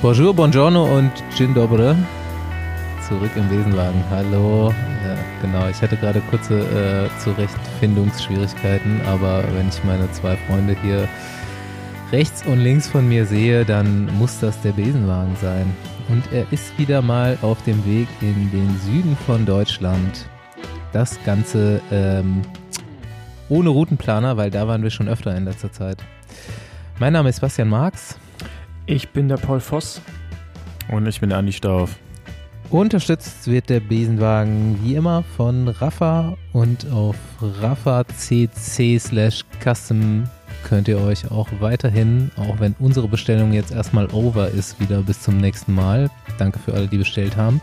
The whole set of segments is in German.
Bonjour, buongiorno und Dzień dobry. Zurück im Besenwagen. Hallo. Ja, genau, ich hatte gerade kurze äh, Zurechtfindungsschwierigkeiten, aber wenn ich meine zwei Freunde hier rechts und links von mir sehe, dann muss das der Besenwagen sein. Und er ist wieder mal auf dem Weg in den Süden von Deutschland. Das Ganze ähm, ohne Routenplaner, weil da waren wir schon öfter in letzter Zeit. Mein Name ist Bastian Marx. Ich bin der Paul Voss. Und ich bin Andi Stauf. Unterstützt wird der Besenwagen wie immer von Rafa und auf rafa.cc slash custom könnt ihr euch auch weiterhin, auch wenn unsere Bestellung jetzt erstmal over ist, wieder bis zum nächsten Mal, danke für alle, die bestellt haben,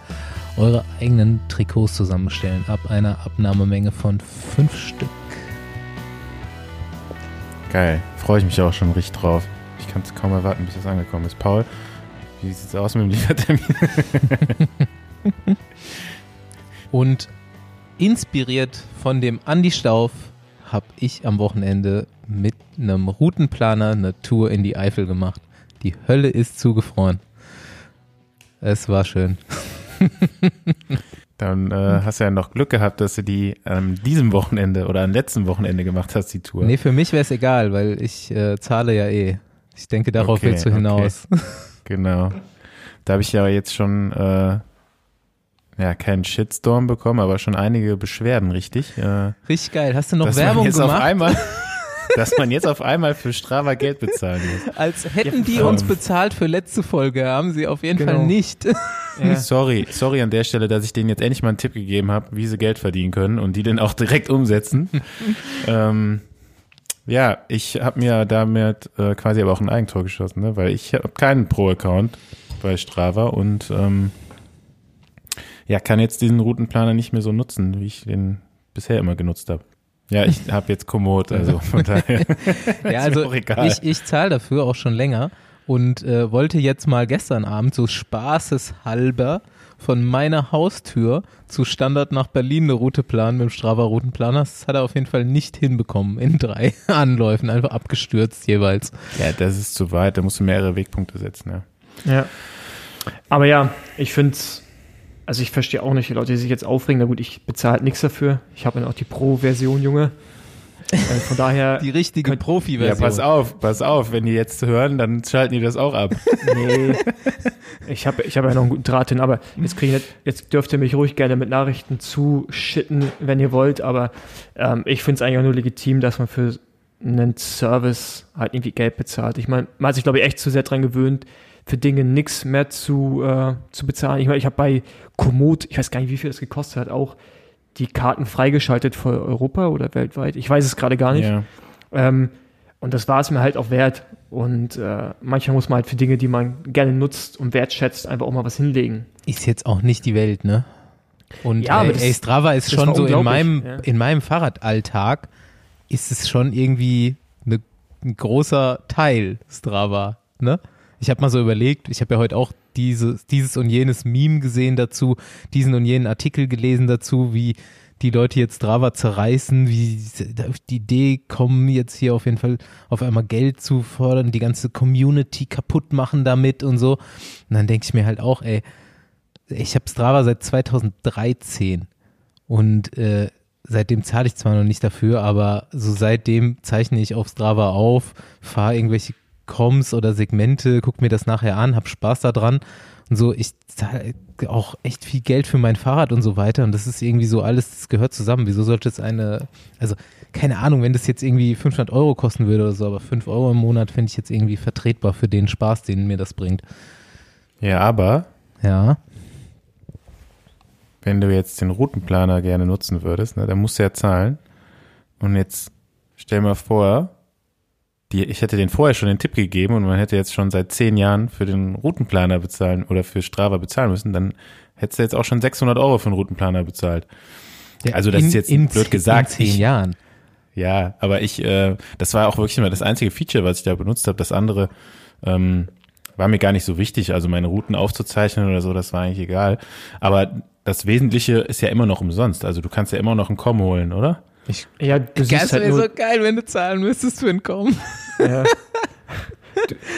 eure eigenen Trikots zusammenstellen ab einer Abnahmemenge von fünf Stück. Geil, freue ich mich auch schon richtig drauf. Kann es kaum erwarten, bis das angekommen ist. Paul, wie sieht es aus mit dem Liefertermin? Und inspiriert von dem Andi Stauf habe ich am Wochenende mit einem Routenplaner eine Tour in die Eifel gemacht. Die Hölle ist zugefroren. Es war schön. Dann äh, hast du ja noch Glück gehabt, dass du die an diesem Wochenende oder am letzten Wochenende gemacht hast, die Tour. Nee, für mich wäre es egal, weil ich äh, zahle ja eh. Ich denke, darauf Okay, willst du hinaus. Genau. Da habe ich ja jetzt schon äh, ja keinen Shitstorm bekommen, aber schon einige Beschwerden, richtig? Äh, Richtig geil. Hast du noch dass man Werbung jetzt auf gemacht? einmal, dass man jetzt auf einmal für Strava Geld bezahlen muss. Als hätten die Ja. uns bezahlt für letzte Folge. Haben sie auf jeden Genau. Fall nicht. Ja. Sorry, sorry an der Stelle, dass ich denen jetzt endlich mal einen Tipp gegeben habe, wie sie Geld verdienen können und die den auch direkt umsetzen. ähm, ja, ich habe mir damit äh, quasi aber auch ein Eigentor geschossen, ne? weil ich habe keinen Pro-Account bei Strava und ähm, ja, kann jetzt diesen Routenplaner nicht mehr so nutzen, wie ich den bisher immer genutzt habe. Ja, ich habe jetzt Komoot, also von daher. Ja, also ich, ich zahle dafür auch schon länger und äh, wollte jetzt mal gestern Abend so spaßeshalber von meiner Haustür zu Standard nach Berlin eine Route planen mit dem Strava Routenplaner. Das hat er auf jeden Fall nicht hinbekommen in drei Anläufen, einfach abgestürzt jeweils. ja, das ist zu weit, da musst du mehrere Wegpunkte setzen, ja. Ja. Aber ja, ich finde also ich verstehe auch nicht die Leute, die sich jetzt aufregen. Na gut, ich bezahle halt nichts dafür. Ich habe ja auch die Pro-Version, Junge. Äh, von daher, Die richtige Könnt- Ja, Profi-Version. pass auf, pass auf, wenn die jetzt hören, dann schalten die das auch ab. nee, ich habe ich hab ja noch einen guten Draht hin, aber jetzt, krieg ich nicht, jetzt dürft ihr mich ruhig gerne mit Nachrichten zuschitten, wenn ihr wollt, aber ähm, ich finde es eigentlich auch nur legitim, dass man für einen Service halt irgendwie Geld bezahlt. Ich meine, man hat sich, glaube ich, echt zu sehr dran gewöhnt, für Dinge nichts mehr zu, äh, zu bezahlen. Ich meine, ich habe bei Komoot, ich weiß gar nicht, wie viel das gekostet hat, auch die Karten freigeschaltet für Europa oder weltweit. Ich weiß es gerade gar nicht. Ja. Ähm, und das war es mir halt auch wert. Und äh, manchmal muss man halt für Dinge, die man gerne nutzt und wertschätzt, einfach auch mal was hinlegen. Ist jetzt auch nicht die Welt, ne? Und Ja, aber ey, das- ey, Strava ist schon so in meinem, ja. in meinem Fahrradalltag ist es schon irgendwie eine, ein großer Teil Strava, ne? Ich habe mal so überlegt, ich habe ja heute auch dieses, dieses und jenes Meme gesehen dazu, diesen und jenen Artikel gelesen dazu, wie die Leute jetzt Strava zerreißen, wie die Idee kommen, jetzt hier auf jeden Fall auf einmal Geld zu fordern, die ganze Community kaputt machen damit und so. Und dann denke ich mir halt auch, ey, ich habe Strava seit 2013 und äh, seitdem zahle ich zwar noch nicht dafür, aber so seitdem zeichne ich auf Strava auf, fahre irgendwelche Coms oder Segmente, guck mir das nachher an, hab Spaß daran und so. Ich zahle auch echt viel Geld für mein Fahrrad und so weiter und das ist irgendwie so alles, das gehört zusammen. Wieso sollte es eine, also keine Ahnung, wenn das jetzt irgendwie 500 Euro kosten würde oder so, aber 5 Euro im Monat finde ich jetzt irgendwie vertretbar für den Spaß, den mir das bringt. ja, aber Ja. wenn du jetzt den Routenplaner gerne nutzen würdest, ne, dann musst du ja zahlen. Und jetzt stell mal vor, die, ich hätte den vorher schon den Tipp gegeben und man hätte jetzt schon seit zehn Jahren für den Routenplaner bezahlen oder für Strava bezahlen müssen, dann hättest du jetzt auch schon 600 Euro für einen Routenplaner bezahlt. Also das ist jetzt blöd gesagt. In zehn Ich- Jahren. Ja, aber ich, äh, das war auch wirklich immer das einzige Feature, was ich da benutzt habe. Das andere ähm, war mir gar nicht so wichtig. Also meine Routen aufzuzeichnen oder so, das war eigentlich egal. Aber das Wesentliche ist ja immer noch umsonst. Also du kannst ja immer noch ein Com holen, oder? Ich, Ja, du das siehst halt wäre nur, so geil, wenn du zahlen müsstest für ein Kommen. ja.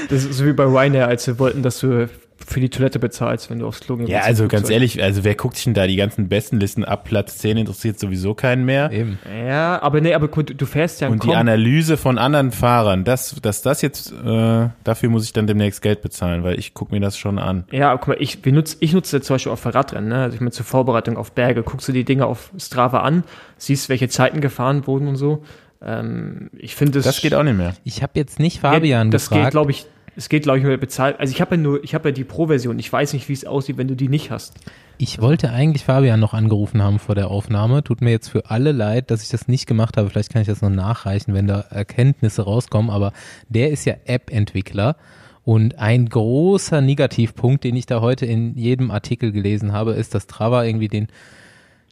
Das ist so wie bei Ryanair, als sie wollten, dass du für die Toilette bezahlst, wenn du aufs Klo gehen Ja, also ganz ehrlich, also wer guckt sich denn da die ganzen besten Listen ab? Platz 10 interessiert sowieso keinen mehr. Eben. Ja, aber nee, aber gut, du fährst ja Und die komm, Analyse von anderen Fahrern, das, dass das jetzt, äh, dafür muss ich dann demnächst Geld bezahlen, weil ich gucke mir das schon an. Ja, guck mal, ich, nutz, ich nutze das zum Beispiel auch für Radrennen. Ne? Also ich meine, zur Vorbereitung auf Berge guckst du die Dinge auf Strava an, siehst, welche Zeiten gefahren wurden und so. Ähm, ich finde es. Das geht auch nicht mehr. Ich habe jetzt nicht Fabian ja, Das gefragt. geht, glaube ich, es geht, glaube ich, über bezahlt. Also ich habe ja nur, ich habe ja die Pro-Version. Ich weiß nicht, wie es aussieht, wenn du die nicht hast. Ich wollte eigentlich Fabian noch angerufen haben vor der Aufnahme. Tut mir jetzt für alle leid, dass ich das nicht gemacht habe. Vielleicht kann ich das noch nachreichen, wenn da Erkenntnisse rauskommen. Aber der ist ja App-Entwickler. Und ein großer Negativpunkt, den ich da heute in jedem Artikel gelesen habe, ist, dass Trava irgendwie den,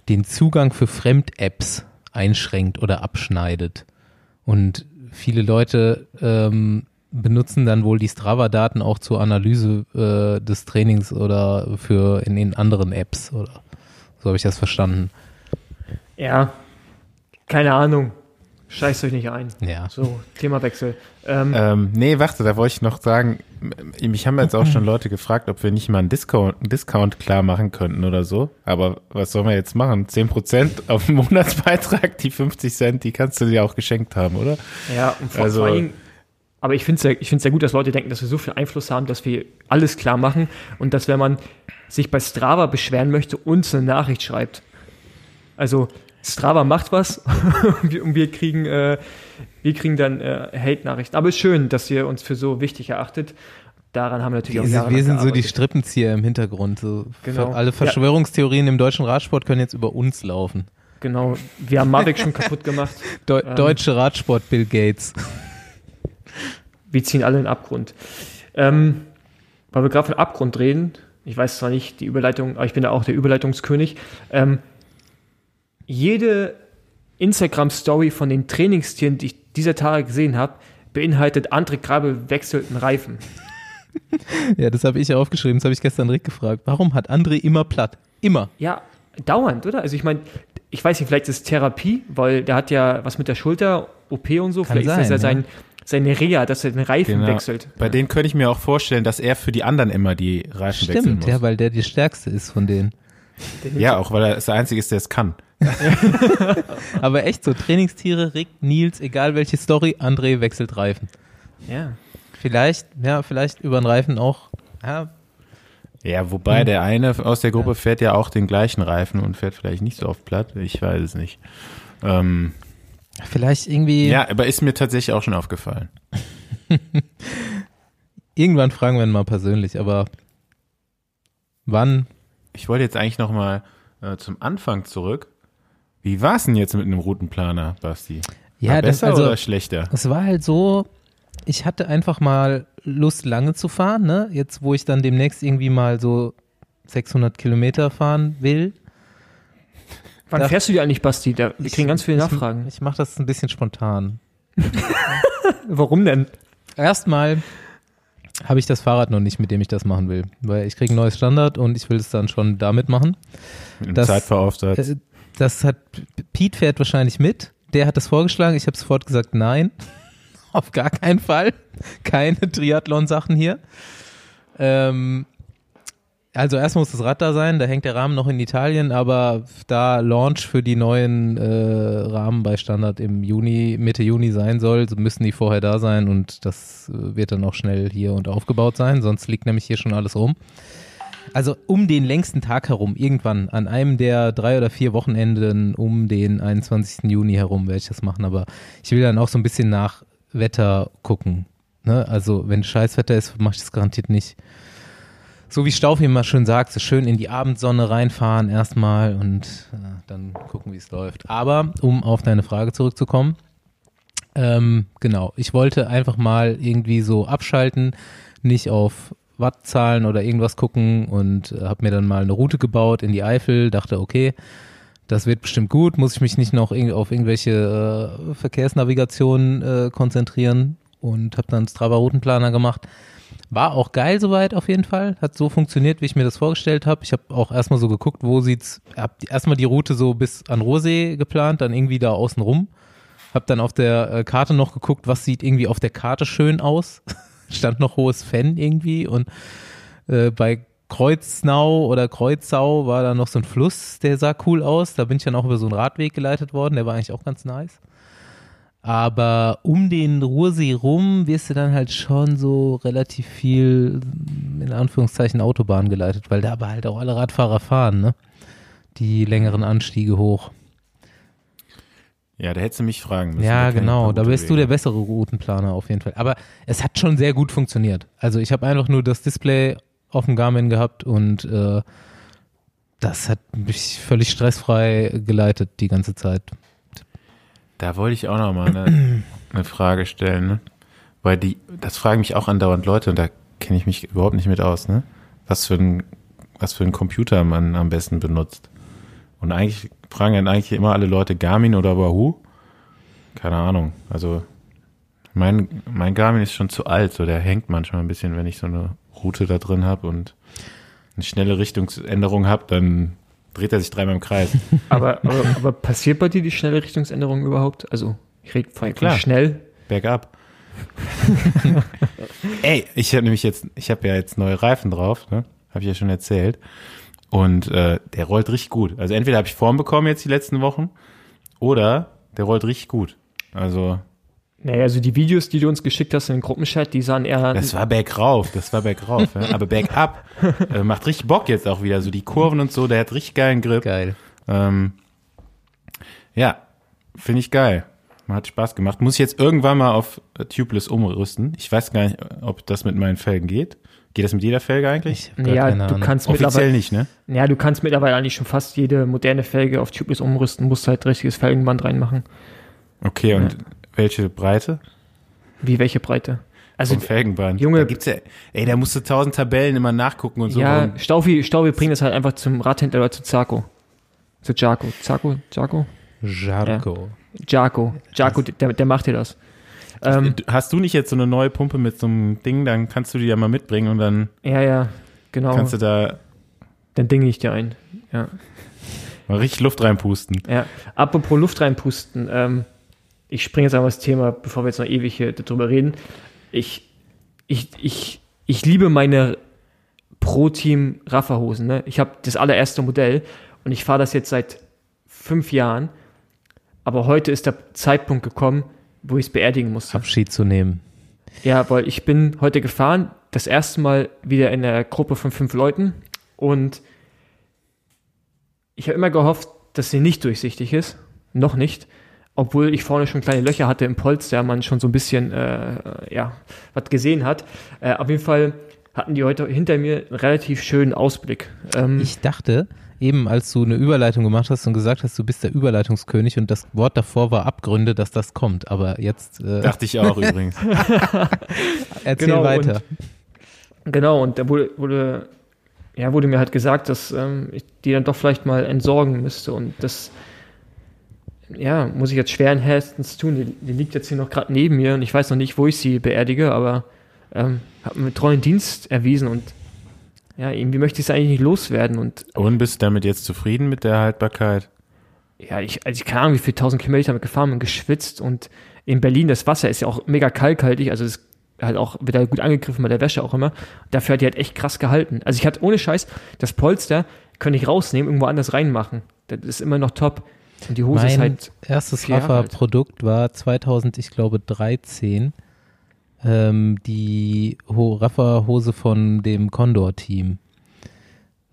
den Zugang für Fremd-Apps einschränkt oder abschneidet. Und viele Leute ähm, benutzen dann wohl die Strava-Daten auch zur Analyse äh, des Trainings oder für in den anderen Apps oder so habe ich das verstanden. Ja, keine Ahnung. Scheißt euch nicht ein. Ja. So, Themawechsel. Ähm, Ähm, nee, warte, da wollte ich noch sagen, mich haben jetzt auch schon Leute gefragt, ob wir nicht mal einen Discount, einen Discount klar machen könnten oder so. Aber was sollen wir jetzt machen? 10% auf den Monatsbeitrag, die 50 Cent, die kannst du dir auch geschenkt haben, oder? Ja, und vor, Also- vor allem, aber ich finde es sehr, ich find's gut, dass Leute denken, dass wir so viel Einfluss haben, dass wir alles klar machen und dass wenn man sich bei Strava beschweren möchte, uns eine Nachricht schreibt. Also Strava macht was und wir, kriegen, äh, wir kriegen dann äh, Hate-Nachrichten. Aber ist schön, dass ihr uns für so wichtig erachtet. Daran haben wir natürlich auch Wir, Jahre wir sind so die. Strippenzieher im Hintergrund. So Genau. Alle Verschwörungstheorien im deutschen Radsport können jetzt über uns laufen. Genau, wir haben Mavic schon kaputt gemacht. Deu Ähm. Deutsche Radsport Bill Gates. Wir ziehen alle in den Abgrund. Ähm, weil wir gerade von Abgrund reden, ich weiß zwar nicht die Überleitung, aber ich bin da auch der Überleitungskönig. Ähm, jede Instagram-Story von den Trainingstieren, die ich dieser Tage gesehen habe, beinhaltet, André Grabe wechselt einen Reifen. Ja, das habe ich ja aufgeschrieben. Das habe ich gestern Rick gefragt. Warum hat André immer platt? Immer. Ja, dauernd, oder? Also ich meine, ich weiß nicht, vielleicht ist es Therapie, weil der hat ja was mit der Schulter, OP und so. Kann vielleicht ist das ja sein, sein, seine Reha, dass er den Reifen Genau. wechselt. Bei denen könnte ich mir auch vorstellen, dass er für die anderen immer die Reifen wechseln Stimmt, muss. ja, weil der die stärkste ist von denen. ja, auch weil er der Einzige ist, der es kann. Aber echt so, Trainingstiere, Rick, Nils, egal welche Story, André wechselt Reifen. Ja. Vielleicht, ja, vielleicht über den Reifen auch. Ja, Ja, wobei der eine aus der Gruppe fährt ja auch den gleichen Reifen und fährt vielleicht nicht so oft platt. Ich weiß es nicht. Ähm, vielleicht irgendwie. ja, aber ist mir tatsächlich auch schon aufgefallen. Irgendwann fragen wir ihn mal persönlich, aber wann? Ich wollte jetzt eigentlich noch mal äh, zum Anfang zurück. Wie war es denn jetzt mit einem Routenplaner, Basti? Ja, war das, besser also, oder schlechter? es war halt so, ich hatte einfach mal Lust, lange zu fahren, ne? Jetzt, wo ich dann demnächst irgendwie mal so 600 Kilometer fahren will. Wann Da- fährst du die eigentlich, Basti? Da, wir kriegen ganz viele Ich- Nachfragen. Ich mache das ein bisschen spontan. Warum denn? Erstmal habe ich das Fahrrad noch nicht, mit dem ich das machen will, weil ich kriege ein neues Standard und ich will es dann schon damit machen. Mit einem das- Zeitvoraufsatz. Äh, Das hat Pete fährt wahrscheinlich mit. Der hat das vorgeschlagen. Ich habe sofort gesagt, nein, auf gar keinen Fall. Keine Triathlon-Sachen hier. Ähm, also erst muss das Rad da sein, da hängt der Rahmen noch in Italien, aber da Launch für die neuen äh, Rahmen bei Standard im Juni, Mitte Juni sein soll, so müssen die vorher da sein und das äh, wird dann auch schnell hier und aufgebaut sein, sonst liegt nämlich hier schon alles rum. Also um den längsten Tag herum, irgendwann, an einem der drei oder vier Wochenenden um den 21. Juni herum werde ich das machen, aber ich will dann auch so ein bisschen nach Wetter gucken. Ne? Also wenn Scheißwetter ist, mache ich das garantiert nicht. So wie Staufi immer schön sagt, so schön in die Abendsonne reinfahren erstmal und äh, dann gucken, wie es läuft. Aber um auf deine Frage zurückzukommen, ähm, genau, ich wollte einfach mal irgendwie so abschalten, nicht auf Wattzahlen oder irgendwas gucken und äh, habe mir dann mal eine Route gebaut in die Eifel, dachte, okay, das wird bestimmt gut, muss ich mich nicht noch auf irgendwelche äh, Verkehrsnavigationen äh, konzentrieren und habe dann Strava Routenplaner gemacht. War auch geil soweit auf jeden Fall, hat so funktioniert, wie ich mir das vorgestellt habe. Ich habe auch erstmal so geguckt, wo sieht's, hab erstmal die Route so bis an Rohsee geplant, dann irgendwie da außen rum. Hab dann auf der äh, Karte noch geguckt, was sieht irgendwie auf der Karte schön aus. Stand noch hohes Fan irgendwie und Äh, bei Kreuznau oder Kreuzau war da noch so ein Fluss, der sah cool aus. Da bin ich dann auch über so einen Radweg geleitet worden, der war eigentlich auch ganz nice. Aber um den Ruhrsee rum wirst du dann halt schon so relativ viel, in Anführungszeichen, Autobahn geleitet, weil da aber halt auch alle Radfahrer fahren, ne? Die längeren Anstiege hoch. Ja, da hättest du mich fragen müssen. Ja, genau. Da bist du der bessere Routenplaner auf jeden Fall. Aber es hat schon sehr gut funktioniert. Also ich habe einfach nur das Display auf dem Garmin gehabt und äh, das hat mich völlig stressfrei geleitet die ganze Zeit. Da wollte ich auch noch mal eine, eine Frage stellen, ne? Weil die, das fragen mich auch andauernd Leute und da kenne ich mich überhaupt nicht mit aus, ne? Was für ein, was für ein Computer man am besten benutzt. Und eigentlich fragen dann eigentlich immer alle Leute Garmin oder Wahoo. Keine Ahnung. Also mein, mein Garmin ist schon zu alt, so der hängt manchmal ein bisschen, wenn ich so eine Route da drin habe und eine schnelle Richtungsänderung habe, dann dreht er sich dreimal im Kreis. Aber, aber, aber passiert bei dir die schnelle Richtungsänderung überhaupt? Also, ich rede von klar. schnell. Bergab. Ey, ich habe nämlich jetzt, ich habe ja jetzt neue Reifen drauf, ne? Habe ich ja schon erzählt. Und äh, der rollt richtig gut. Also entweder habe ich Form bekommen jetzt die letzten Wochen oder der rollt richtig gut. Also Naja, also die Videos, die du uns geschickt hast in den Gruppenchat, die sahen eher. das war bergauf, das war bergauf. ja. Aber bergab äh, macht richtig Bock jetzt auch wieder. So die Kurven und so, der hat richtig geilen Grip. Geil. Ähm, ja, finde ich geil. Hat Spaß gemacht. Muss ich jetzt irgendwann mal auf äh, Tubeless umrüsten. Ich weiß gar nicht, ob das mit meinen Felgen geht. Geht das mit jeder Felge eigentlich? Ja, du Ahnung. kannst Offiziell mittlerweile, nicht, ne? ja, du kannst mittlerweile eigentlich schon fast jede moderne Felge auf Tubeless umrüsten, musst halt richtiges Felgenband reinmachen. Okay, und welche Breite? Wie welche Breite? Also, Vom Felgenband. Junge- da gibt's ja, ey, da musst du tausend Tabellen immer nachgucken und so. ja, Staufi, Staufi bringt das halt einfach zum Radhändler oder zu Zaco. Zu Jaco. Zaco? Jaco? Jarko. Jaco. Jaco, der, der macht dir das. Ähm, Hast du nicht jetzt so eine neue Pumpe mit so einem Ding, dann kannst du die ja mal mitbringen und dann ja, ja, genau. kannst du da Dann dinge ich dir ein. Ja. mal richtig Luft reinpusten. Ja, apropos Luft reinpusten, ähm, ich springe jetzt einmal das Thema, bevor wir jetzt noch ewig hier darüber reden. Ich, ich, ich, ich liebe meine Pro-Team Rafferhosen. Ne? Ich habe das allererste Modell und ich fahre das jetzt seit fünf Jahren. Aber heute ist der Zeitpunkt gekommen, wo ich es beerdigen musste. Abschied zu nehmen. Ja, weil ich bin heute gefahren, das erste Mal wieder in einer Gruppe von fünf Leuten und ich habe immer gehofft, dass sie nicht durchsichtig ist. Noch nicht. Obwohl ich vorne schon kleine Löcher hatte im Polster, man schon so ein bisschen, äh, ja, was gesehen hat. Äh, auf jeden Fall hatten die heute hinter mir einen relativ schönen Ausblick. Ähm, Ich dachte, eben als du eine Überleitung gemacht hast und gesagt hast, du bist der Überleitungskönig und das Wort davor war Abgründe, dass das kommt. Aber jetzt äh, Dachte ich auch übrigens. erzähl Genau, weiter. Genau, und da wurde, wurde, ja, wurde mir halt gesagt, dass ähm, ich die dann doch vielleicht mal entsorgen müsste. Und das, ja, muss ich jetzt schweren Herzens tun. Die, die liegt jetzt hier noch gerade neben mir und ich weiß noch nicht, wo ich sie beerdige, aber ähm, habe mir treuen Dienst erwiesen und ja, irgendwie möchte ich es eigentlich nicht loswerden. Und Und bist du damit jetzt zufrieden mit der Haltbarkeit? ja, ich, also ich keine Ahnung, wie viele tausend Kilometer damit gefahren bin, geschwitzt und in Berlin das Wasser ist ja auch mega kalkhaltig, also es halt auch wieder gut angegriffen bei der Wäsche auch immer. Dafür hat die halt echt krass gehalten. Also ich hatte ohne Scheiß das Polster könnte ich rausnehmen, irgendwo anders reinmachen. Das ist immer noch top. Und die Hose ist Mein halt erstes. Rafa-Produkt war 2000, ich glaube 13, ähm, die Ho Rafa-Hose von dem Condor-Team,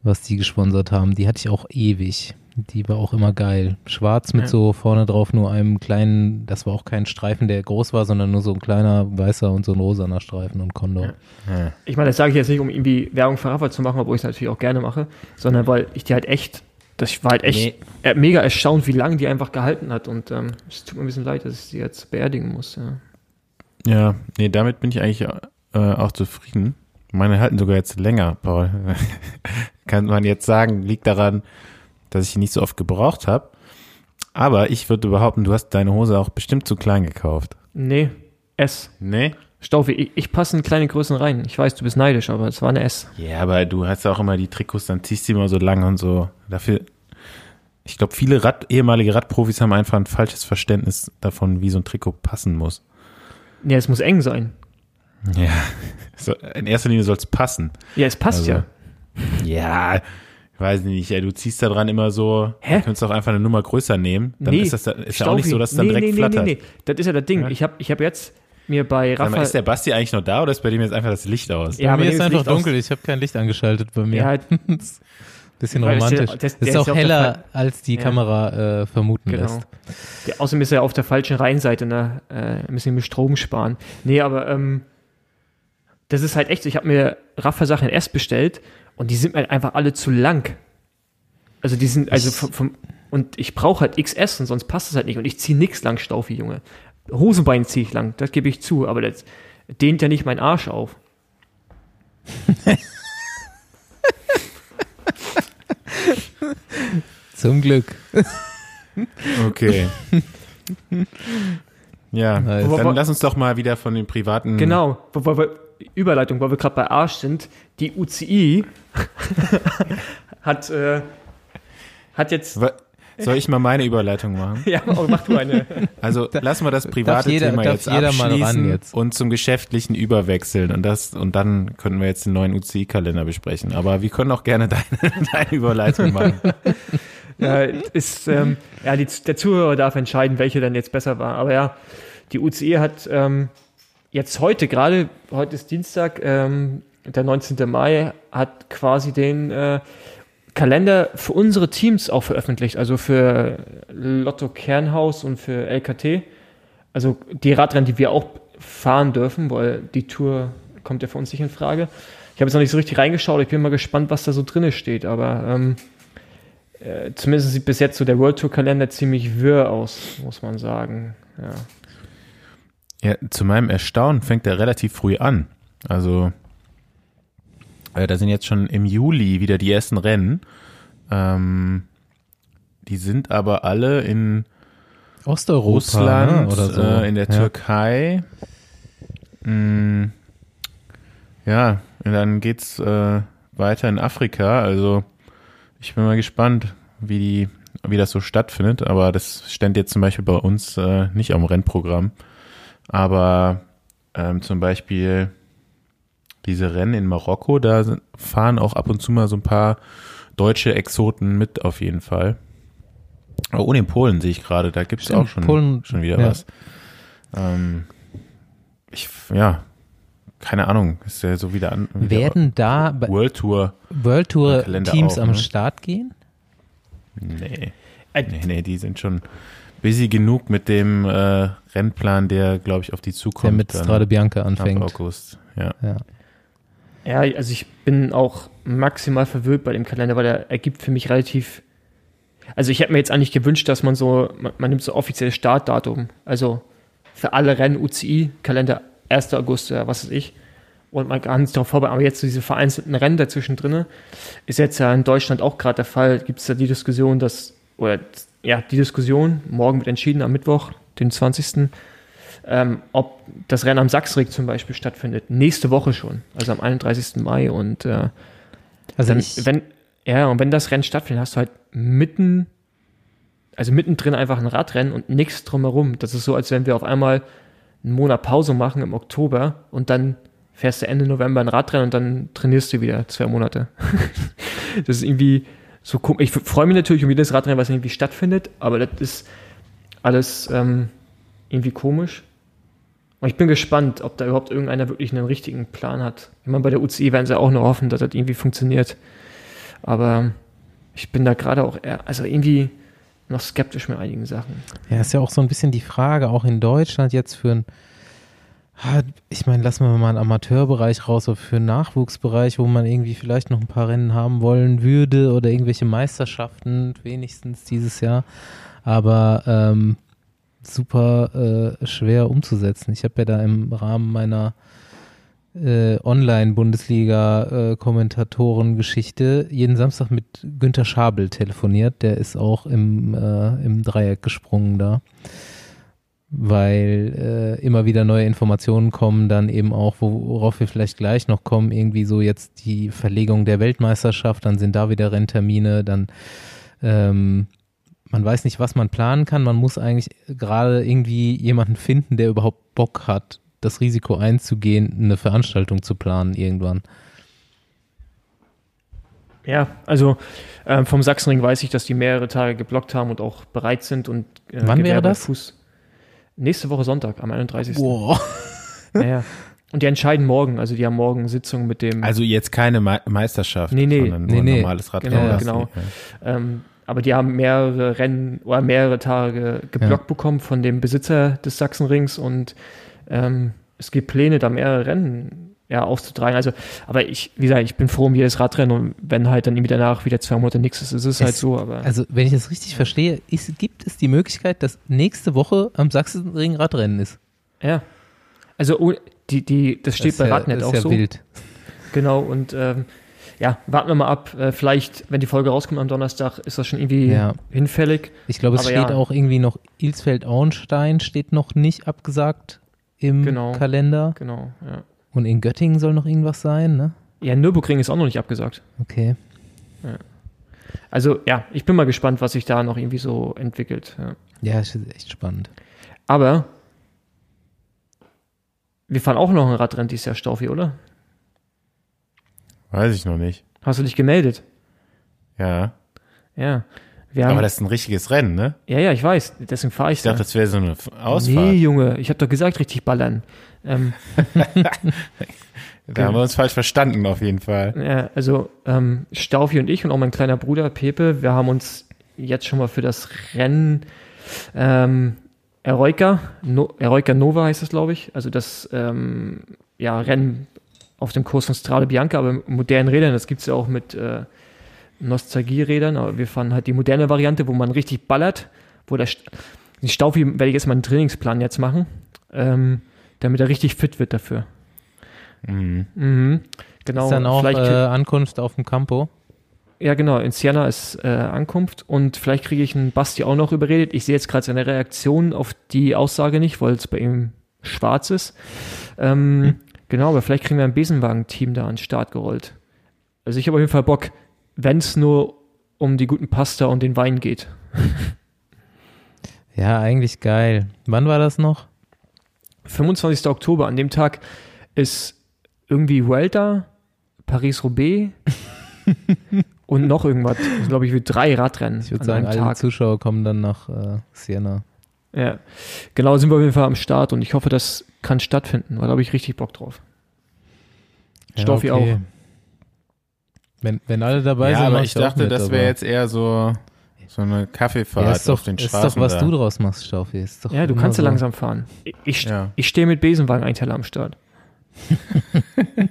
was die gesponsert haben. Die hatte ich auch ewig. Die war auch immer geil. Schwarz mit Ja. so vorne drauf nur einem kleinen, das war auch kein Streifen, der groß war, sondern nur so ein kleiner weißer und so ein rosaner Streifen und Condor. Ja. Ich meine, das sage ich jetzt nicht, um irgendwie Werbung für Rafa zu machen, obwohl ich es natürlich auch gerne mache, sondern weil ich die halt echt, das war halt echt Nee. äh, mega erstaunt, wie lange die einfach gehalten hat. Und ähm, es tut mir ein bisschen leid, dass ich sie jetzt beerdigen muss. Ja. Ja, nee, damit bin ich eigentlich äh, auch zufrieden. Meine halten sogar jetzt länger, Paul. Kann man jetzt sagen, liegt daran, dass ich ihn nicht so oft gebraucht habe. Aber ich würde behaupten, du hast deine Hose auch bestimmt zu klein gekauft. Nee, S. Nee? Staufi, ich, ich passe in kleine Größen rein. Ich weiß, du bist neidisch, aber es war eine S. Ja, aber du hast auch immer die Trikots, dann ziehst du immer so lang und so. Dafür, ich glaube, viele Rad, ehemalige Radprofis haben einfach ein falsches Verständnis davon, wie so ein Trikot passen muss. Nee, es muss eng sein. Ja, so, in erster Linie soll es passen. Ja, es passt Also, ja. Ja, ich weiß nicht, ey, du ziehst da dran immer so, Hä? du könntest auch einfach eine Nummer größer nehmen. Dann ist das da, ist ja auch nicht so, dass es dann nee, direkt nee, flattert. Nee, nee, nee, das ist ja das Ding. Ja. Ich habe ich hab jetzt mir bei mal, ist der Basti eigentlich noch da oder ist bei dem jetzt einfach das Licht aus? Ja, bei aber mir ist ist einfach Licht aus- dunkel, ich habe kein Licht angeschaltet bei mir. Ja, Bisschen Weil das romantisch. der- Das, das- der ist ist auch ja auf der heller, als die Ja. Kamera äh, vermuten genau. lässt. Der, außerdem ist er auf der falschen Rheinseite, ne? Äh, bisschen mit Strom sparen. Nee, aber ähm, das ist halt echt so. Ich habe mir Rafa-Sachen erst bestellt und die sind mir einfach alle zu lang. Also die sind, also Ich- vom, vom und ich brauche halt XS und sonst passt es halt nicht. Und ich ziehe nix lang Staufi, Junge. Hosenbein ziehe ich lang, das gebe ich zu, aber das dehnt ja nicht mein Arsch auf. Zum Glück. Okay. ja, Nice. dann lass uns doch mal wieder von den privaten. Genau, wo, wo, wo, Überleitung, weil wir gerade bei Arsch sind. Die UCI hat, äh, hat jetzt. Soll ich mal meine Überleitung machen? Ja, oh, mach du eine. Also lassen wir das private jeder- Thema jetzt mal abschließen jetzt. und zum geschäftlichen überwechseln und das und dann können wir jetzt den neuen UCI-Kalender besprechen. Aber wir können auch gerne deine, deine Überleitung machen. ja, ist, ähm, ja die, der Zuhörer darf entscheiden, welche dann jetzt besser war. Aber ja, die UCI hat ähm, jetzt heute gerade, heute ist Dienstag, ähm, der 19. Mai, hat quasi den äh, Kalender für unsere Teams auch veröffentlicht, also für Lotto Kernhaus und für LKT. Also die Radrennen, die wir auch fahren dürfen, weil die Tour kommt ja für uns nicht in Frage. Ich habe jetzt noch nicht so richtig reingeschaut, ich bin mal gespannt, was da so drinne steht, aber ähm, äh, zumindest sieht bis jetzt so der World Tour Kalender ziemlich wirr aus, muss man sagen. Ja. Ja, zu meinem Erstaunen fängt er relativ früh an. Also äh, da sind jetzt schon im Juli wieder die ersten Rennen. Ähm, die sind aber alle in Osteuropa Russland, ne? oder so. äh, in der ja. Türkei. Mm, ja, und dann geht's äh, weiter in Afrika. Also ich bin mal gespannt, wie die, wie das so stattfindet. Aber das stand jetzt zum Beispiel bei uns äh, nicht am Rennprogramm. Aber ähm, zum Beispiel diese Rennen in Marokko, da sind- fahren auch ab und zu mal so ein paar deutsche Exoten mit auf jeden Fall. Oh, und in Polen sehe ich gerade, da gibt es auch schon, Polen, schon wieder ja. was. Ähm, ich, ja, keine Ahnung, ist ja so wieder an. Wieder Werden da bei World Tour. World Tour Teams auch, am ne? Start gehen? Nee. Äh, Nee, nee, die sind schon busy genug mit dem äh, Rennplan, der, glaube ich, auf die zukommt. der mit Strade Bianca ab anfängt. August. Ja. Ja. Ja, also ich bin auch maximal verwirrt bei dem Kalender, weil er ergibt für mich relativ. Also ich hätte mir jetzt eigentlich gewünscht, dass man so, man, man nimmt so offizielles Startdatum, also für alle Rennen UCI-Kalender 1. August, ja, was weiß ich. Und man kann sich darauf vorbereiten, aber jetzt so diese vereinzelten Rennen dazwischen drinne, ist jetzt ja in Deutschland auch gerade der Fall, gibt es ja die Diskussion, dass, oder ja, die Diskussion, morgen wird entschieden am Mittwoch, den 20 ähm, ob das Rennen am Sachsenring zum Beispiel stattfindet. Nächste Woche schon, also am 31. Mai. Und äh, Also dann, wenn, ja, und wenn das Rennen stattfindet, hast du halt mitten, also mittendrin einfach ein Radrennen und nichts drumherum. Das ist so, als wenn wir auf einmal einen Monat Pause machen im Oktober und dann fährst du Ende November ein Radrennen und dann trainierst du wieder zwei Monate. das ist irgendwie so komisch. Ich freue mich natürlich um jedes Radrennen, was irgendwie stattfindet, aber das ist alles ähm, irgendwie komisch. Und ich bin gespannt, ob da überhaupt irgendeiner wirklich einen richtigen Plan hat. Ich meine, bei der UCI werden sie auch nur hoffen, dass das irgendwie funktioniert. Aber ich bin da gerade auch eher, also irgendwie noch skeptisch mit einigen Sachen. ja, ist ja auch so ein bisschen die Frage, auch in Deutschland jetzt für ein, Ah, ich meine, lassen wir mal einen Amateurbereich raus, aber für einen Nachwuchsbereich, wo man irgendwie vielleicht noch ein paar Rennen haben wollen würde oder irgendwelche Meisterschaften wenigstens dieses Jahr, aber ähm, super äh, schwer umzusetzen. Ich habe ja da im Rahmen meiner äh, Online-Bundesliga-Kommentatoren-Geschichte jeden Samstag mit Günter Schabel telefoniert. Der ist auch im, äh, im Dreieck gesprungen da. Weil äh, immer wieder neue Informationen kommen, dann eben auch, wo- worauf wir vielleicht gleich noch kommen, irgendwie so jetzt die Verlegung der Weltmeisterschaft, dann sind da wieder Renntermine, dann ähm, man weiß nicht, was man planen kann. Man muss eigentlich gerade irgendwie jemanden finden, der überhaupt Bock hat, das Risiko einzugehen, eine Veranstaltung zu planen irgendwann. Ja, also äh, vom Sachsenring weiß ich, dass die mehrere Tage geblockt haben und auch bereit sind und äh, Wann wäre das? Fuß. Nächste Woche Sonntag, am 31. Boah. Naja. Und die entscheiden morgen, also die haben morgen Sitzung mit dem. Also jetzt keine Me Meisterschaft, nee, nee, sondern nee, nee. normales Radrennen. Genau, genau. Ähm, aber die haben mehrere Rennen oder mehrere Tage geblockt ja. bekommen von dem Besitzer des Sachsenrings und ähm, es gibt Pläne, da mehrere Rennen ja, aufzutragen. Also, aber ich, wie gesagt, ich bin froh um jedes Radrennen und wenn halt dann irgendwie danach wieder zwei Monate nichts ist, ist es, es halt so. Aber also, wenn ich das richtig verstehe, ist, gibt es die Möglichkeit, dass nächste Woche am Sachsenring Radrennen ist. Ja. Also, oh, die, die, das steht das bei ja, Radnet auch ja so. Wild. Genau, und ähm, ja, warten wir mal ab. Äh, vielleicht, wenn die Folge rauskommt am Donnerstag, ist das schon irgendwie ja. hinfällig. Ich glaube, es Aber steht ja. auch irgendwie noch Ilsfeld-Auenstein steht noch nicht abgesagt im Genau. Kalender. Genau, ja. Und in Göttingen soll noch irgendwas sein, ne? Ja, Nürburgring ist auch noch nicht abgesagt. Okay. Also ja, ich bin mal gespannt, was sich da noch irgendwie so entwickelt. Ja. Ja, ist echt spannend. Aber wir fahren auch noch ein Radrennen dieses Jahr, Staufi, oder? Weiß ich noch nicht. Hast du dich gemeldet? Ja. Ja. Aber das ist ein richtiges Rennen, ne? ja, ja, ich weiß. Deswegen fahre ich Ich dachte, da. das wäre so eine Ausfahrt. Nee, Junge, ich habe doch gesagt, richtig ballern. Ähm, Da haben wir uns falsch verstanden, auf jeden Fall. Ja, also ähm, Staufi und ich und auch mein kleiner Bruder Pepe, wir haben uns jetzt schon mal für das Rennen ähm, Eroica, no, Eroica Nova heißt es, glaube ich, also das ähm, ja, Rennen auf dem Kurs von Strade Bianca, aber mit modernen Rädern, das gibt es ja auch mit äh, Nostalgie-Rädern, aber wir fahren halt die moderne Variante, wo man richtig ballert, wo der St die Staufi werde ich jetzt mal einen Trainingsplan jetzt machen, ähm, damit er richtig fit wird dafür. Mhm. Mhm. Genau, ist dann auch vielleicht äh, Ankunft auf dem Campo. Ja, genau. In Siena ist äh, Ankunft und vielleicht kriege ich einen Basti auch noch überredet. Ich sehe jetzt gerade seine Reaktion auf die Aussage nicht, weil es bei ihm schwarz ist. Ähm, Hm. Genau, aber vielleicht kriegen wir ein Besenwagen-Team da an den Start gerollt. Also ich habe auf jeden Fall Bock, wenn es nur um die guten Pasta und den Wein geht. Ja, eigentlich geil. Wann war das noch? 25. Oktober, an dem Tag ist irgendwie Vuelta, Paris-Roubaix und noch irgendwas. Glaube ich, wie drei Radrennen Ich würde sagen, alle Tag. Zuschauer kommen dann nach äh, Siena. Ja, genau, sind wir auf jeden Fall am Start und ich hoffe, das kann stattfinden, weil da habe ich richtig Bock drauf. Stoffi auch. Wenn, wenn alle dabei Ja, sind, aber ich auch dachte, mit, das wäre jetzt eher so, so eine Kaffeefahrt ja, ist doch, auf den ist Straßen doch, was da. du draus machst, Staufi. Ist doch Ja, du kannst ja so. langsam fahren. Ich, ich, Ja. ich stehe mit Besenwagen-Einteiler am Start.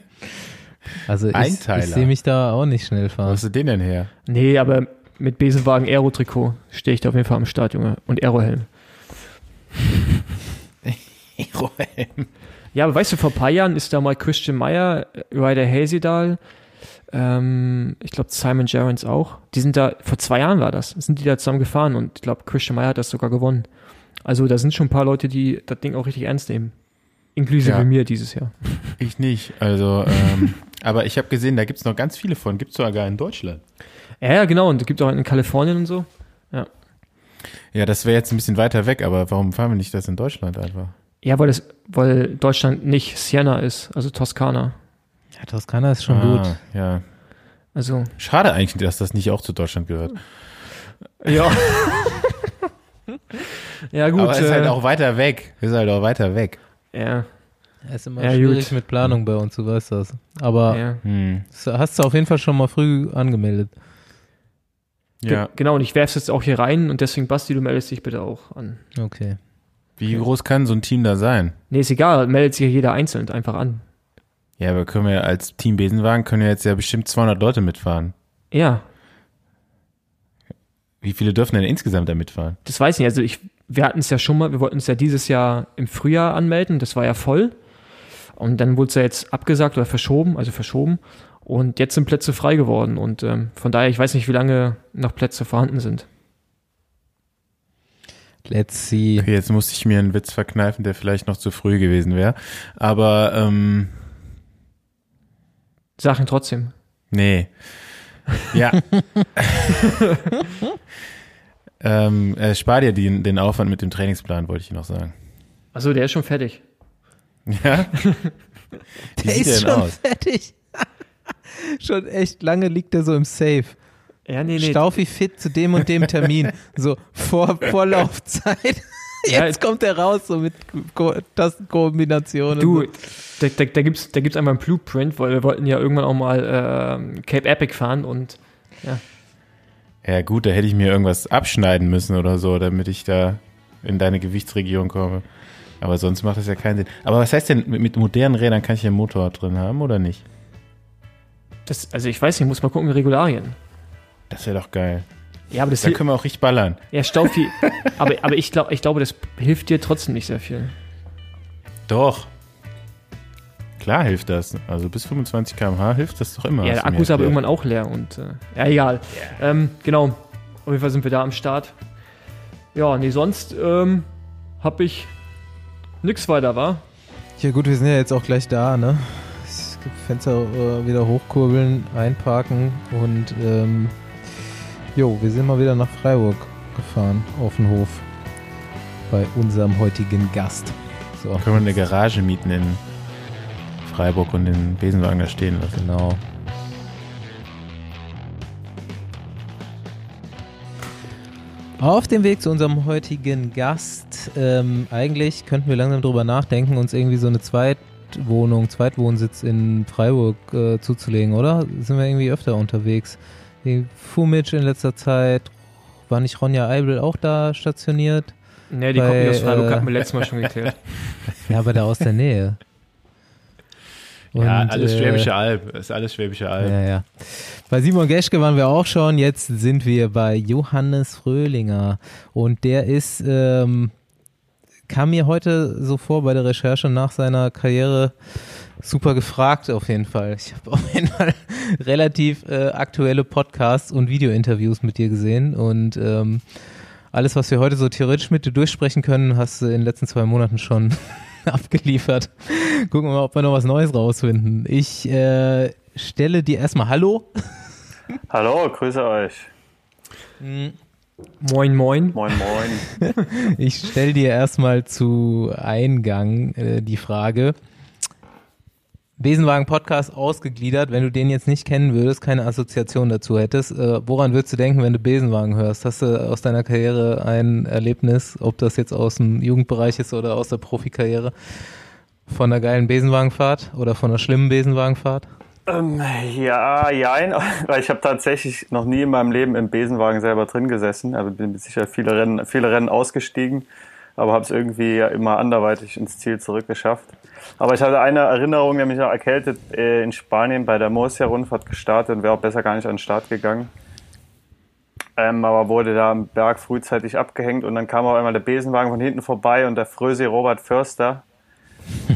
Also ich, Einteiler. ich sehe mich da auch nicht schnell Wo fahren. hast du den denn her? Nee, aber mit Besenwagen Aero-Trikot stehe ich da auf jeden Fall am Start, Junge. Und Aero-Helm. Ja, aber weißt du, vor ein paar Jahren ist da mal Christian Meyer, Ryder Hasedal, ähm, ich glaube Simon Gerrans auch. Die sind da, vor zwei Jahren war das, sind die da zusammen gefahren und ich glaube Christian Meyer hat das sogar gewonnen. Also da sind schon ein paar Leute, die das Ding auch richtig ernst nehmen. Inklusive Ja. mir dieses Jahr. Ich nicht. Also, ähm, aber ich habe gesehen, da gibt's noch ganz viele von. Gibt's sogar in Deutschland. Ja, ja, genau. Und es gibt auch in Kalifornien und so. Ja, das wäre jetzt ein bisschen weiter weg, aber warum fahren wir nicht das in Deutschland einfach? Ja, weil das, weil Deutschland nicht Siena ist, also Toskana. Ja, Toskana ist schon ah, gut. Ja. Also, Schade eigentlich, dass das nicht auch zu Deutschland gehört. ja. ja, gut. aber es ist halt äh, auch weiter weg. Ist halt auch weiter weg. ja, Es ist immer Ja, schwierig gut. mit Planung bei uns, du weißt das. Aber ja. Hm. hast du auf jeden Fall schon mal früh angemeldet. Ja. Ge- Genau, und ich werfe es jetzt auch hier rein und deswegen, Basti, du meldest dich bitte auch an. Okay. Wie groß kann so ein Team da sein? Nee, ist egal, meldet sich jeder einzeln einfach an. Ja, aber können wir als Team Besenwagen können ja jetzt ja bestimmt 200 Leute mitfahren. Ja, Wie viele dürfen denn insgesamt da mitfahren? das weiß ich nicht. Also ich, wir hatten es ja schon mal, wir wollten es ja dieses Jahr im Frühjahr anmelden, das war ja voll. Und dann wurde es ja jetzt abgesagt oder verschoben, also verschoben. Und jetzt sind Plätze frei geworden. Und ähm, von daher, ich weiß nicht, wie lange noch Plätze vorhanden sind. Let's see. Okay, jetzt musste ich mir einen Witz verkneifen, der vielleicht noch zu früh gewesen wäre. Aber ähm, Sachen trotzdem. nee. Ja. ähm, äh, spar dir den, den Aufwand mit dem Trainingsplan, wollte ich noch sagen. Also der ist schon fertig. Ja? Wie Der sieht ist der denn schon aus? fertig. schon echt lange liegt er so im Safe. Ja, nee, nee. Staufi fit zu dem und dem Termin. So vor, vor Laufzeit. Ja, Jetzt kommt er raus, so mit Ko Tastenkombinationen. Du, So. da, da, da gibt es da gibt's einmal einen Blueprint, weil wir wollten ja irgendwann auch mal ähm, Cape Epic fahren und Ja gut, da hätte ich mir irgendwas abschneiden müssen oder so, damit ich da in deine Gewichtsregion komme. Aber sonst macht das ja keinen Sinn. Aber was heißt denn, mit, mit modernen Rädern kann ich ja einen Motor drin haben oder nicht? Das, also ich weiß nicht, muss mal gucken, Regularien. Das wäre doch geil. Ja, aber das Da können wir auch richtig ballern. Ja, Staufi, aber, aber ich, glaub, ich glaube, das hilft dir trotzdem nicht sehr viel. Doch. Klar hilft das. Also bis 25 km/h hilft das doch immer. Ja, der Akku ist aber irgendwann auch leer und äh, ja, egal. Ähm, genau. Auf jeden Fall sind wir da am Start. Ja, nee, sonst ähm, habe ich nix weiter, war. Ja gut, wir sind ja jetzt auch gleich da, ne? Fenster äh, wieder hochkurbeln, einparken und ähm, jo, wir sind mal wieder nach Freiburg gefahren, auf den Hof. Bei unserem heutigen Gast. So, Können wir eine Garage mieten in Freiburg und den Besenwagen da stehen lassen. genau. Auf dem Weg zu unserem heutigen Gast, ähm, eigentlich könnten wir langsam drüber nachdenken, uns irgendwie so eine Zweitwohnung, Zweitwohnsitz in Freiburg äh, zuzulegen, oder? Sind wir irgendwie öfter unterwegs? Fumic in letzter Zeit, war nicht Ronja Eibel auch da stationiert? Nee, die Bei, kommt nicht aus Freiburg, äh, hatten wir letztes Mal schon geklärt. Ja, aber da aus der Nähe. ja, Und, alles äh, Schwäbische Alb. Ist alles Schwäbische Alb. Ja, ja. Bei Simon Geschke waren wir auch schon. Jetzt sind wir bei Johannes Fröhlinger. Und der ist, ähm, kam mir heute so vor bei der Recherche nach seiner Karriere super gefragt auf jeden Fall. Ich habe auf jeden Fall relativ äh, aktuelle Podcasts und Videointerviews mit dir gesehen. Und ähm, alles, was wir heute so theoretisch mit dir durchsprechen können, hast du in den letzten zwei Monaten schon abgeliefert. Gucken wir mal, ob wir noch was Neues rausfinden. Ich äh, stelle dir erstmal Hallo. Hallo, grüße euch. Moin, moin. Moin, moin. Ich stelle dir erstmal zu Eingang äh, die Frage. Besenwagen Podcast ausgegliedert, wenn du den jetzt nicht kennen würdest, keine Assoziation dazu hättest, äh, woran würdest du denken, wenn du Besenwagen hörst? Hast du aus deiner Karriere ein Erlebnis, ob das jetzt aus dem Jugendbereich ist oder aus der Profikarriere, von einer geilen Besenwagenfahrt oder von einer schlimmen Besenwagenfahrt? Ähm, ja, jein, weil ich habe tatsächlich noch nie in meinem Leben im Besenwagen selber drin gesessen. Also bin sicher viele Rennen, viele Rennen ausgestiegen, aber habe es irgendwie ja immer anderweitig ins Ziel zurückgeschafft. Aber ich hatte eine Erinnerung, nämlich noch erkältet äh, in Spanien bei der Murcia-Rundfahrt gestartet und wäre auch besser gar nicht an den Start gegangen. Ähm, aber wurde da am Berg frühzeitig abgehängt und dann kam auf einmal der Besenwagen von hinten vorbei und der Frösi Robert Förster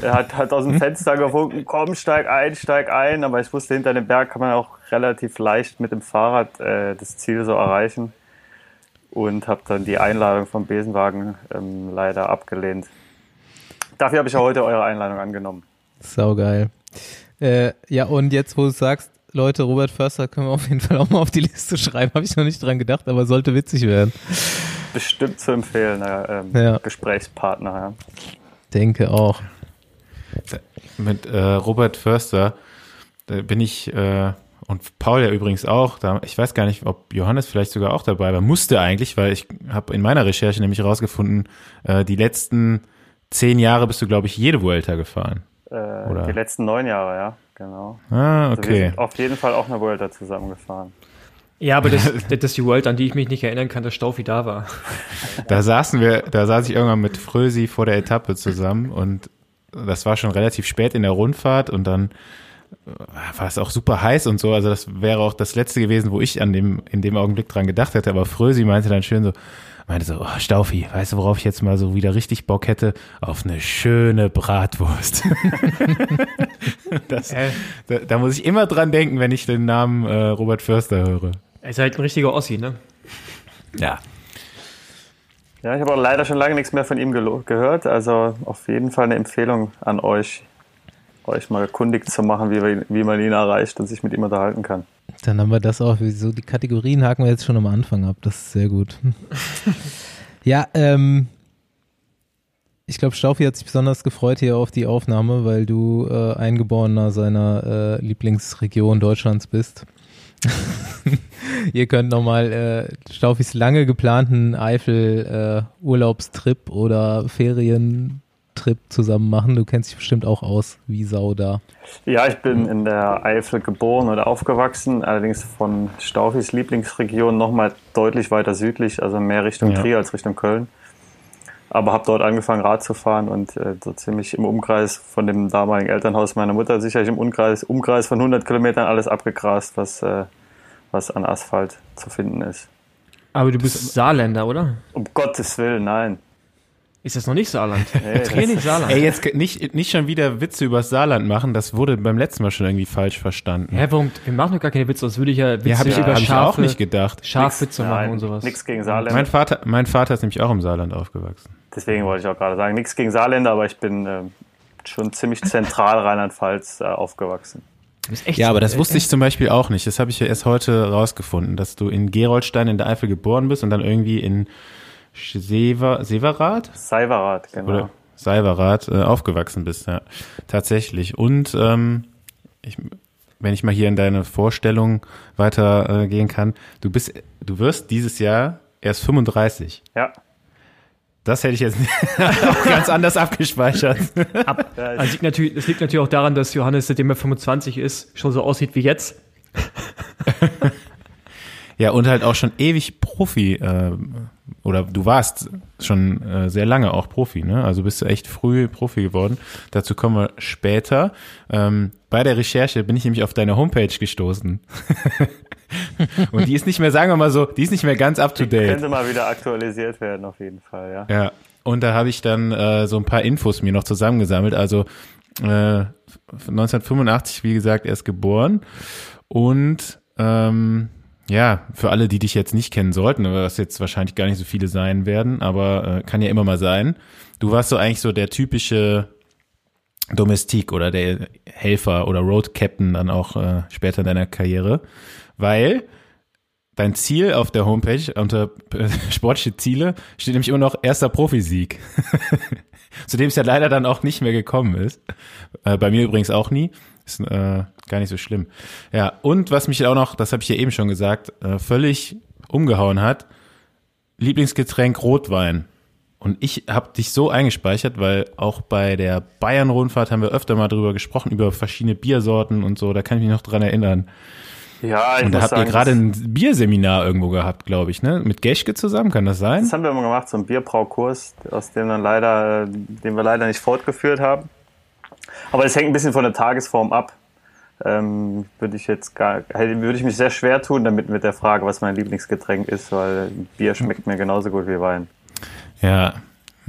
Er hat, hat aus dem Fenster gewunken, komm, steig ein, steig ein. Aber ich wusste, hinter dem Berg kann man auch relativ leicht mit dem Fahrrad äh, das Ziel so erreichen. Und habe dann die Einladung vom Besenwagen ähm, leider abgelehnt. Dafür habe ich ja heute eure Einladung angenommen. Saugeil. Äh, ja, und jetzt, wo du sagst, Leute, Robert Förster können wir auf jeden Fall auch mal auf die Liste schreiben. Habe ich noch nicht dran gedacht, aber sollte witzig werden. Bestimmt zu empfehlen, äh, ähm, Ja. Gesprächspartner. Ja. Denke auch. Mit äh, Robert Förster da bin ich äh, und Paul ja übrigens auch. Da, ich weiß gar nicht, ob Johannes vielleicht sogar auch dabei war. Musste eigentlich, weil ich habe in meiner Recherche nämlich herausgefunden, äh, die letzten zehn Jahre bist du, glaube ich, jede Vuelta gefahren. Äh, Oder? Die letzten neun Jahre, ja, genau. Ah, Also wir okay. sind auf jeden Fall auch eine Vuelta zusammengefahren. Ja, aber das, das ist die World, an die ich mich nicht erinnern kann, dass Staufi da war. Da saßen wir, da saß ich irgendwann mit Frösi vor der Etappe zusammen und das war schon relativ spät in der Rundfahrt und dann äh, war es auch super heiß und so. Also das wäre auch das letzte gewesen, wo ich an dem, in dem Augenblick dran gedacht hätte. Aber Frösi meinte dann schön so, meinte so, oh, Staufi, weißt du, worauf ich jetzt mal so wieder richtig Bock hätte? Auf eine schöne Bratwurst. das, Äh, da, da muss ich immer dran denken, wenn ich den Namen äh, Robert Förster höre. er ist halt ein richtiger Ossi, ne? Ja. Ja, ich habe auch leider schon lange nichts mehr von ihm gehört. Also auf jeden Fall eine Empfehlung an euch, euch mal kundig zu machen, wie, wie man ihn erreicht und sich mit ihm unterhalten kann. Dann haben wir das auch. So die Kategorien haken wir jetzt schon am Anfang ab. Das ist sehr gut. ja, ähm, ich glaube, Staufi hat sich besonders gefreut hier auf die Aufnahme, weil du äh, Eingeborener seiner äh, Lieblingsregion Deutschlands bist. Ihr könnt nochmal äh, Staufis lange geplanten Eifel-Urlaubstrip äh, oder Ferientrip zusammen machen. Du kennst dich bestimmt auch aus wie Sau da. Ja, ich bin in der Eifel geboren oder aufgewachsen, allerdings von Staufis Lieblingsregion nochmal deutlich weiter südlich, also mehr Richtung ja. Trier als Richtung Köln. Aber habe dort angefangen Rad zu fahren und äh, so ziemlich im Umkreis von dem damaligen Elternhaus meiner Mutter sicherlich im Umkreis, Umkreis von 100 Kilometern alles abgegrast, was, äh, was an Asphalt zu finden ist. Aber du bist Saarländer, oder? Um Gottes Willen, nein. Ist das noch nicht Saarland? Nee, Training Saarland. Ey, jetzt nicht, nicht schon wieder Witze über Saarland machen, das wurde beim letzten Mal schon irgendwie falsch verstanden. Hä, warum? Wir machen doch gar keine Witze, das würde ich ja Witze ja, hab ich, über hab ich auch nicht gedacht. Schafwitze machen und sowas. Nix gegen Saarland. Mein Vater, mein Vater ist nämlich auch im Saarland aufgewachsen. Deswegen wollte ich auch gerade sagen, nichts gegen Saarländer, aber ich bin äh, schon ziemlich zentral Rheinland-Pfalz äh, aufgewachsen. ja, aber das wusste ich zum Beispiel auch nicht. Das habe ich ja erst heute rausgefunden, dass du in Geroldstein in der Eifel geboren bist und dann irgendwie in Sever, Severath? Seiverath, genau. Oder Seiverath äh, aufgewachsen bist, ja. Tatsächlich. Und ähm, ich, wenn ich mal hier in deine Vorstellung weitergehen äh, kann, du bist, du wirst dieses Jahr erst 35. Ja. Das hätte ich jetzt auch ganz anders abgespeichert. Ab, also liegt natürlich, das liegt natürlich auch daran, dass Johannes, seitdem er 25 ist, schon so aussieht wie jetzt. ja, und halt auch schon ewig Profi äh, oder du warst schon äh, sehr lange auch Profi, ne? Also bist du echt früh Profi geworden. Dazu kommen wir später. Ähm, bei der Recherche bin ich nämlich auf deine Homepage gestoßen. Und die ist nicht mehr, sagen wir mal so, die ist nicht mehr ganz up to date. Die könnte mal wieder aktualisiert werden, auf jeden Fall, ja. Ja. Und da habe ich dann äh, so ein paar Infos mir noch zusammengesammelt. Also äh, 1985, wie gesagt, erst geboren. Und ähm, ja, für alle, die dich jetzt nicht kennen sollten, was jetzt wahrscheinlich gar nicht so viele sein werden, aber äh, kann ja immer mal sein. Du warst so eigentlich so der typische Domestik oder der Helfer oder Road Captain dann auch äh, später in deiner Karriere, weil dein Ziel auf der Homepage unter sportliche Ziele steht nämlich immer noch erster Profisieg. Zu dem es ja leider dann auch nicht mehr gekommen ist. Äh, bei mir übrigens auch nie. Ist äh, gar nicht so schlimm. Ja, und was mich auch noch, das habe ich ja eben schon gesagt, äh, völlig umgehauen hat, Lieblingsgetränk Rotwein. Und ich habe dich so eingespeichert, weil auch bei der Bayern-Rundfahrt haben wir öfter mal drüber gesprochen, über verschiedene Biersorten und so, da kann ich mich noch dran erinnern. Ja, ich Und da habt sagen, ihr gerade ein Bierseminar irgendwo gehabt, glaube ich, ne? Mit Geschke zusammen, kann das sein? Das haben wir immer gemacht, so ein Bierbraukurs, aus dem dann leider, den wir leider nicht fortgeführt haben. Aber es hängt ein bisschen von der Tagesform ab. Ähm, würde ich jetzt gar, würde ich mich sehr schwer tun, damit mit der Frage, was mein Lieblingsgetränk ist, weil Bier schmeckt mir genauso gut wie Wein. Ja,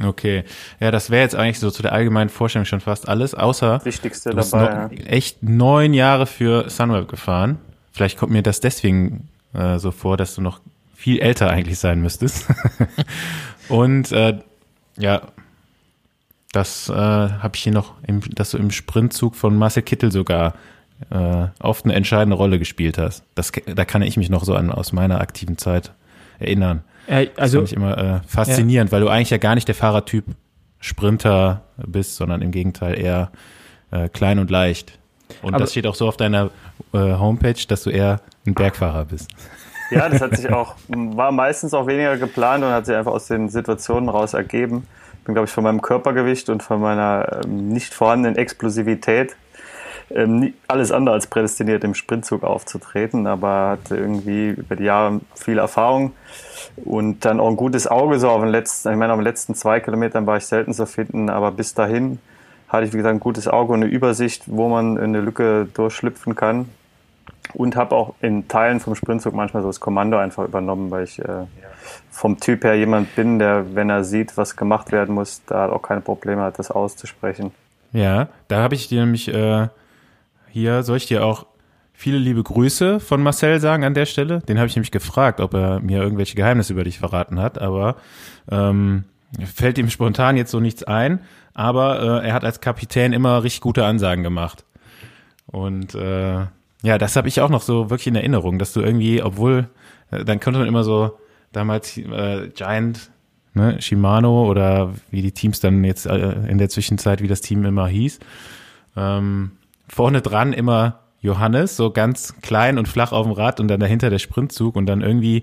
okay. Ja, das wäre jetzt eigentlich so zu der allgemeinen Vorstellung schon fast alles, außer Wichtigste du dabei, ja. echt neun Jahre für Sunweb gefahren. Vielleicht kommt mir das deswegen äh, so vor, dass du noch viel älter eigentlich sein müsstest. Und äh, ja, das äh, habe ich hier noch, im, dass du im Sprintzug von Marcel Kittel sogar äh, oft eine entscheidende Rolle gespielt hast. Das, da kann ich mich noch so an aus meiner aktiven Zeit erinnern. Äh, also das fand ich immer äh, faszinierend, ja. weil du eigentlich ja gar nicht der Fahrertyp Sprinter bist, sondern im Gegenteil eher äh, klein und leicht. Und Aber das steht auch so auf deiner äh, Homepage, dass du eher ein Bergfahrer bist. Ja, das hat sich auch, war meistens auch weniger geplant und hat sich einfach aus den Situationen raus ergeben. Ich bin, glaube ich, von meinem Körpergewicht und von meiner ähm, nicht vorhandenen Explosivität ähm, alles andere als prädestiniert im Sprintzug aufzutreten, aber hatte irgendwie über die Jahre viel Erfahrung und dann auch ein gutes Auge so auf den letzten, ich meine, auf den letzten zwei Kilometern war ich selten zu finden, aber bis dahin hatte ich, wie gesagt, ein gutes Auge und eine Übersicht, wo man in eine Lücke durchschlüpfen kann. Und habe auch in Teilen vom Sprintzug manchmal so das Kommando einfach übernommen, weil ich äh, vom Typ her jemand bin, der, wenn er sieht, was gemacht werden muss, da auch keine Probleme hat, das auszusprechen. Ja, da habe ich dir nämlich äh, hier, soll ich dir auch viele liebe Grüße von Marcel sagen an der Stelle? Den habe ich nämlich gefragt, ob er mir irgendwelche Geheimnisse über dich verraten hat, aber ähm, fällt ihm spontan jetzt so nichts ein. Aber äh, er hat als Kapitän immer richtig gute Ansagen gemacht. Und äh, ja, das habe ich auch noch so wirklich in Erinnerung, dass du irgendwie, obwohl, äh, dann konnte man immer so damals äh, Giant ne, Shimano oder wie die Teams dann jetzt äh, in der Zwischenzeit, wie das Team immer hieß. Ähm, vorne dran immer Johannes, so ganz klein und flach auf dem Rad und dann dahinter der Sprintzug und dann irgendwie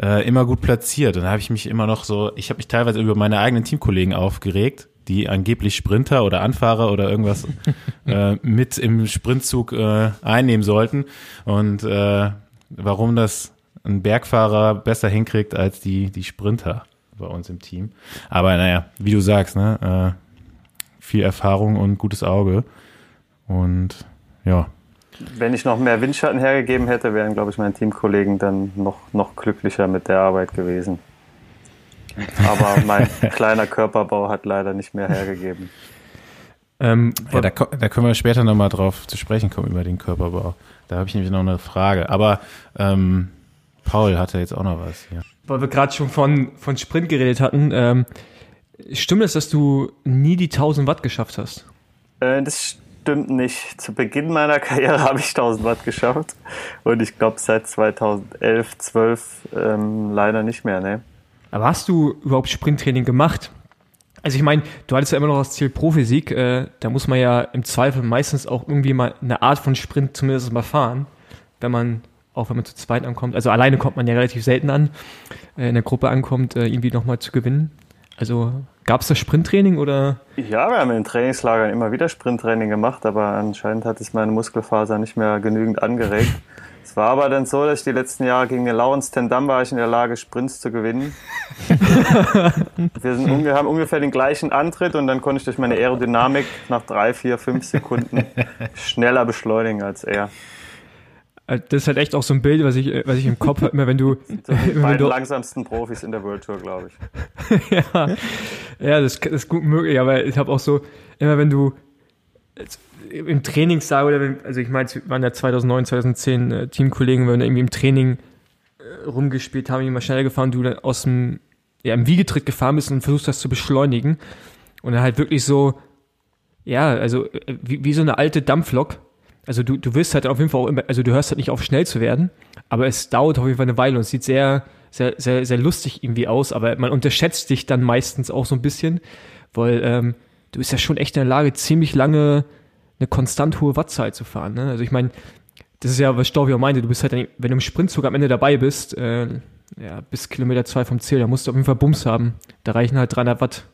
äh, immer gut platziert. Und da habe ich mich immer noch so, ich habe mich teilweise über meine eigenen Teamkollegen aufgeregt, die angeblich Sprinter oder Anfahrer oder irgendwas äh, mit im Sprintzug äh, einnehmen sollten. Und äh, warum das ein Bergfahrer besser hinkriegt als die, die Sprinter bei uns im Team. Aber naja, wie du sagst, ne, äh, viel Erfahrung und gutes Auge. Und ja. Wenn ich noch mehr Windschatten hergegeben hätte, wären, glaube ich, meine Teamkollegen dann noch, noch glücklicher mit der Arbeit gewesen. Aber mein kleiner Körperbau hat leider nicht mehr hergegeben. Ähm, ja, da, da, können wir später nochmal drauf zu sprechen kommen über den Körperbau. Da habe ich nämlich noch eine Frage. Aber ähm, Paul hatte jetzt auch noch was. Ja. Weil wir gerade schon von, von Sprint geredet hatten. Ähm, stimmt es, dass du nie die 1000 Watt geschafft hast? Äh, das stimmt nicht. Zu Beginn meiner Karriere habe ich 1000 Watt geschafft. Und ich glaube seit 2011, 12 ähm, leider nicht mehr. Ne? Aber hast du überhaupt Sprinttraining gemacht? Also ich meine, du hattest ja immer noch das Ziel Profisieg. Äh, da muss man ja im Zweifel meistens auch irgendwie mal eine Art von Sprint zumindest mal fahren, wenn man auch wenn man zu zweit ankommt. Also alleine kommt man ja relativ selten an, äh, in der Gruppe ankommt, äh, irgendwie nochmal zu gewinnen. Also gab es das Sprinttraining oder? Ja, wir haben in Trainingslagern immer wieder Sprinttraining gemacht, aber anscheinend hat es meine Muskelfaser nicht mehr genügend angeregt. Es war aber dann so, dass ich die letzten Jahre gegen den Lawrence Tendam war ich in der Lage, Sprints zu gewinnen. wir sind unge haben ungefähr den gleichen Antritt und dann konnte ich durch meine Aerodynamik nach drei, vier, fünf Sekunden schneller beschleunigen als er. Äh, das ist halt echt auch so ein Bild, was ich, was ich im Kopf habe, immer wenn du. So die beiden du, langsamsten Profis in der World Tour, glaube ich. ja, ja, das, das ist gut möglich, aber ich habe auch so, immer wenn du im Trainingssaal oder wenn, also ich meine, wir waren ja 2009, 2010 äh, Teamkollegen, wenn wir irgendwie im Training äh, rumgespielt haben, immer schneller gefahren, du dann aus dem, ja, im Wiegetritt gefahren bist und versuchst das zu beschleunigen und dann halt wirklich so, ja, also äh, wie, wie so eine alte Dampflok, also du, du wirst halt auf jeden Fall auch immer, also du hörst halt nicht auf, schnell zu werden, aber es dauert auf jeden Fall eine Weile und es sieht sehr, sehr, sehr, sehr lustig irgendwie aus, aber man unterschätzt dich dann meistens auch so ein bisschen, weil ähm, du bist ja schon echt in der Lage, ziemlich lange eine konstant hohe Wattzeit zu fahren. Ne? Also ich meine, das ist ja, was auch meinte, du bist halt, wenn du im Sprintzug am Ende dabei bist, äh, ja, bis Kilometer zwei vom Ziel, da musst du auf jeden Fall Bums haben. Da reichen halt 300 Watt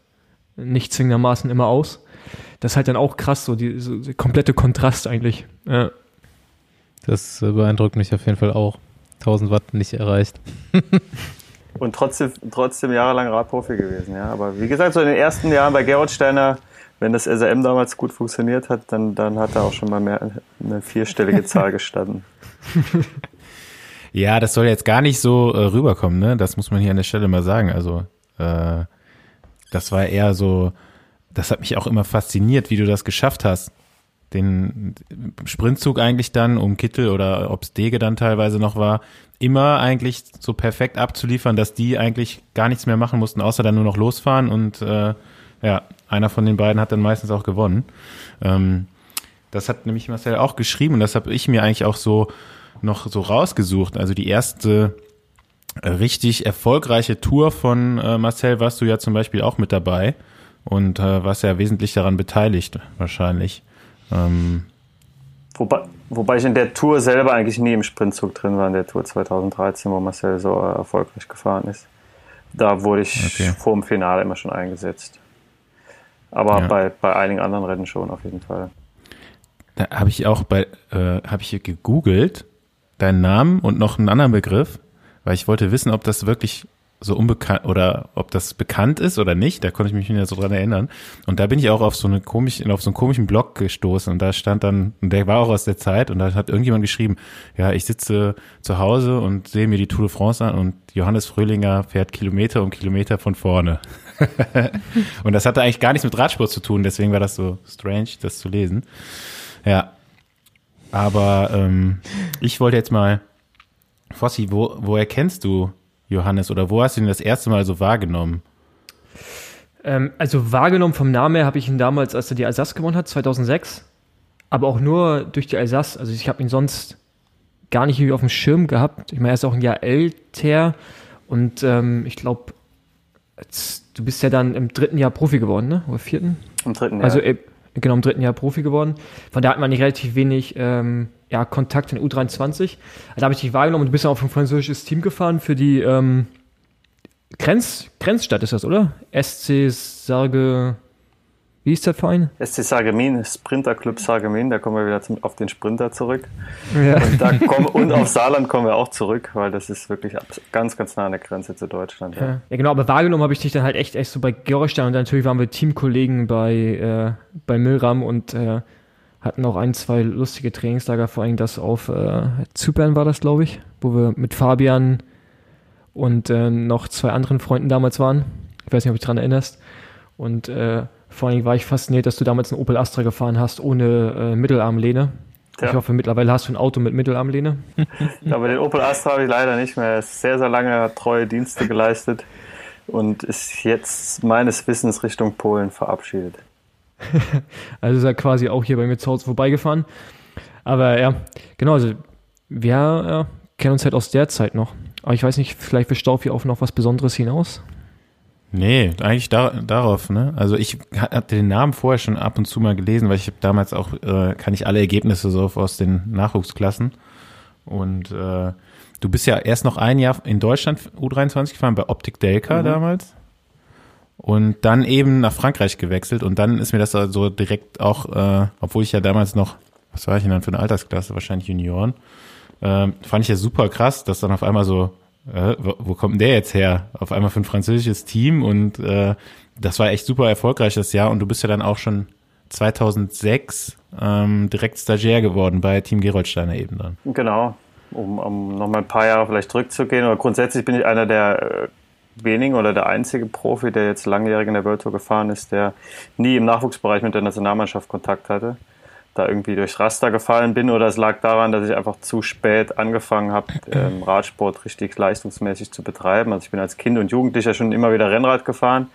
nicht zwingendermaßen immer aus das ist halt dann auch krass, so die, so die komplette Kontrast eigentlich. Ja. Das beeindruckt mich auf jeden Fall auch. 1000 Watt nicht erreicht. Und trotzdem, trotzdem jahrelang Radprofi gewesen, ja. Aber wie gesagt, so in den ersten Jahren bei Gerhard Steiner, wenn das SRM damals gut funktioniert hat, dann, dann hat er auch schon mal mehr eine vierstellige Zahl gestanden. Ja, das soll jetzt gar nicht so äh, rüberkommen, ne? Das muss man hier an der Stelle mal sagen. Also, äh, das war eher so, das hat mich auch immer fasziniert, wie du das geschafft hast. Den Sprintzug eigentlich dann um Kittel oder ob es Dege dann teilweise noch war, immer eigentlich so perfekt abzuliefern, dass die eigentlich gar nichts mehr machen mussten, außer dann nur noch losfahren und äh, ja, einer von den beiden hat dann meistens auch gewonnen. Ähm, das hat nämlich Marcel auch geschrieben und das habe ich mir eigentlich auch so noch so rausgesucht. Also die erste richtig erfolgreiche Tour von äh, Marcel warst du ja zum Beispiel auch mit dabei und äh, warst ja wesentlich daran beteiligt, wahrscheinlich. Ähm, wobei, wobei ich in der Tour selber eigentlich nie im Sprintzug drin war, in der Tour 2013, wo Marcel so äh, erfolgreich gefahren ist. Da wurde ich okay. vor dem Finale immer schon eingesetzt. Aber ja. bei, bei einigen anderen Rennen schon auf jeden Fall. Da habe ich auch bei, äh, habe ich hier gegoogelt, deinen Namen und noch einen anderen Begriff, weil ich wollte wissen, ob das wirklich so unbekannt oder ob das bekannt ist oder nicht, da konnte ich mich nicht so dran erinnern. Und da bin ich auch auf so eine komisch, auf so einen komischen Blog gestoßen und da stand dann, und der war auch aus der Zeit und da hat irgendjemand geschrieben, ja, ich sitze zu Hause und sehe mir die Tour de France an und Johannes Fröhlinger fährt Kilometer um Kilometer von vorne. und das hatte eigentlich gar nichts mit Radsport zu tun, deswegen war das so strange, das zu lesen. Ja. Aber ähm, ich wollte jetzt mal, Fossi, wo, wo erkennst du Johannes? Oder wo hast du ihn das erste Mal so wahrgenommen? Ähm, also wahrgenommen vom Namen her habe ich ihn damals, als er die Alsace gewonnen hat, 2006. Aber auch nur durch die Alsace. Also ich habe ihn sonst gar nicht auf dem Schirm gehabt. Ich meine, er ist auch ein Jahr älter und ähm, ich glaube, du bist ja dann im dritten Jahr Profi geworden, ne? Oder vierten? Im dritten Jahr. Also äh, genau im dritten Jahr Profi geworden. Von da hat man nicht relativ wenig ähm, ja, Kontakt in U23. Also da habe ich dich wahrgenommen und du bist ja auf ein französisches Team gefahren für die ähm, Grenz, Grenzstadt ist das, oder? SC Sarge. Wie ist der Verein? SC Sargemin, Sprinterclub Sargemin, da kommen wir wieder zum, auf den Sprinter zurück. Ja. Und, kommen, und auf Saarland kommen wir auch zurück, weil das ist wirklich ganz, ganz nah an der Grenze zu Deutschland. Ja, ja genau, aber wahrgenommen habe ich dich dann halt echt, echt so bei Gerolstein und natürlich waren wir Teamkollegen bei, äh, bei Milram und äh, hatten auch ein, zwei lustige Trainingslager, vor allem das auf äh, Zypern war das, glaube ich, wo wir mit Fabian und äh, noch zwei anderen Freunden damals waren. Ich weiß nicht, ob du dich daran erinnerst. Und äh, vor allem war ich fasziniert, dass du damals einen Opel Astra gefahren hast ohne äh, Mittelarmlehne. Ja. Ich hoffe, mittlerweile hast du ein Auto mit Mittelarmlehne. Aber den Opel Astra habe ich leider nicht mehr. Er ist sehr, sehr lange treue Dienste geleistet und ist jetzt meines Wissens Richtung Polen verabschiedet. also ist er quasi auch hier bei mir zu Hause vorbeigefahren. Aber ja, genau, also wir ja, kennen uns halt aus der Zeit noch. Aber ich weiß nicht, vielleicht für Staufi auf noch was Besonderes hinaus? Nee, eigentlich da, darauf, ne? Also ich hatte den Namen vorher schon ab und zu mal gelesen, weil ich habe damals auch, äh, kann ich alle Ergebnisse so aus den Nachwuchsklassen. Und äh, du bist ja erst noch ein Jahr in Deutschland U23 gefahren, bei Optik Delca mhm. damals. Und dann eben nach Frankreich gewechselt. Und dann ist mir das so direkt auch, äh, obwohl ich ja damals noch, was war ich denn dann für eine Altersklasse? Wahrscheinlich Junioren. Äh, fand ich ja super krass, dass dann auf einmal so äh, wo kommt denn der jetzt her? Auf einmal für ein französisches Team und äh, das war echt super erfolgreich das Jahr und du bist ja dann auch schon 2006 ähm, direkt Stagiaire geworden bei Team Geroldsteiner eben dann. Genau, um, um nochmal ein paar Jahre vielleicht zurückzugehen. Oder grundsätzlich bin ich einer der äh, wenigen oder der einzige Profi, der jetzt langjährig in der World Tour gefahren ist, der nie im Nachwuchsbereich mit der Nationalmannschaft Kontakt hatte da irgendwie durchs Raster gefallen bin oder es lag daran, dass ich einfach zu spät angefangen habe, ähm, Radsport richtig leistungsmäßig zu betreiben. Also ich bin als Kind und Jugendlicher schon immer wieder Rennrad gefahren,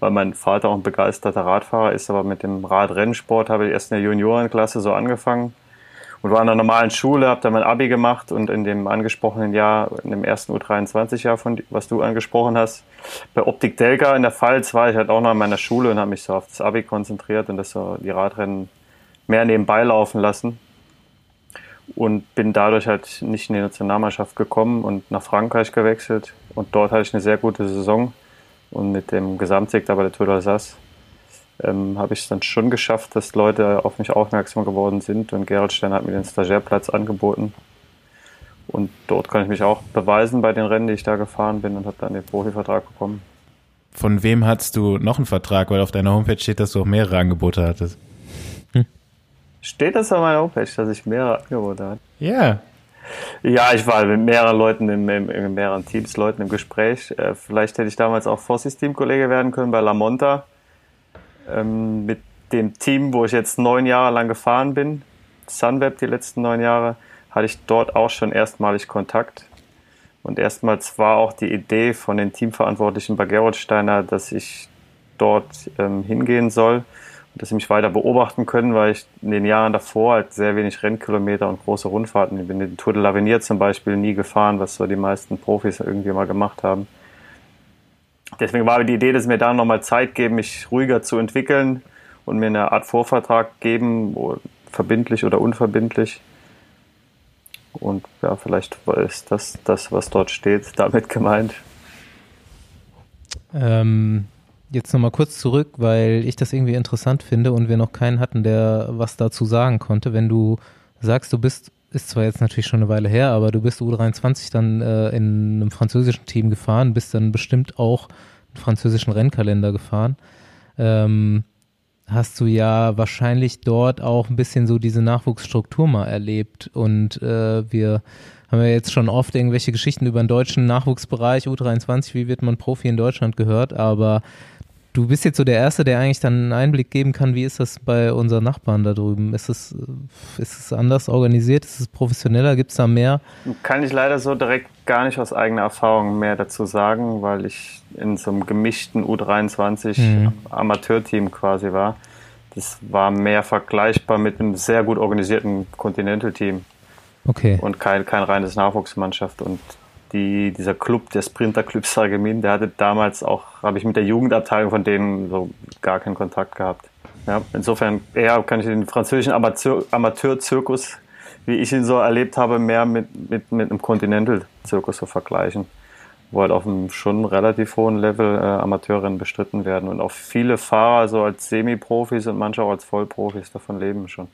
weil mein Vater auch ein begeisterter Radfahrer ist, aber mit dem Radrennsport habe ich erst in der Juniorenklasse so angefangen und war in einer normalen Schule, habe dann mein Abi gemacht und in dem angesprochenen Jahr, in dem ersten U23-Jahr, von was du angesprochen hast, bei Optik Delga in der Pfalz war ich halt auch noch in meiner Schule und habe mich so auf das Abi konzentriert und das so die Radrennen mehr nebenbei laufen lassen und bin dadurch halt nicht in die Nationalmannschaft gekommen und nach Frankreich gewechselt und dort hatte ich eine sehr gute Saison und mit dem Gesamtsieg da bei der Tour d'Alsace ähm, habe ich es dann schon geschafft, dass Leute auf mich aufmerksam geworden sind und Gerald Stern hat mir den Stagiairplatz angeboten und dort kann ich mich auch beweisen bei den Rennen, die ich da gefahren bin und habe dann den Profivertrag bekommen. Von wem hattest du noch einen Vertrag? Weil auf deiner Homepage steht, dass du auch mehrere Angebote hattest. Steht das auf meiner Homepage, dass ich mehrere Angebote hatte? Ja. Yeah. Ja, ich war mit mehreren Leuten, in, in, in mehreren Teams, Leuten im Gespräch. Äh, vielleicht hätte ich damals auch Fossis Teamkollege werden können bei La Monta. Ähm, mit dem Team, wo ich jetzt neun Jahre lang gefahren bin, Sunweb die letzten neun Jahre, hatte ich dort auch schon erstmalig Kontakt. Und erstmals war auch die Idee von den Teamverantwortlichen bei Gerolsteiner, dass ich dort ähm, hingehen soll dass sie mich weiter beobachten können, weil ich in den Jahren davor halt sehr wenig Rennkilometer und große Rundfahrten, ich bin den Tour de l'Avenir zum Beispiel nie gefahren, was so die meisten Profis irgendwie mal gemacht haben. Deswegen war die Idee, dass mir da nochmal Zeit geben, mich ruhiger zu entwickeln und mir eine Art Vorvertrag geben, verbindlich oder unverbindlich. Und ja, vielleicht ist das das, was dort steht, damit gemeint. Ähm, jetzt nochmal kurz zurück, weil ich das irgendwie interessant finde und wir noch keinen hatten, der was dazu sagen konnte. Wenn du sagst, du bist, ist zwar jetzt natürlich schon eine Weile her, aber du bist U23 dann äh, in einem französischen Team gefahren, bist dann bestimmt auch einen französischen Rennkalender gefahren. Ähm, hast du ja wahrscheinlich dort auch ein bisschen so diese Nachwuchsstruktur mal erlebt und äh, wir haben ja jetzt schon oft irgendwelche Geschichten über den deutschen Nachwuchsbereich, U23, wie wird man Profi in Deutschland gehört, aber Du bist jetzt so der Erste, der eigentlich dann einen Einblick geben kann, wie ist das bei unseren Nachbarn da drüben? Ist es, ist es anders organisiert? Ist es professioneller? Gibt es da mehr? Kann ich leider so direkt gar nicht aus eigener Erfahrung mehr dazu sagen, weil ich in so einem gemischten U23 mhm. Amateurteam quasi war. Das war mehr vergleichbar mit einem sehr gut organisierten Continental-Team. Okay. Und kein, kein reines Nachwuchsmannschaft. Und die, dieser Club, der Sprinterclub Sargemin, der hatte damals auch, habe ich mit der Jugendabteilung von denen so gar keinen Kontakt gehabt. Ja, insofern eher kann ich den französischen Amateur-Zirkus, wie ich ihn so erlebt habe, mehr mit, mit, mit einem Continental-Zirkus so vergleichen wo halt auf einem schon relativ hohen Level äh, Amateurinnen bestritten werden und auch viele Fahrer so als Semi-Profis und manche auch als Vollprofis davon leben schon.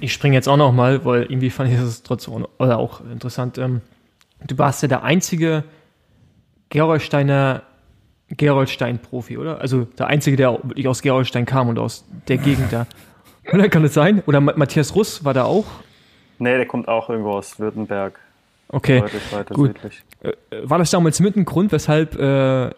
Ich springe jetzt auch noch mal, weil irgendwie fand ich das trotzdem oder auch interessant. Ähm, du warst ja der einzige Gerolsteiner Gerolstein-Profi, oder? Also der einzige, der wirklich aus Gerolstein kam und aus der Gegend da. Oder kann es sein? Oder Matthias Russ war da auch? Nee, der kommt auch irgendwo aus Württemberg. Okay, gut. Südlich. Äh, war das damals mit ein Grund, weshalb äh,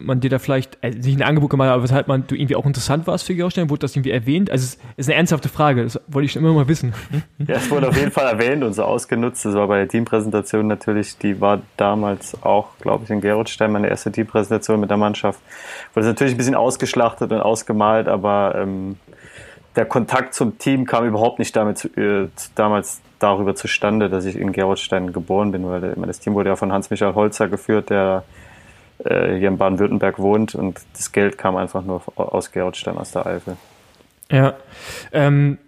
man dir da vielleicht äh, nicht ein Angebot gemacht hat, aber weshalb man du irgendwie auch interessant warst für Georgstein? Wurde das irgendwie erwähnt? Also es ist eine ernsthafte Frage, das wollte ich schon immer mal wissen. Ja, es wurde auf jeden Fall erwähnt und so ausgenutzt. Das war bei der Teampräsentation natürlich, die war damals auch, glaube ich, in Gerolstein meine erste Teampräsentation mit der Mannschaft. Wurde natürlich ein bisschen ausgeschlachtet und ausgemalt, aber ähm, der Kontakt zum Team kam überhaupt nicht damit äh, damals darüber zustande, dass ich in Gerolstein geboren bin, weil das Team wurde ja von Hans-Michael Holzer geführt, der äh, hier in Baden-Württemberg wohnt und das Geld kam einfach nur aus Gerolstein, aus der Eifel. Ja, ähm,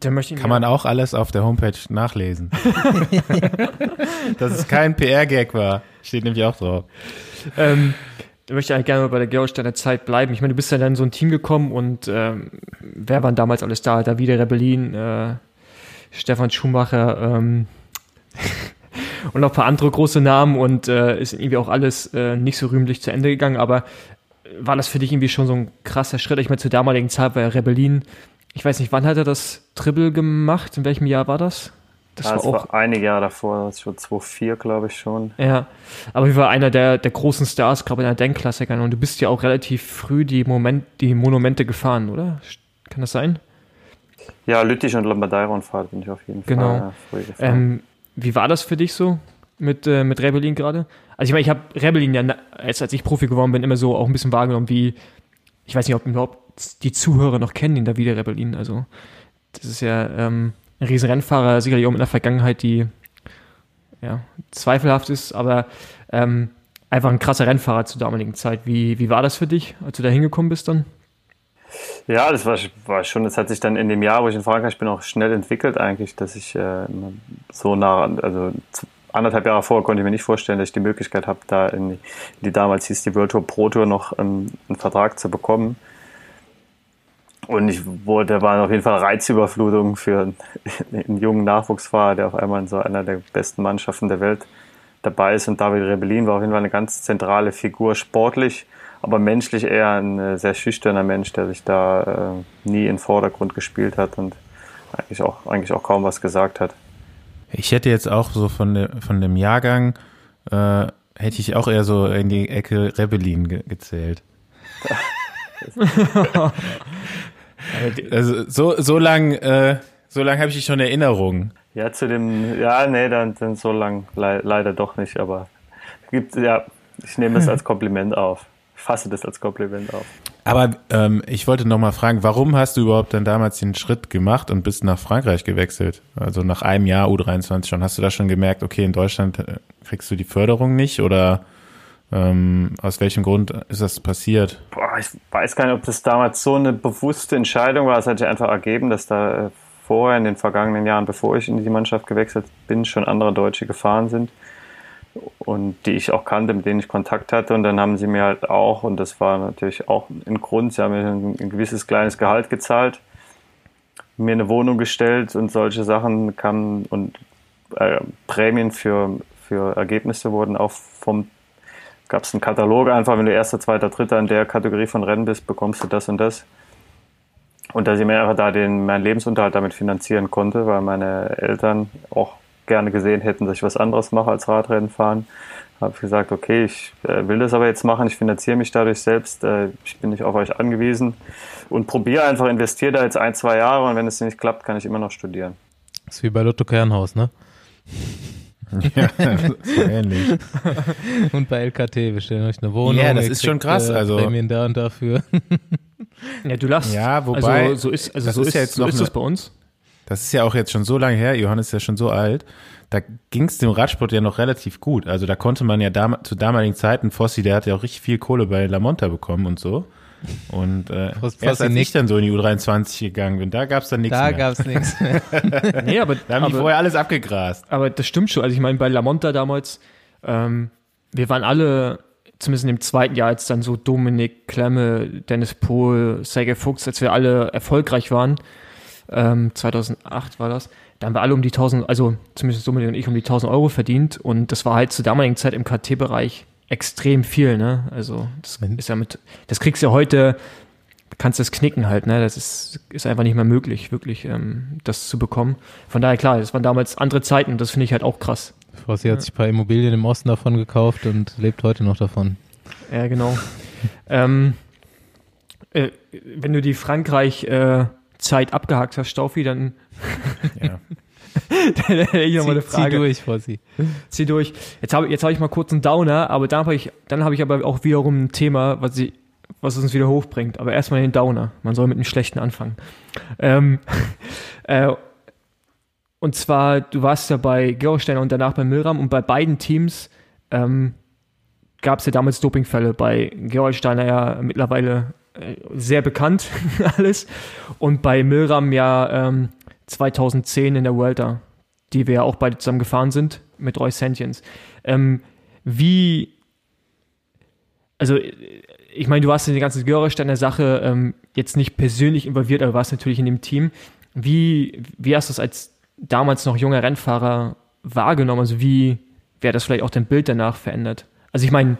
Kann man auch alles auf der Homepage nachlesen. Dass es kein PR-Gag war. Steht nämlich auch drauf. Ähm, da möchte ich eigentlich gerne mal bei der Gerolsteiner Zeit bleiben. Ich meine, du bist ja dann in so ein Team gekommen und ähm, wer waren damals alles da? Davide Rebellin, äh, Stefan Schumacher ähm, und noch ein paar andere große Namen und äh, ist irgendwie auch alles äh, nicht so rühmlich zu Ende gegangen, aber war das für dich irgendwie schon so ein krasser Schritt? Ich meine, zur damaligen Zeit war ja Rebellin, ich weiß nicht, wann hat er das Triple gemacht? In welchem Jahr war das? Das, ja, war, das auch, war einige Jahre davor, das war 2004, glaube ich schon. Ja, aber ich war einer der, der großen Stars, glaube ich, in der Denkklassikern und du bist ja auch relativ früh die, Moment, die Monumente gefahren, oder? Kann das sein? Ja, Lüttich und Lombardei-Rundfahrt bin ich auf jeden genau. Fall äh, ähm, Wie war das für dich so mit, äh, mit Rebellin gerade? Also ich meine, ich habe Rebellin ja, als, als ich Profi geworden bin, immer so auch ein bisschen wahrgenommen, wie, ich weiß nicht, ob überhaupt die Zuhörer noch kennen, den Davide Rebellin. Also das ist ja ähm, ein riesen Rennfahrer, sicherlich auch mit einer Vergangenheit, die ja, zweifelhaft ist, aber ähm, einfach ein krasser Rennfahrer zur damaligen Zeit. Wie, wie war das für dich, als du da hingekommen bist dann? Ja, das war, war schon, das hat sich dann in dem Jahr, wo ich in Frankreich bin, auch schnell entwickelt eigentlich, dass ich äh, so nah, also anderthalb Jahre vorher konnte ich mir nicht vorstellen, dass ich die Möglichkeit habe, da in die, damals hieß die World Tour Pro Tour noch ähm, einen Vertrag zu bekommen. Und ich wurde, da war auf jeden Fall Reizüberflutung für einen jungen Nachwuchsfahrer, der auf einmal in so einer der besten Mannschaften der Welt dabei ist. Und David Rebellin war auf jeden Fall eine ganz zentrale Figur sportlich aber menschlich eher ein äh, sehr schüchterner Mensch, der sich da äh, nie in den Vordergrund gespielt hat und eigentlich auch, eigentlich auch kaum was gesagt hat. Ich hätte jetzt auch so von, de, von dem Jahrgang, äh, hätte ich auch eher so in die Ecke Rebellin ge gezählt. also so, so lang, äh, so lang habe ich schon Erinnerungen. Ja, zu dem, ja, nee, dann, dann so lang le leider doch nicht, aber gibt, ja, ich nehme es als Kompliment auf fasse das als Kompliment auf. Aber ähm, ich wollte noch mal fragen, warum hast du überhaupt dann damals den Schritt gemacht und bist nach Frankreich gewechselt? Also nach einem Jahr U23 schon. Hast du da schon gemerkt, okay, in Deutschland äh, kriegst du die Förderung nicht oder ähm, aus welchem Grund ist das passiert? Boah, ich weiß gar nicht, ob das damals so eine bewusste Entscheidung war. Es hat sich einfach ergeben, dass da äh, vorher in den vergangenen Jahren, bevor ich in die Mannschaft gewechselt bin, schon andere Deutsche gefahren sind und die ich auch kannte, mit denen ich Kontakt hatte. Und dann haben sie mir halt auch, und das war natürlich auch ein Grund, sie haben mir ein, ein gewisses kleines Gehalt gezahlt, mir eine Wohnung gestellt und solche Sachen kamen und äh, Prämien für, für Ergebnisse wurden auch vom gab es einen Katalog einfach, wenn du erster, zweiter, dritter in der Kategorie von Rennen bist, bekommst du das und das. Und dass ich mir einfach da den, meinen Lebensunterhalt damit finanzieren konnte, weil meine Eltern auch gerne gesehen hätten, dass ich was anderes mache als Radrennen fahren. Habe gesagt, okay, ich äh, will das aber jetzt machen, ich finanziere mich dadurch selbst, äh, ich bin nicht auf euch angewiesen und probiere einfach, investiere da jetzt ein, zwei Jahre und wenn es nicht klappt, kann ich immer noch studieren. Das ist wie bei Lotto Kernhaus, ne? ja, so ähnlich. und bei LKT, wir stellen euch eine Wohnung. Ja, das ist schon krass. Äh, also Prämien da und dafür. ja, du lachst. Ja, wobei. Also, so ist, also so ist, ja jetzt so ist es bei uns. Das ist ja auch jetzt schon so lange her, Johannes ist ja schon so alt. Da ging es dem Radsport ja noch relativ gut. Also da konnte man ja dam zu damaligen Zeiten, Fossi, der hat ja auch richtig viel Kohle bei La Monta bekommen und so. Und äh, Fossi erst als ich dann so in die U23 gegangen bin, da gab's dann nichts Da mehr. gab's nichts mehr. Nee, aber, da haben die aber, vorher alles abgegrast. aber das stimmt schon. Also ich meine, bei Lamonta damals, ähm, wir waren alle, zumindest in dem zweiten Jahr, als dann so Dominik, Klemme, Dennis Pohl, Sergei Fuchs, als wir alle erfolgreich waren, ähm, 2008 war das, da haben wir alle um die 1000, also zumindest Dominik und ich um die 1000 Euro verdient und das war halt zur damaligen Zeit im KT-Bereich extrem viel, ne? Also das ist ja mit, das kriegst du ja heute, kannst das knicken halt, ne? Das ist, ist einfach nicht mehr möglich, wirklich ähm, das zu bekommen. Von daher klar, das waren damals andere Zeiten und das finde ich halt auch krass. Fossi hat sich ein paar Immobilien im Osten davon gekauft und lebt heute noch davon. Ja, genau. ähm, äh, wenn du die Frankreich-Zeit abgehakt hast, Staufi, dann, Ja. dann hätte ich noch mal eine Zieh, zieh Frage. durch, Fossi. Zieh durch. Jetzt habe jetzt hab ich mal kurz einen Downer, aber dann habe ich, dann habe ich aber auch wiederum ein Thema, was, ich, was uns wieder hochbringt. Aber erstmal den Downer. Man soll mit einem schlechten anfangen. Ähm, äh, und zwar, du warst ja bei Gerolsteiner und danach bei Milram und bei beiden Teams ähm, gab es ja damals Dopingfälle. Bei Gerolsteiner ja mittlerweile sehr bekannt alles und bei Milram ja ähm, 2010 in der Vuelta, die wir ja auch beide zusammen gefahren sind mit Roy Sentience. Ähm, wie, also äh, ich meine, du warst in der ganzen Gerolsteiner Sache ähm, jetzt nicht persönlich involviert, aber warst natürlich in dem Team. Wie, wie hast du es als damals noch junger Rennfahrer wahrgenommen? Also wie, hat das vielleicht auch dein Bild danach verändert? Also ich meine,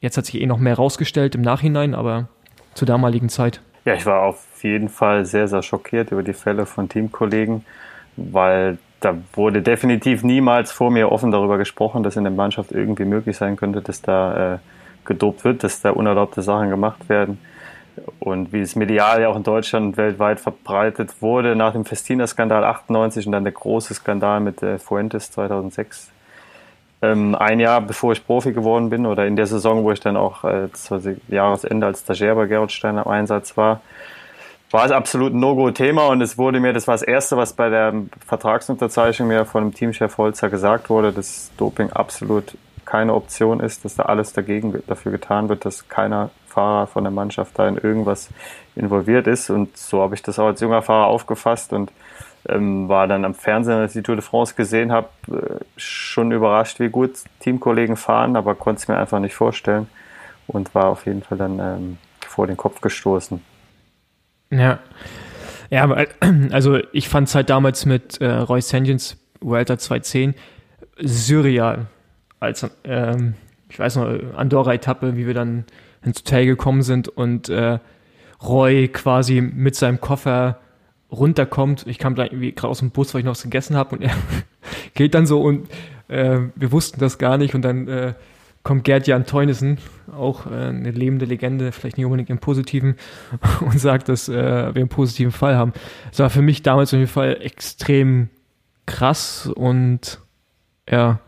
jetzt hat sich eh noch mehr rausgestellt im Nachhinein, aber zur damaligen Zeit. Ja, ich war auf jeden Fall sehr, sehr schockiert über die Fälle von Teamkollegen, weil da wurde definitiv niemals vor mir offen darüber gesprochen, dass in der Mannschaft irgendwie möglich sein könnte, dass da äh, gedopt wird, dass da unerlaubte Sachen gemacht werden. Und wie es medial ja auch in Deutschland weltweit verbreitet wurde nach dem Festina-Skandal 98 und dann der große Skandal mit äh, Fuentes 2006. Ähm, ein Jahr bevor ich Profi geworden bin oder in der Saison, wo ich dann auch äh, zu Jahresende als Stagiaire bei Gerhard Steiner im Einsatz war, war es absolut ein No-Go-Thema und es wurde mir, das war das Erste, was bei der Vertragsunterzeichnung mir von dem Teamchef Holzer gesagt wurde, dass Doping absolut keine Option ist, dass da alles dagegen dafür getan wird, dass keiner Fahrer von der Mannschaft da in irgendwas involviert ist. Und so habe ich das auch als junger Fahrer aufgefasst und ähm, war dann am Fernsehen, als ich die Tour de France gesehen habe, äh, schon überrascht, wie gut Teamkollegen fahren, aber konnte es mir einfach nicht vorstellen und war auf jeden Fall dann ähm, vor den Kopf gestoßen. Ja. Ja, aber, äh, also ich fand es halt damals mit äh, Roy Sentience, Vuelta 210, surreal. Als, ähm, ich weiß noch, Andorra-Etappe, wie wir dann ins Hotel gekommen sind und äh, Roy quasi mit seinem Koffer runterkommt. Ich kam da irgendwie gerade aus dem Bus, weil ich noch was gegessen habe und er geht dann so und äh, wir wussten das gar nicht und dann äh, kommt Gerd Jan Teunissen, auch äh, eine lebende Legende, vielleicht nicht unbedingt im Positiven, und sagt, dass äh, wir einen positiven Fall haben. Das war für mich damals auf jeden Fall extrem krass und ja,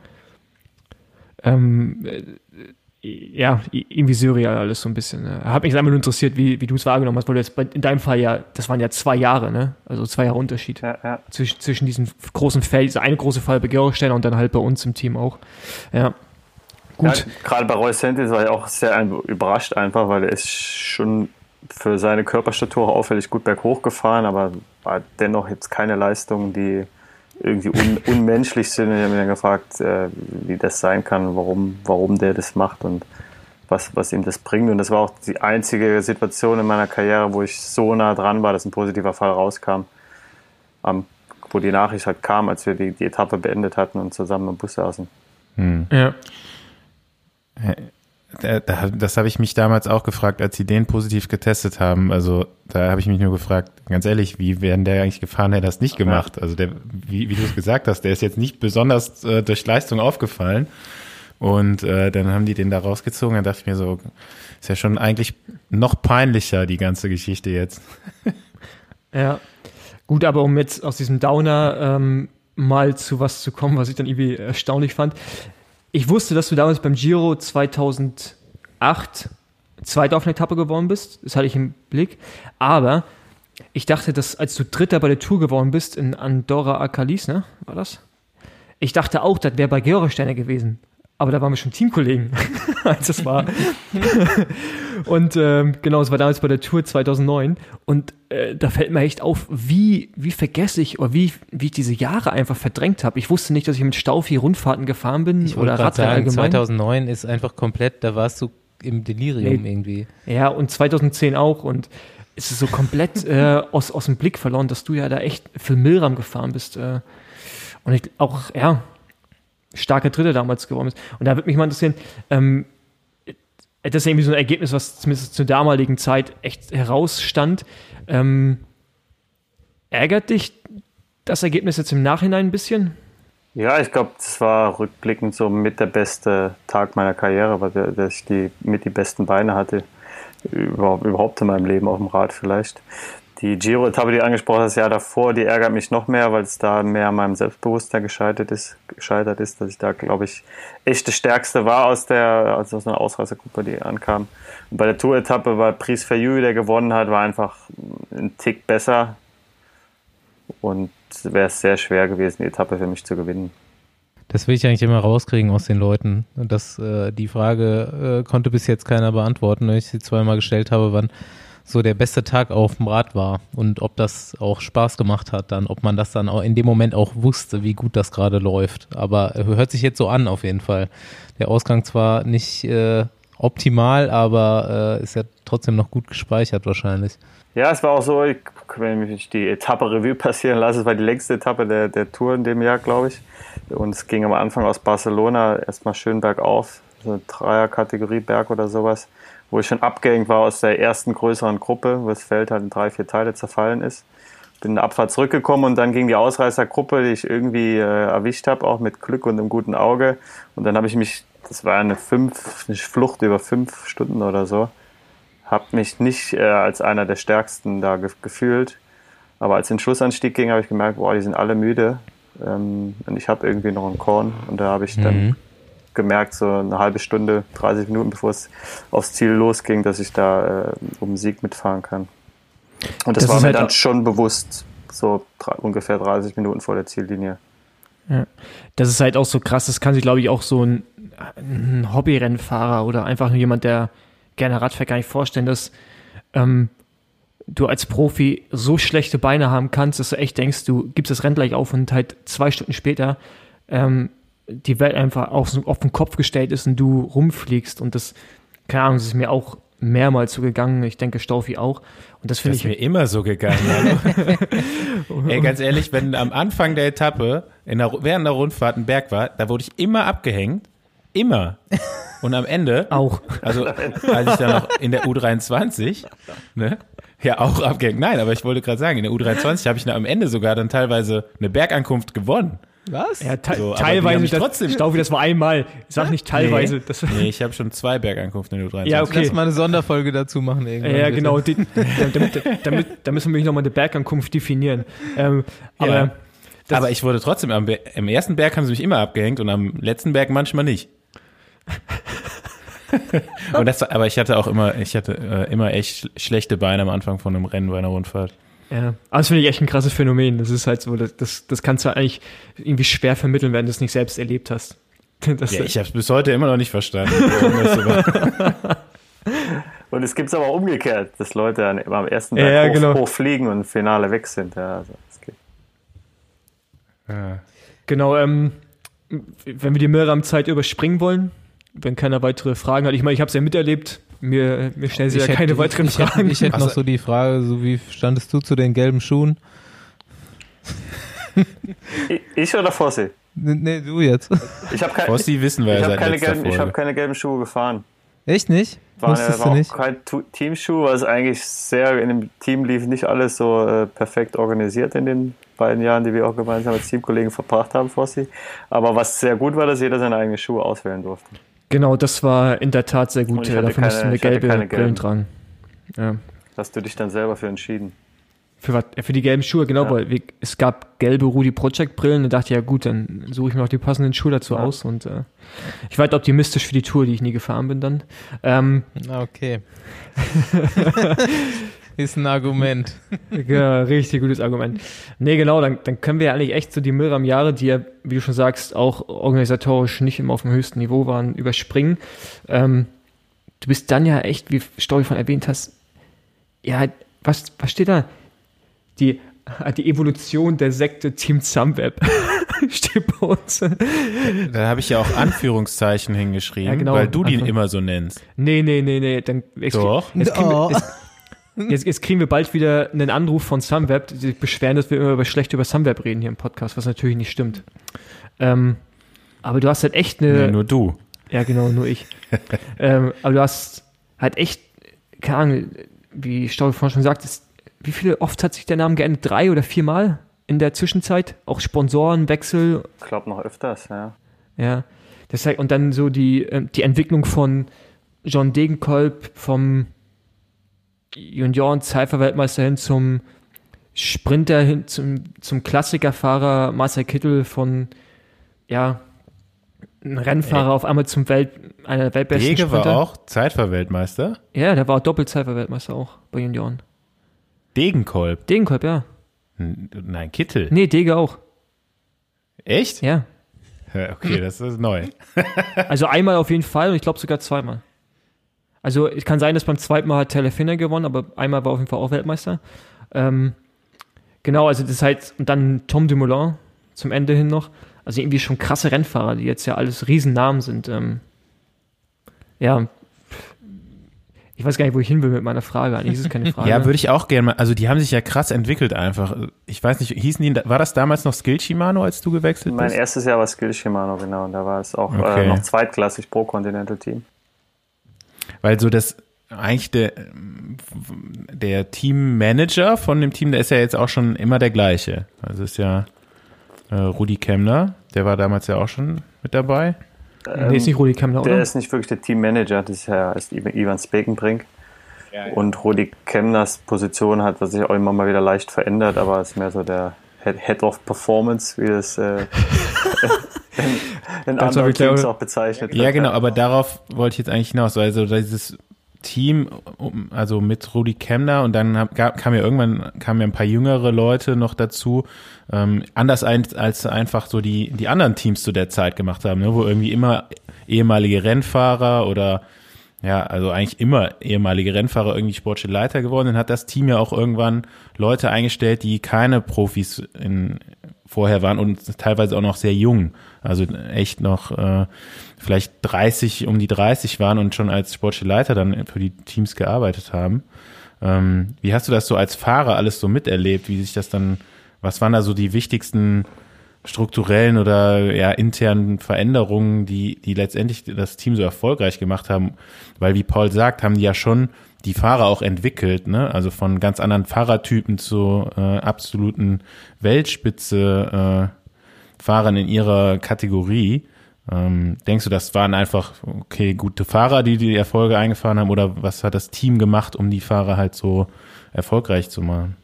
ähm, äh, ja, irgendwie surreal alles so ein bisschen. Ne? Hat mich einfach nur interessiert, wie, wie du es wahrgenommen hast, weil du jetzt bei, in deinem Fall ja, das waren ja zwei Jahre, ne? Also zwei Jahre Unterschied Ja, ja. zwischen, zwischen diesen großen Fällen, dieser eine große Fall bei Gerolsteiner und dann halt bei uns im Team auch. Ja. Gut. Ja, gerade bei Roy Sentis war ich auch sehr überrascht einfach, weil er ist schon für seine Körperstatur auffällig gut berghoch gefahren, aber war dennoch jetzt keine Leistungen, die irgendwie un unmenschlich sind. Ich habe mich dann gefragt, äh, wie das sein kann, warum, warum der das macht und was, was ihm das bringt. Und das war auch die einzige Situation in meiner Karriere, wo ich so nah dran war, dass ein positiver Fall rauskam. Am, wo die Nachricht halt kam, als wir die, die Etappe beendet hatten und zusammen im Bus saßen. Ja. Da- da- Das habe ich mich damals auch gefragt, als sie den positiv getestet haben. Also da habe ich mich nur gefragt, ganz ehrlich, wie wären der eigentlich gefahren, hätte das nicht gemacht? Also der, wie, wie du es gesagt hast, der ist jetzt nicht besonders äh, durch Leistung aufgefallen. Und äh, dann haben die den da rausgezogen. Dann dachte ich mir so, ist ja schon eigentlich noch peinlicher, die ganze Geschichte jetzt. Ja. Gut, aber um jetzt aus diesem Downer ähm, mal zu was zu kommen, was ich dann irgendwie erstaunlich fand. Ich wusste, dass du damals beim Giro 2008 Zweiter auf einer Etappe geworden bist. Das hatte ich im Blick. Aber ich dachte, dass als du Dritter bei der Tour geworden bist in Andorra Akalis, ne? War das? Ich dachte auch, das wäre bei Georg Steiner gewesen. Aber da waren wir schon Teamkollegen, als es war. und ähm, genau, es war damals bei der Tour 2009. Und äh, da fällt mir echt auf, wie, wie vergesslich oder wie, wie ich diese Jahre einfach verdrängt habe. Ich wusste nicht, dass ich mit Staufi Rundfahrten gefahren bin Ich oder Radrennen allgemein. 2009 ist einfach komplett, da warst du im Delirium Nee. irgendwie. Ja, und 2010 auch. Und es ist so komplett äh, aus, aus dem Blick verloren, dass du ja da echt für Milram gefahren bist. Äh, und ich auch, ja, starker Dritter damals geworden ist. Und da würde mich mal interessieren, ähm, das ist irgendwie so ein Ergebnis, was zumindest zur damaligen Zeit echt herausstand. Ähm, ärgert dich das Ergebnis jetzt im Nachhinein ein bisschen? Ja, ich glaube, das war rückblickend so mit der beste Tag meiner Karriere, weil dass ich die, mit die besten Beine hatte. Überhaupt in meinem Leben auf dem Rad vielleicht. Die Giro-Etappe, die du angesprochen hast, das Jahr davor, die ärgert mich noch mehr, weil es da mehr an meinem Selbstbewusstsein gescheitert ist, gescheitert ist dass ich da, glaube ich, echt das Stärkste war aus der, also aus einer Ausreißergruppe, die ankam. Und bei der Tour-Etappe war Pries Ferjou, der gewonnen hat, war einfach ein Tick besser. Und wäre es sehr schwer gewesen, die Etappe für mich zu gewinnen. Das will ich eigentlich immer rauskriegen aus den Leuten. Und das, äh, die Frage äh, konnte bis jetzt keiner beantworten, wenn ich sie zweimal gestellt habe, wann so der beste Tag auf dem Rad war und ob das auch Spaß gemacht hat dann, ob man das dann auch in dem Moment auch wusste, wie gut das gerade läuft. Aber hört sich jetzt so an auf jeden Fall. Der Ausgang zwar nicht äh, optimal, aber äh, ist ja trotzdem noch gut gespeichert wahrscheinlich. Ja, es war auch so, ich, wenn ich die Etappe Revue passieren lasse, es war die längste Etappe der, der Tour in dem Jahr, glaube ich. Und es ging am Anfang aus Barcelona erstmal schön bergauf, so eine Dreier-Kategorie Berg oder sowas, wo ich schon abgehängt war aus der ersten größeren Gruppe, wo das Feld halt in drei, vier Teile zerfallen ist. Bin in der Abfahrt zurückgekommen und dann ging die Ausreißergruppe, die ich irgendwie äh, erwischt habe, auch mit Glück und einem guten Auge. Und dann habe ich mich, das war eine, fünf, eine Flucht über fünf Stunden oder so, habe mich nicht äh, als einer der stärksten da ge gefühlt. Aber als den Schlussanstieg ging, habe ich gemerkt, boah, die sind alle müde. Ähm, und ich habe irgendwie noch einen Korn. Und da habe ich dann Mhm. Gemerkt, so eine halbe Stunde, 30 Minuten, bevor es aufs Ziel losging, dass ich da äh, um den Sieg mitfahren kann. Und das, Das war mir halt dann schon bewusst, so ungefähr 30 Minuten vor der Ziellinie. Das ist halt auch so krass, das kann sich, glaube ich, auch so ein, ein Hobbyrennfahrer oder einfach nur jemand, der gerne Rad fährt, gar nicht vorstellen, dass ähm, du als Profi so schlechte Beine haben kannst, dass du echt denkst, du gibst das Rennen gleich auf und halt zwei Stunden später ähm, die Welt einfach auf, auf den Kopf gestellt ist und du rumfliegst und das, keine Ahnung, das ist mir auch mehrmals so gegangen, ich denke Staufi auch und das Das finde ist ich mir immer so gegangen. Ey, ganz ehrlich, wenn am Anfang der Etappe, in der, während der Rundfahrt ein Berg war, da wurde ich immer abgehängt. Immer. Und am Ende, auch. also als ich dann noch in der U23, ne, ja auch abgehängt. Nein, aber ich wollte gerade sagen, in der U23 habe ich dann am Ende sogar dann teilweise eine Bergankunft gewonnen. Was? Ja, te So, haben teilweise, das, trotzdem- Staufi, das war einmal, ich sag nicht teilweise, Nee. das Nee, ich habe schon zwei Bergankünften in der U23. Ja, okay. Lass mal eine Sonderfolge dazu machen irgendwann. Ja, bitte. genau. Die, damit, damit, da müssen wir wirklich nochmal eine Bergankunft definieren. Ähm, aber Ja. aber ich wurde trotzdem, am, am ersten Berg haben sie mich immer abgehängt und am letzten Berg manchmal nicht. und das, aber ich hatte auch immer, ich hatte äh, immer echt sch- schlechte Beine am Anfang von einem Rennen bei einer Rundfahrt. Ja, aber das finde ich echt ein krasses Phänomen. Das ist halt so, das, das, das kannst du eigentlich irgendwie schwer vermitteln, wenn du es nicht selbst erlebt hast. Das, Ja, ich habe es bis heute immer noch nicht verstanden. Und es gibt es aber auch umgekehrt, dass Leute dann immer am ersten Ja, Tag ja, hoch, genau. hochfliegen und im Finale weg sind. Ja, also, das geht. Ja. Genau, ähm, wenn wir die Milram-Zeit überspringen wollen, wenn keiner weitere Fragen hat. Ich meine, ich habe es ja miterlebt. Mir, mir stellen sie ja hätte- keine weiteren ich hätte, Fragen. Ich hätte noch Also- so die Frage, so wie standest du zu den gelben Schuhen? Ich- Ich oder Fossi? Nee, nee du jetzt. Ich habe kein, ich, Fossi wissen wir ich ja hab seit keine, gelben- ich hab Folge. keine gelben Schuhe gefahren. Echt nicht? War, Wusstest war du auch nicht? kein Teamschuh, weil es eigentlich sehr, in dem Team lief nicht alles so äh, perfekt organisiert in den beiden Jahren, die wir auch gemeinsam als Teamkollegen verbracht haben, Fossi. Aber was sehr gut war, dass jeder seine eigenen Schuhe auswählen durfte. Genau, das war in der Tat sehr gut. Äh, Dafür mussten keine- wir ich hatte gelbe Brillen gelben. tragen. Ja. Hast du dich dann selber für entschieden? Für, was, ja, für die gelben Schuhe, genau, Ja. weil wir, es gab gelbe Rudi Project Brillen und dachte, ja gut, dann suche ich mir auch die passenden Schuhe dazu Ja. aus und äh, ich war halt optimistisch für die Tour, die ich nie gefahren bin dann. Ähm, Ah, okay. Ist ein Argument. Ja, richtig gutes Argument. Nee, genau, dann, dann können wir ja eigentlich echt so die Milram Jahre, die ja, wie du schon sagst, auch organisatorisch nicht immer auf dem höchsten Niveau waren, überspringen. Ähm, du bist dann ja echt, wie Story von erwähnt hast, ja, was, was steht da? Die, die Evolution der Sekte Team Sunweb. steht bei uns. Da habe ich ja auch Anführungszeichen hingeschrieben, Ja, genau. weil du die Anfang- immer so nennst. Nee, nee, nee, nee. Dann, Doch. Jetzt kriegen, Oh. wir, jetzt, jetzt, kriegen wir bald wieder einen Anruf von Sunweb, die sich beschweren, dass wir immer über schlecht über Sunweb reden hier im Podcast, was natürlich nicht stimmt. Ähm, aber du hast halt echt eine. Nee, nur du. Ja, genau, nur ich. ähm, aber du hast halt echt, keine Ahnung, wie Staub vorhin schon sagt, ist, wie viele oft hat sich der Name geändert? Drei oder viermal in der Zwischenzeit? Auch Sponsorenwechsel, Ich glaube noch öfters, ja. ja. Das heißt, und dann so die, ähm, die Entwicklung von John Degenkolb vom Junioren-Cypher-Weltmeister hin zum Sprinter hin zum, zum Klassikerfahrer Marcel Kittel von, ja, ein Rennfahrer auf einmal zum Welt, einer weltbesten Dege war Sprinter. auch Zeitverweltmeister. Ja, der war Doppel-Cypher-Weltmeister auch bei Junioren. Degenkolb. Degenkolb, ja. Nein, Kittel. Nee, Dege auch. Echt? Ja, Okay, das ist neu. Also einmal auf jeden Fall und ich glaube sogar zweimal. Also es kann sein, dass beim zweiten Mal hat Taylor Finner gewonnen, aber einmal war auf jeden Fall auch Weltmeister. Ähm, genau, also das ist halt, und dann Tom Dumoulin zum Ende hin noch. Also irgendwie schon krasse Rennfahrer, die jetzt ja alles Riesennamen sind. Ähm, ja, ich weiß gar nicht, wo ich hin will mit meiner Frage. Eigentlich ist es keine Frage. Ja, würde ich auch gerne mal. Also die haben sich ja krass entwickelt einfach. Ich weiß nicht, hießen die, war das damals noch Skill Shimano, als du gewechselt Mein bist? erstes Jahr war Skill Shimano, genau. Und da war es auch Okay. äh, noch zweitklassig Pro Continental Team. Weil so das eigentlich der, der Teammanager von dem Team, der ist ja jetzt auch schon immer der gleiche. Also ist ja äh, Rudi Kemner, der war damals ja auch schon mit dabei. nee, ist nicht Rudi Kemmler, Der oder? ist nicht wirklich der Teammanager, das ist ja ist Ivan- Spekenbrink. Und Rudi Kemners Position hat sich auch immer mal wieder leicht verändert, aber ist mehr so der Head, of Performance, wie das äh, in, in anderen Teams auch bezeichnet Ja, wird. genau, aber darauf wollte ich jetzt eigentlich hinaus. Also dieses Team, also mit Rudi Kemner und dann gab, kam ja irgendwann kamen ja ein paar jüngere Leute noch dazu, ähm, anders ein, als einfach so die die anderen Teams zu der Zeit gemacht haben, ne, wo irgendwie immer ehemalige Rennfahrer oder ja, also eigentlich immer ehemalige Rennfahrer irgendwie sportliche Leiter geworden. Dann hat das Team ja auch irgendwann Leute eingestellt, die keine Profis in, vorher waren und teilweise auch noch sehr jung. Also echt noch äh, vielleicht 30, um die 30 waren und schon als sportliche Leiter dann für die Teams gearbeitet haben. Ähm, wie hast du das so als Fahrer alles so miterlebt? Wie sich das dann, was waren da so die wichtigsten strukturellen oder ja, internen Veränderungen, die, die letztendlich das Team so erfolgreich gemacht haben. Weil, wie Paul sagt, haben die ja schon die Fahrer auch entwickelt, ne? Also von ganz anderen Fahrertypen zu äh, absoluten Weltspitze äh, Fahrern in ihrer Kategorie. Ähm, denkst du, das waren einfach okay gute Fahrer, die die Erfolge eingefahren haben, oder was hat das Team gemacht, um die Fahrer halt so erfolgreich zu machen?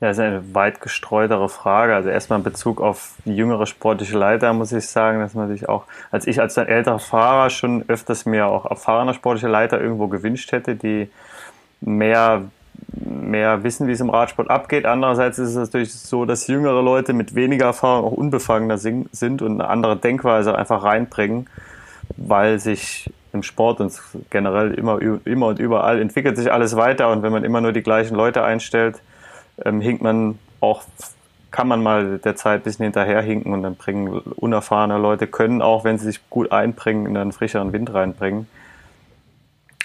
Ja, das ist eine weit gestreutere Frage. Also erstmal in Bezug auf jüngere sportliche Leiter muss ich sagen, dass man sich auch, als ich als älterer Fahrer schon öfters mir auch erfahrener sportliche Leiter irgendwo gewünscht hätte, die mehr, mehr wissen, wie es im Radsport abgeht. Andererseits ist es natürlich so, dass jüngere Leute mit weniger Erfahrung auch unbefangener sin- sind und eine andere Denkweise einfach reinbringen, weil sich im Sport und generell immer, immer und überall entwickelt sich alles weiter und wenn man immer nur die gleichen Leute einstellt, ähm, hinkt man auch, kann man mal der Zeit ein bisschen hinterher hinken und dann bringen unerfahrene Leute, können auch, wenn sie sich gut einbringen, in einen frischeren Wind reinbringen.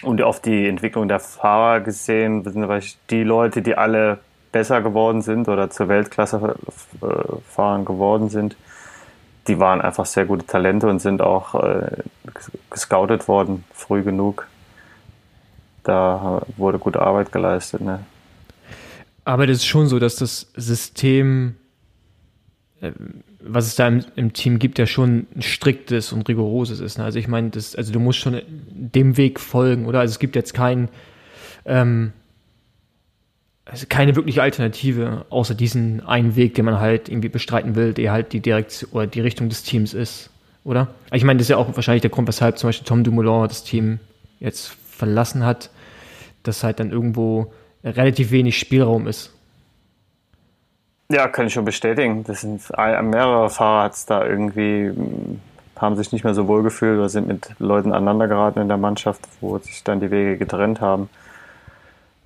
Und auf die Entwicklung der Fahrer gesehen, sind die Leute, die alle besser geworden sind oder zur Weltklasse äh, fahren geworden sind, die waren einfach sehr gute Talente und sind auch äh, gescoutet worden, früh genug. Da wurde gute Arbeit geleistet. Ne? Aber das ist schon so, dass das System, äh, was es da im, im Team gibt, ja schon ein striktes und rigoroses ist. Ne? Also ich meine, das, also du musst schon dem Weg folgen, oder? Also es gibt jetzt kein, ähm, also keine wirkliche Alternative, außer diesen einen Weg, den man halt irgendwie bestreiten will, der halt die Direktion oder die Richtung des Teams ist, oder? Ich meine, das ist ja auch wahrscheinlich der Grund, weshalb zum Beispiel Tom Dumoulin das Team jetzt verlassen hat, dass halt dann irgendwo relativ wenig Spielraum ist. Ja, kann ich schon bestätigen. Das sind mehrere Fahrer hat's da irgendwie haben sich nicht mehr so wohl gefühlt oder sind mit Leuten aneinander geraten in der Mannschaft, wo sich dann die Wege getrennt haben.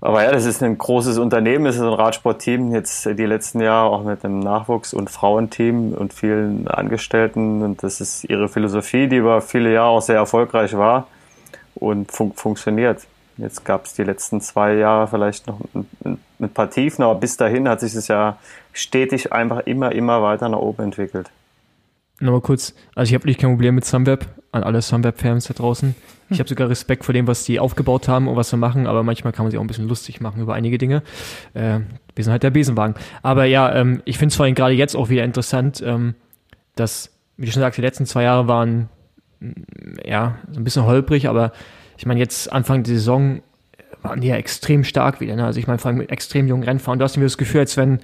Aber ja, das ist ein großes Unternehmen, es ist ein Radsportteam, jetzt die letzten Jahre auch mit einem Nachwuchs- und Frauenteam und vielen Angestellten. Und das ist ihre Philosophie, die über viele Jahre auch sehr erfolgreich war und fun funktioniert. Jetzt gab es die letzten zwei Jahre vielleicht noch ein, ein, paar Tiefen, aber bis dahin hat sich das ja stetig einfach immer, immer weiter nach oben entwickelt nochmal kurz, also ich habe nicht kein Problem mit Sunweb, an alle Sunweb-Fans da draußen. Ich habe sogar Respekt vor dem, was die aufgebaut haben und was sie machen, aber manchmal kann man sich auch ein bisschen lustig machen über einige Dinge. Äh, wir sind halt der Besenwagen. Aber ja, ähm, ich finde es vor allem gerade jetzt auch wieder interessant, ähm, dass, wie du schon sagst, die letzten zwei Jahre waren mm, ja so ein bisschen holprig, aber ich meine, jetzt Anfang der Saison waren die ja extrem stark wieder. Ne? Also ich meine, vor allem mit extrem jungen Rennfahrern. Du hast mir das Gefühl, als wenn,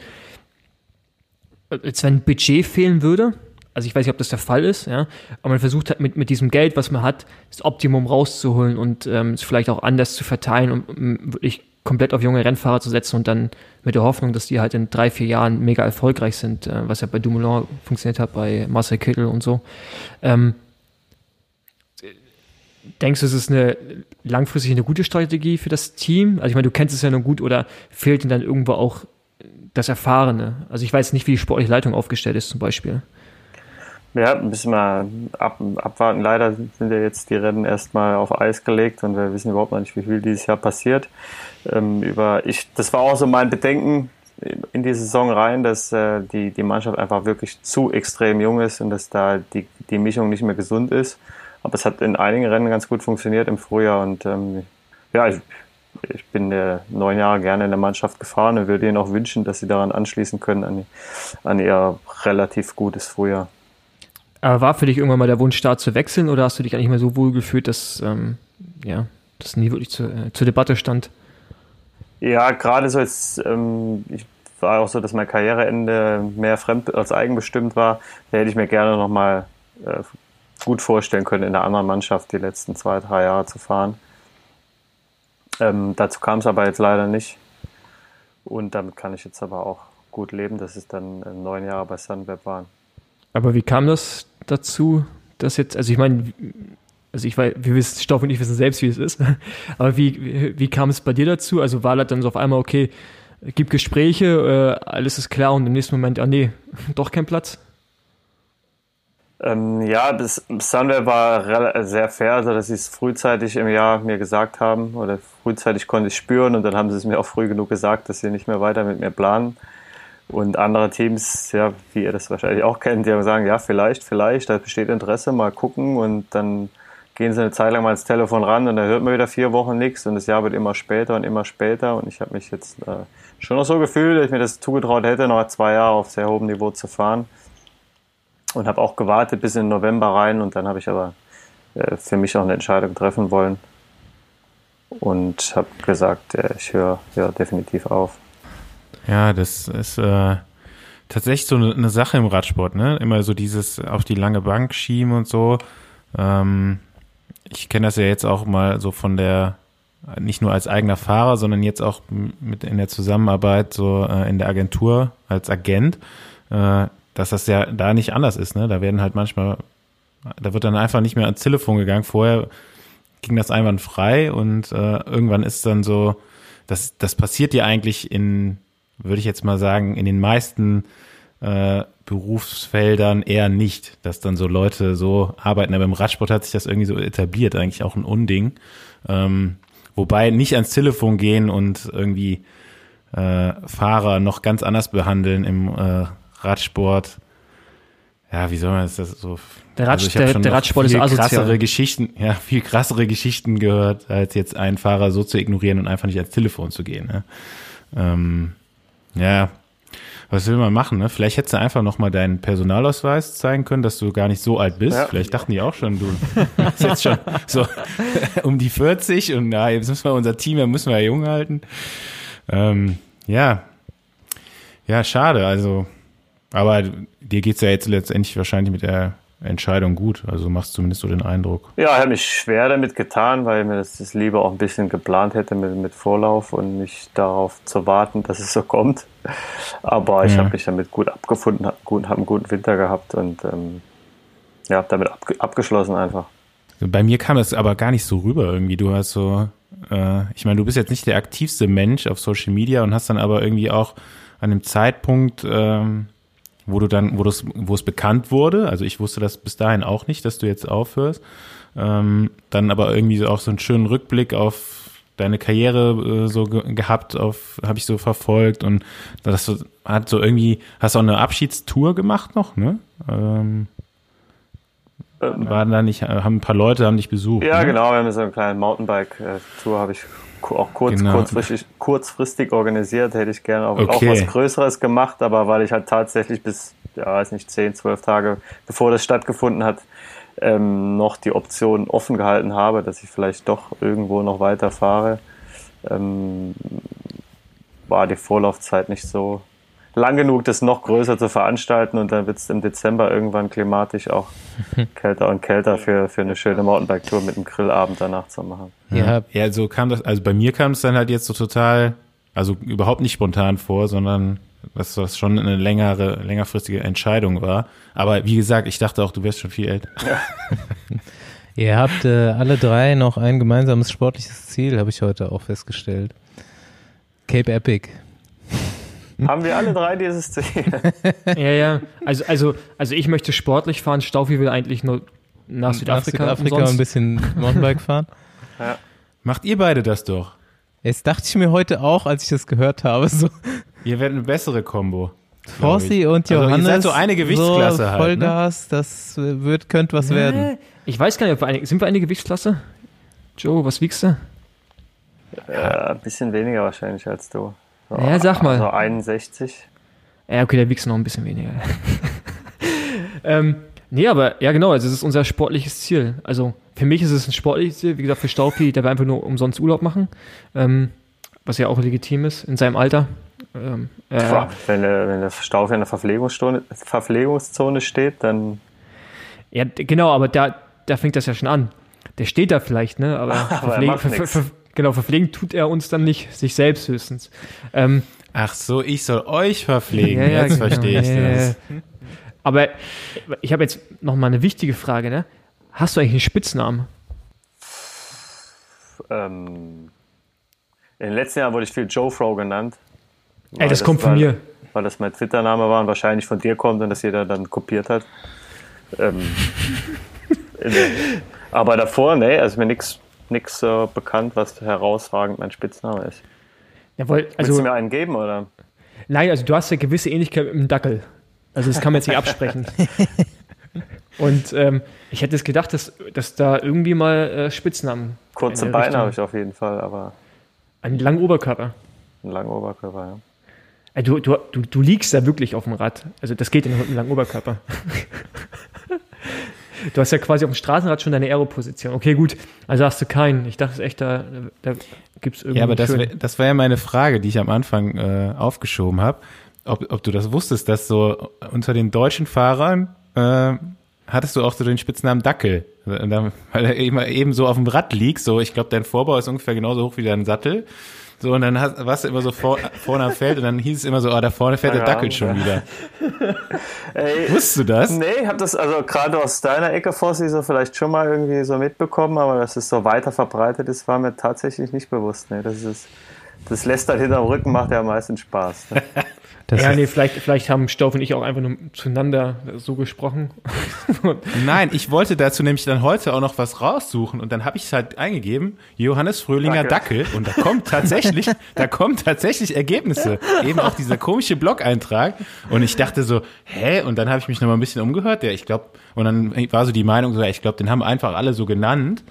als wenn Budget fehlen würde also ich weiß nicht, ob das der Fall ist, ja, aber man versucht halt mit, mit diesem Geld, was man hat, das Optimum rauszuholen und ähm, es vielleicht auch anders zu verteilen und um, wirklich komplett auf junge Rennfahrer zu setzen und dann mit der Hoffnung, dass die halt in drei, vier Jahren mega erfolgreich sind, äh, was ja bei Dumoulin funktioniert hat, bei Marcel Kittel und so. Ähm, denkst du, es ist eine langfristig eine gute Strategie für das Team? Also ich meine, du kennst es ja nur gut oder fehlt ihnen dann irgendwo auch das Erfahrene? Also ich weiß nicht, wie die sportliche Leitung aufgestellt ist zum Beispiel. Ja, müssen wir ab, abwarten. Leider sind ja jetzt die Rennen erstmal auf Eis gelegt und wir wissen überhaupt noch nicht, wie viel dieses Jahr passiert. Ähm, über ich, das war auch so mein Bedenken in die Saison rein, dass äh, die, die Mannschaft einfach wirklich zu extrem jung ist und dass da die, die Mischung nicht mehr gesund ist. Aber es hat in einigen Rennen ganz gut funktioniert im Frühjahr und ähm, ja, ich, ich bin äh, neun Jahre gerne in der Mannschaft gefahren und würde ihnen auch wünschen, dass sie daran anschließen können an, an ihr relativ gutes Frühjahr. Aber war für dich irgendwann mal der Wunsch da zu wechseln oder hast du dich eigentlich mehr so wohl gefühlt, dass ähm, ja, das nie wirklich zu, äh, zur Debatte stand? Ja, gerade so jetzt, ähm, ich war auch so, dass mein Karriereende mehr fremd als eigenbestimmt war. Da hätte ich mir gerne nochmal äh, gut vorstellen können, in einer anderen Mannschaft die letzten zwei, drei Jahre zu fahren. Ähm, dazu kam es aber jetzt leider nicht. Und damit kann ich jetzt aber auch gut leben, dass es dann äh, neun Jahre bei Sunweb waren. Aber wie kam das dazu, dass jetzt, also ich meine, also ich weiß, wir wissen, Stoff und ich wissen selbst, wie es ist, aber wie, wie, wie kam es bei dir dazu? Also war das dann so auf einmal, okay, gibt Gespräche, äh, alles ist klar und im nächsten Moment, ah nee, doch kein Platz? Ähm, ja, das Sunweb war sehr fair, also dass sie es frühzeitig im Jahr mir gesagt haben oder frühzeitig konnte ich spüren und dann haben sie es mir auch früh genug gesagt, dass sie nicht mehr weiter mit mir planen. Und andere Teams, ja, wie ihr das wahrscheinlich auch kennt, die sagen, ja, vielleicht, vielleicht, da besteht Interesse, mal gucken. Und dann gehen sie eine Zeit lang mal ins Telefon ran und dann hört man wieder vier Wochen nichts und das Jahr wird immer später und immer später. Und ich habe mich jetzt äh, schon noch so gefühlt, dass ich mir das zugetraut hätte, noch zwei Jahre auf sehr hohem Niveau zu fahren und habe auch gewartet bis in November rein und dann habe ich aber äh, für mich auch eine Entscheidung treffen wollen und habe gesagt, äh, ich höre hör definitiv auf. Ja, das ist äh, tatsächlich so eine, Sache im Radsport, ne? Immer so dieses auf die lange Bank schieben und so. Ähm, ich kenne das ja jetzt auch mal so von der, nicht nur als eigener Fahrer, sondern jetzt auch mit in der Zusammenarbeit so äh, in der Agentur als Agent, äh, dass das ja da nicht anders ist, ne? Da werden halt manchmal, da wird dann einfach nicht mehr ans Telefon gegangen. Vorher ging das einwandfrei und äh, irgendwann ist dann so, das, das passiert ja eigentlich in würde ich jetzt mal sagen, in den meisten äh, Berufsfeldern eher nicht, dass dann so Leute so arbeiten. Aber im Radsport hat sich das irgendwie so etabliert, eigentlich auch ein Unding. Ähm, wobei nicht ans Telefon gehen und irgendwie äh, Fahrer noch ganz anders behandeln im äh, Radsport. Ja, wie soll man das, so? Der, Rad, also der, der Radsport ist asozial. krassere Geschichten, ja, viel krassere Geschichten gehört, als jetzt einen Fahrer so zu ignorieren und einfach nicht ans Telefon zu gehen. Ne? Ähm, ja, was will man machen, ne? Vielleicht hättest du einfach nochmal deinen Personalausweis zeigen können, dass du gar nicht so alt bist. Ja. Vielleicht dachten die auch schon, du bist jetzt schon so um die 40 und na, jetzt müssen wir unser Team, ja müssen wir ja jung halten. Ähm, ja. Ja, schade, also. Aber dir geht's ja jetzt letztendlich wahrscheinlich mit der Entscheidung gut. Also machst zumindest so den Eindruck. Ja, ich habe mich schwer damit getan, weil mir das, das lieber auch ein bisschen geplant hätte mit, mit Vorlauf und nicht darauf zu warten, dass es so kommt. Aber ich Ja. habe mich damit gut abgefunden, habe gut, hab einen guten Winter gehabt und ähm, ja, habe damit abge abgeschlossen einfach. Bei mir kam das aber gar nicht so rüber irgendwie. Du hast so, äh, ich meine, du bist jetzt nicht der aktivste Mensch auf Social Media und hast dann aber irgendwie auch an dem Zeitpunkt, ähm, wo du dann, wo das, wo es bekannt wurde, also ich wusste das bis dahin auch nicht, dass du jetzt aufhörst, ähm, dann aber irgendwie auch so einen schönen Rückblick auf deine Karriere äh, so ge gehabt, auf habe ich so verfolgt und das hat so irgendwie, hast auch eine Abschiedstour gemacht noch, ne? Ähm, Ähm, waren da nicht, haben ein paar Leute haben dich besucht. Ja, ne? genau, wir haben so eine kleine Mountainbike-Tour, habe ich auch kurz, Genau. kurzfristig, kurzfristig organisiert, hätte ich gerne auch, auch Okay. was Größeres gemacht, aber weil ich halt tatsächlich bis, ja, weiß nicht, 10, 12 Tage bevor das stattgefunden hat, ähm, noch die Option offen gehalten habe, dass ich vielleicht doch irgendwo noch weiterfahre, ähm, war die Vorlaufzeit nicht so lang genug, das noch größer zu veranstalten und dann wird es im Dezember irgendwann klimatisch auch kälter und kälter für, für eine schöne Mountainbike-Tour mit einem Grillabend danach zu machen. Ja, Ja, so kam das, also bei mir kam es dann halt jetzt so total, also überhaupt nicht spontan vor, sondern dass das schon eine längere, längerfristige Entscheidung war. Aber wie gesagt, ich dachte auch, du wärst schon viel älter. ihr habt äh, alle drei noch ein gemeinsames sportliches Ziel, habe ich heute auch festgestellt. Cape Epic. Haben wir alle drei dieses Ziel? Ja, ja. Also, also, also ich möchte sportlich fahren. Staufi will eigentlich nur nach Südafrika. Nach Südafrika umsonst. ein bisschen Mountainbike fahren. Macht ihr beide das doch? Jetzt dachte ich mir heute auch, als ich das gehört habe, so Ihr werdet eine bessere Kombo. Forsy und Also ihr Johannes. seid so eine Gewichtsklasse so halt, ne? Vollgas, das äh, wird, könnte was werden. Äh, Ich weiß gar nicht, ob wir eine, sind wir eine Gewichtsklasse? Joe, was wiegst du? ja, ein bisschen weniger wahrscheinlich als du. Ja, sag mal. Also 61. Ja, okay, der wiegst noch ein bisschen weniger. ähm, nee, aber ja, genau, also es ist unser sportliches Ziel. Also für mich ist es ein sportliches Ziel. Wie gesagt, für Staufi, der will einfach nur umsonst Urlaub machen. Ähm, was ja auch legitim ist in seinem Alter. Ähm, äh, Boah, Wenn der, wenn der Stau in der Verpflegungszone, Verpflegungszone steht, dann ja, genau, aber da, da fängt das ja schon an. Der steht da vielleicht, ne? Aber, er verpflegen, genau, verpflegen tut er uns dann nicht, sich selbst höchstens. Ähm, Ach so, ich soll euch verpflegen. Ja, ja, Jetzt genau. verstehe ich Ja, das. ja. Aber ich habe jetzt noch mal eine wichtige Frage, ne? Hast du eigentlich einen Spitznamen? ähm, in den letzten Jahren wurde ich viel Joe Fro genannt. Ey, Weil das kommt von weil, mir. Weil das mein Twitter-Name war und wahrscheinlich von dir kommt und das jeder dann kopiert hat. Ähm, aber davor, nee, also mir nichts nix äh, bekannt, was herausragend mein Spitzname ist. Jawohl, Willst also du mir einen geben, oder? nein, also du hast ja gewisse Ähnlichkeit mit dem Dackel. Also das kann man jetzt nicht absprechen. Und ähm, ich hätte es gedacht, dass, dass da irgendwie mal äh, Spitznamen. Kurze in Beine habe ich auf jeden Fall, aber Einen langen Oberkörper. einen langen Oberkörper, ja. Ey, du, du, du, du liegst da wirklich auf dem Rad. Also das geht mit einem langen Oberkörper. du hast ja quasi auf dem Straßenrad schon deine Aeroposition. Okay, gut. Also hast du keinen. Ich dachte es ist echt, da, da gibt es irgendwie. Ja, aber das, wär, das war ja meine Frage, die ich am Anfang äh, aufgeschoben habe. Ob, ob du das wusstest, dass so unter den deutschen Fahrern äh, hattest du auch so den Spitznamen Dackel. Weil er eben, eben so auf dem Rad liegt. So, ich glaube, dein Vorbau ist ungefähr genauso hoch wie dein Sattel. So, und dann hast, warst du immer so vor, vorne am Feld und dann hieß es immer so, oh, da vorne fährt der Ja, Dackel schon ja. wieder. Ey, Wusstest du das? Nee, ich habe das also gerade aus deiner Ecke, Fossi, so vielleicht schon mal irgendwie so mitbekommen, aber dass es so weiter verbreitet ist, war mir tatsächlich nicht bewusst. Nee, das ist, das lässt dann hinterm Rücken, macht ja am meisten Spaß. Ne? Das Ja, nee, vielleicht, vielleicht haben Stauf und ich auch einfach nur zueinander so gesprochen. Nein, ich wollte dazu nämlich dann heute auch noch was raussuchen und dann habe ich es halt eingegeben, Johannes Fröhlinger Dackel. Dackel und da kommt tatsächlich, da kommen tatsächlich Ergebnisse, eben auch dieser komische Blog-Eintrag und ich dachte so, hä? Und dann habe ich mich noch mal ein bisschen umgehört, ja, ich glaube, und dann war so die Meinung so, ich glaube, den haben einfach alle so genannt,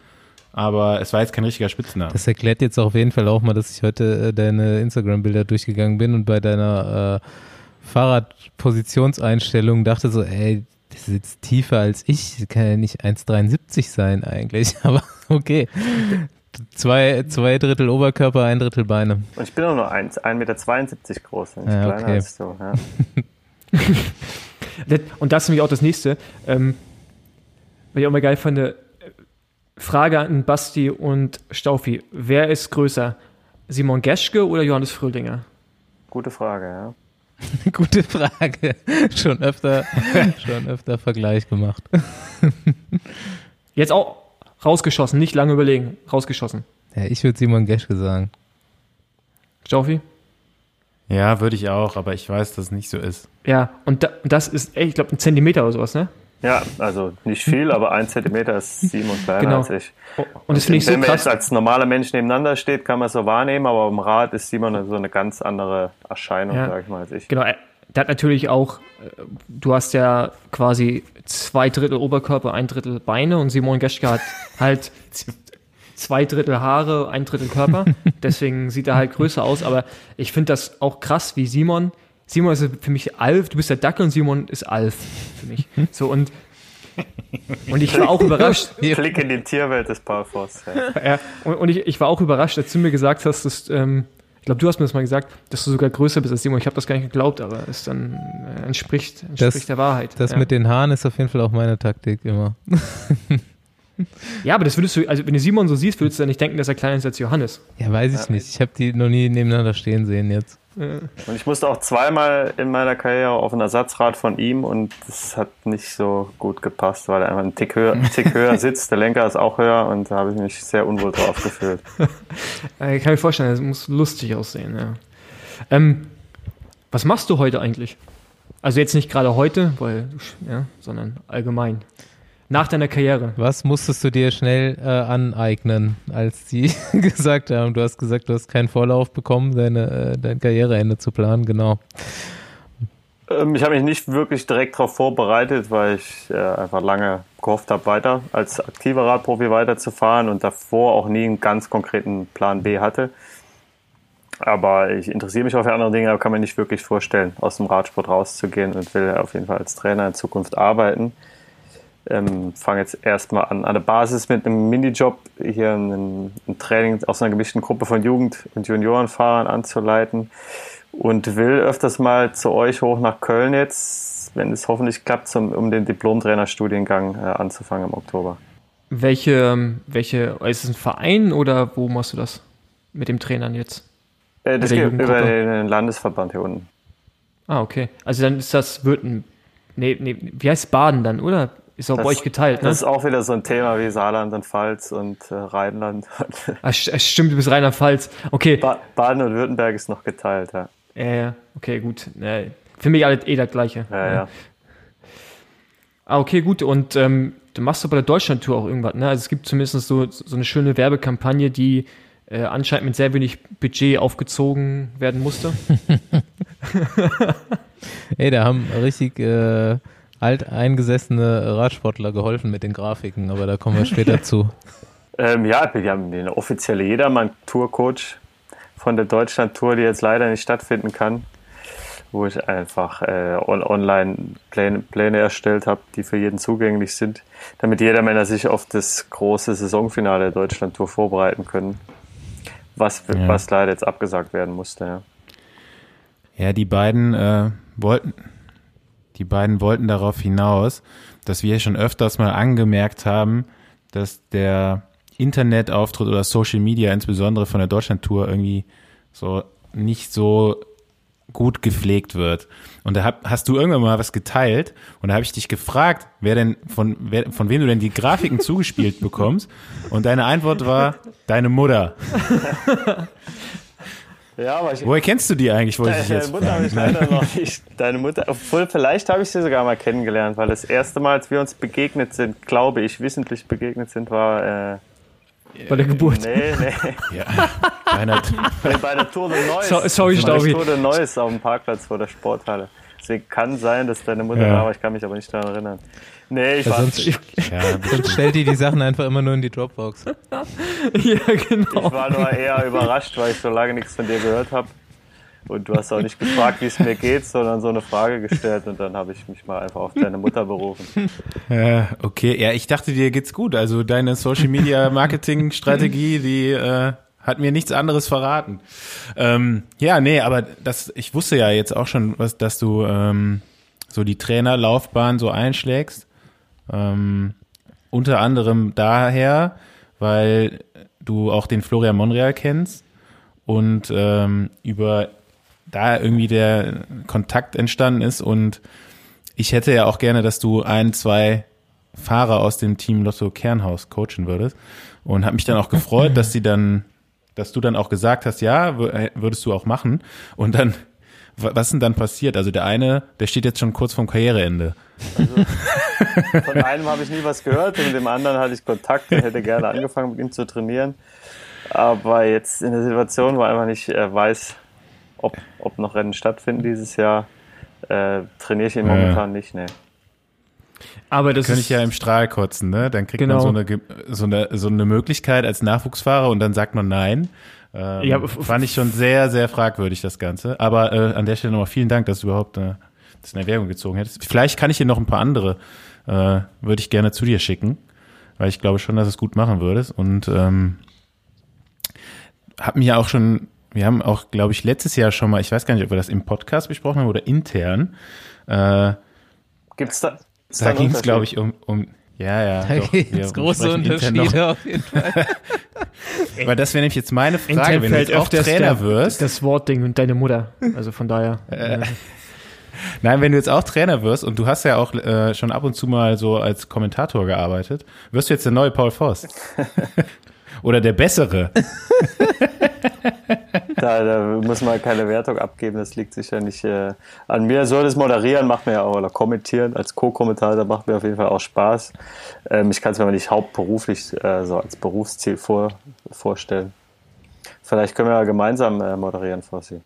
aber es war jetzt kein richtiger Spitzname. Das erklärt jetzt auf jeden Fall auch mal, dass ich heute äh, deine Instagram-Bilder durchgegangen bin und bei deiner äh, Fahrradpositionseinstellung dachte so, ey, das ist jetzt tiefer als ich, das kann ja nicht 1,73 sein eigentlich, aber okay. Zwei, zwei Drittel Oberkörper, ein Drittel Beine. Und ich bin auch nur 1 1,72 Meter groß, nicht Ja, kleiner okay. als du. Ja. Und das ist nämlich auch das nächste. Ähm, was ich auch mal geil fand, Frage an Basti und Staufi. Wer ist größer? Simon Geschke oder Johannes Fröhlinger? Gute Frage, ja. Gute Frage. schon öfter, schon öfter Vergleich gemacht. Jetzt auch rausgeschossen, nicht lange überlegen, rausgeschossen. Ja, ich würde Simon Geschke sagen. Staufi? Ja, würde ich auch, aber ich weiß, dass es nicht so ist. Ja, und da, das ist, ey, ich glaube, ein Zentimeter oder sowas, ne? Ja, also nicht viel, aber ein Zentimeter ist Simon kleiner Genau. als ich. Und das finde ich so Wenn man krass. jetzt als normaler Mensch nebeneinander steht, kann man es so wahrnehmen, aber im Rad ist Simon so eine ganz andere Erscheinung, Ja. sag ich mal, als ich. Genau, er- der hat natürlich auch, äh, du hast ja quasi zwei Drittel Oberkörper, ein Drittel Beine und Simon Geschke hat halt zwei Drittel Haare, ein Drittel Körper. Deswegen sieht er halt größer aus. Aber ich finde das auch krass, wie Simon. Simon ist für mich Alf, du bist der Dackel und Simon ist Alf für mich. So und, und ich war auch überrascht. Blick in die Tierwelt des Parforce. Ja. Ja, und, und ich, ich war auch überrascht, als du mir gesagt hast, dass, ähm, ich glaube, du hast mir das mal gesagt, dass du sogar größer bist als Simon. Ich habe das gar nicht geglaubt, aber es dann äh, entspricht, entspricht Das- der Wahrheit. Das ja. mit den Haaren ist auf jeden Fall auch meine Taktik immer. ja, aber das würdest du, also wenn du Simon so siehst, würdest du ja nicht denken, dass er kleiner ist als Johannes. Ja, weiß ich nicht. Ich habe die noch nie nebeneinander stehen sehen jetzt. Und ich musste auch zweimal in meiner Karriere auf ein Ersatzrad von ihm und das hat nicht so gut gepasst, weil er einfach einen Tick höher, einen Tick höher sitzt. Der Lenker ist auch höher und da habe ich mich sehr unwohl drauf gefühlt. Äh, Ich kann mir vorstellen, das muss lustig aussehen, ja. Ähm, was machst du heute eigentlich? Also jetzt nicht gerade heute, weil, ja, sondern allgemein. Nach deiner Karriere. Was musstest du dir schnell äh, aneignen, als sie gesagt haben, du hast gesagt, du hast keinen Vorlauf bekommen, deine, äh, dein Karriereende zu planen, genau. Ähm, ich habe mich nicht wirklich direkt darauf vorbereitet, weil ich äh, einfach lange gehofft habe, weiter als aktiver Radprofi weiterzufahren und davor auch nie einen ganz konkreten Plan B hatte. Aber ich interessiere mich auch für andere Dinge, aber kann mir nicht wirklich vorstellen, aus dem Radsport rauszugehen und will auf jeden Fall als Trainer in Zukunft arbeiten. Ähm, Fange jetzt erstmal an, an der Basis mit einem Minijob hier ein, ein Training aus einer gemischten Gruppe von Jugend- und Juniorenfahrern anzuleiten und will öfters mal zu euch hoch nach Köln jetzt, wenn es hoffentlich klappt, zum, um den Diplom-Trainerstudiengang äh, anzufangen im Oktober. Welche, ähm, welche, ist es ein Verein oder wo machst du das? Mit dem Trainern jetzt? Äh, das geht über den Landesverband hier unten. Ah, okay. Also dann ist das Würden. Nee, nee, wie heißt Baden dann, oder? Ist auch bei Das- euch geteilt, ne? Das ist auch wieder so ein Thema wie Saarland und Pfalz und äh, Rheinland. Ah, st- äh, stimmt, du bist Rheinland-Pfalz. Okay. ba Baden und Württemberg ist noch geteilt, ja. Ja, ja, okay, gut. Äh, für mich alles eh das Gleiche. Ja, ja. Ah, okay, gut. Und ähm, du machst doch bei der Deutschland-Tour auch irgendwas, ne? Also es gibt zumindest so, so eine schöne Werbekampagne, die äh, anscheinend mit sehr wenig Budget aufgezogen werden musste. Ey, da haben richtig äh, alteingesessene Radsportler geholfen mit den Grafiken, aber da kommen wir später zu. Ähm, ja, wir haben eine offizielle Jedermann-Tourcoach von der Deutschland-Tour, die jetzt leider nicht stattfinden kann, wo ich einfach äh, on online Pläne, Pläne erstellt habe, die für jeden zugänglich sind, damit jeder Männer sich auf das große Saisonfinale der Deutschland-Tour vorbereiten können, was, Ja. was leider jetzt abgesagt werden musste. Ja. Ja, die beiden äh, wollten, die beiden wollten darauf hinaus, dass wir schon öfters mal angemerkt haben, dass der Internetauftritt oder Social Media insbesondere von der Deutschlandtour irgendwie so nicht so gut gepflegt wird. Und da hab, hast du irgendwann mal was geteilt und da habe ich dich gefragt, wer denn von wer, von wem du denn die Grafiken zugespielt bekommst und deine Antwort war deine Mutter. Ja, aber ich, Woher kennst du die eigentlich, wollte ich Deine jetzt Mutter habe ich leider noch nicht. Deine Mutter, obwohl vielleicht habe ich sie sogar mal kennengelernt, weil das erste Mal, als wir uns begegnet sind, glaube ich, wissentlich begegnet sind, war äh, Bei der Geburt. nee, nee, Ja, deiner, nee, bei der Tour de Neuss. So- sorry, bei Staubi. der Tour de Neuss auf dem Parkplatz vor der Sporthalle. Deswegen kann sein, dass deine Mutter Ja. war, aber ich kann mich aber nicht daran erinnern. Nee, ich war, sonst, ja, sonst stellt die die Sachen einfach immer nur in die Dropbox. ja, genau. ich war nur eher überrascht, weil ich so lange nichts von dir gehört habe. Und du hast auch nicht gefragt, wie es mir geht, sondern so eine Frage gestellt und dann habe ich mich mal einfach auf deine Mutter berufen. Ja, okay. Ja, ich dachte, dir geht's gut. Also deine Social Media Marketing Strategie, die äh, hat mir nichts anderes verraten. Ähm, ja, nee, aber das, ich wusste ja jetzt auch schon, was, dass du ähm, so die Trainerlaufbahn so einschlägst. Ähm, unter anderem daher, weil du auch den Florian Monreal kennst und ähm, über da irgendwie der Kontakt entstanden ist. Und ich hätte ja auch gerne, dass du ein, zwei Fahrer aus dem Team Lotto Kernhaus coachen würdest. Und habe mich dann auch gefreut, dass sie dann, dass du dann auch gesagt hast, ja, würdest du auch machen. Und dann was ist denn dann passiert? Also der eine, der steht jetzt schon kurz vorm Karriereende. Also, von einem habe ich nie was gehört und mit dem anderen hatte ich Kontakt und hätte gerne angefangen mit ihm zu trainieren. Aber jetzt in der Situation, wo einfach nicht äh, weiß, ob, ob noch Rennen stattfinden dieses Jahr, äh, trainiere ich ihn momentan ja. nicht, ne. Aber das könnte ich ja im Strahl kotzen, ne? Dann kriegt genau. man so eine, so, eine, so eine Möglichkeit als Nachwuchsfahrer und dann sagt man nein. Ähm, ja, fand ich schon sehr, sehr fragwürdig, das Ganze. Aber äh, an der Stelle nochmal vielen Dank, dass du überhaupt äh, das in Erwägung gezogen hättest. Vielleicht kann ich dir noch ein paar andere, äh, würde ich gerne zu dir schicken, weil ich glaube schon, dass es gut machen würdest. Und ähm, hab mir auch schon, wir haben auch, glaube ich, letztes Jahr schon mal, ich weiß gar nicht, ob wir das im Podcast besprochen haben oder intern. Äh, Gibt's da? Gibt's da ging es, glaube ich, um, um ja, ja. Da gibt es große Unterschiede auf jeden Fall. Weil das wäre nämlich jetzt meine Frage, wenn du jetzt auch Trainer der, wirst. Das Wortding und deine Mutter. Also von daher. Äh, Nein, wenn du jetzt auch Trainer wirst und du hast ja auch äh, schon ab und zu mal so als Kommentator gearbeitet, wirst du jetzt der neue Paul Voss. Oder der bessere. Da, da, muss man keine Wertung abgeben, das liegt sicher nicht äh, an mir. So das Moderieren macht mir ja auch, oder kommentieren als Co-Kommentator macht mir auf jeden Fall auch Spaß. Ähm, ich kann es mir aber nicht hauptberuflich äh, so als Berufsziel vor, vorstellen. Vielleicht können wir ja gemeinsam äh, moderieren, Fossi.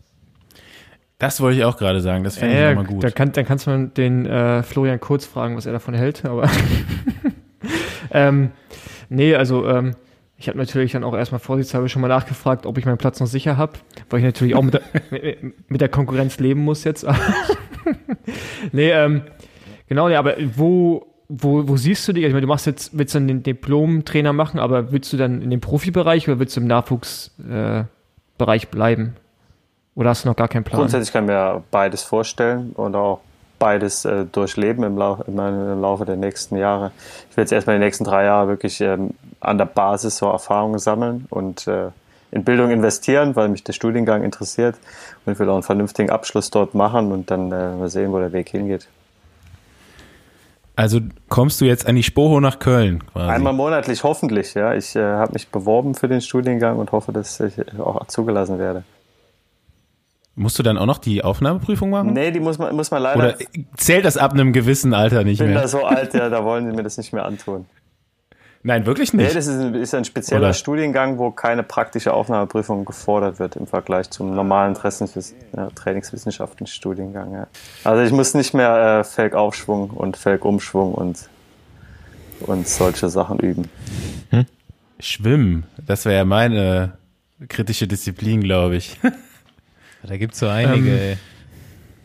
Das wollte ich auch gerade sagen, das fände ja, ich mal gut. Da kann, dann kannst du den äh, Florian Kurz fragen, was er davon hält, aber ähm, nee, also ähm, ich habe natürlich dann auch erstmal vorsichtshalber schon mal nachgefragt, ob ich meinen Platz noch sicher habe, weil ich natürlich auch mit der, mit der Konkurrenz leben muss jetzt. nee, ähm, genau, nee, aber wo, wo, wo siehst du dich? Ich meine, du machst jetzt, willst du dann den Diplom-Trainer machen, aber willst du dann in dem Profibereich oder willst du im Nachwuchsbereich äh, bleiben? Oder hast du noch gar keinen Plan? Grundsätzlich kann ich mir beides vorstellen und auch beides äh, durchleben im, Lau im, Laufe der nächsten Jahre. Ich will jetzt erstmal die nächsten drei Jahre wirklich ähm, an der Basis so Erfahrungen sammeln und äh, in Bildung investieren, weil mich der Studiengang interessiert und ich will auch einen vernünftigen Abschluss dort machen und dann äh, mal sehen, wo der Weg hingeht. Also kommst du jetzt an die Spoho nach Köln quasi? Einmal monatlich hoffentlich, ja. Ich äh, habe mich beworben für den Studiengang und hoffe, dass ich auch zugelassen werde. Musst du dann auch noch die Aufnahmeprüfung machen? Nee, die muss man, muss man leider. Oder zählt das ab einem gewissen Alter nicht mehr? Ich bin da so alt, ja, da wollen sie mir das nicht mehr antun. Nein, wirklich nicht. Nee, das ist ein, ist ein spezieller Oder? Studiengang, wo keine praktische Aufnahmeprüfung gefordert wird im Vergleich zum normalen ja, Trainingswissenschaften-Studiengang. Ja. Also ich muss nicht mehr äh, Felgaufschwung und Felgumschwung und, und solche Sachen üben. Hm? Schwimmen, das wäre ja meine kritische Disziplin, glaube ich. Da gibt es so einige. Ähm,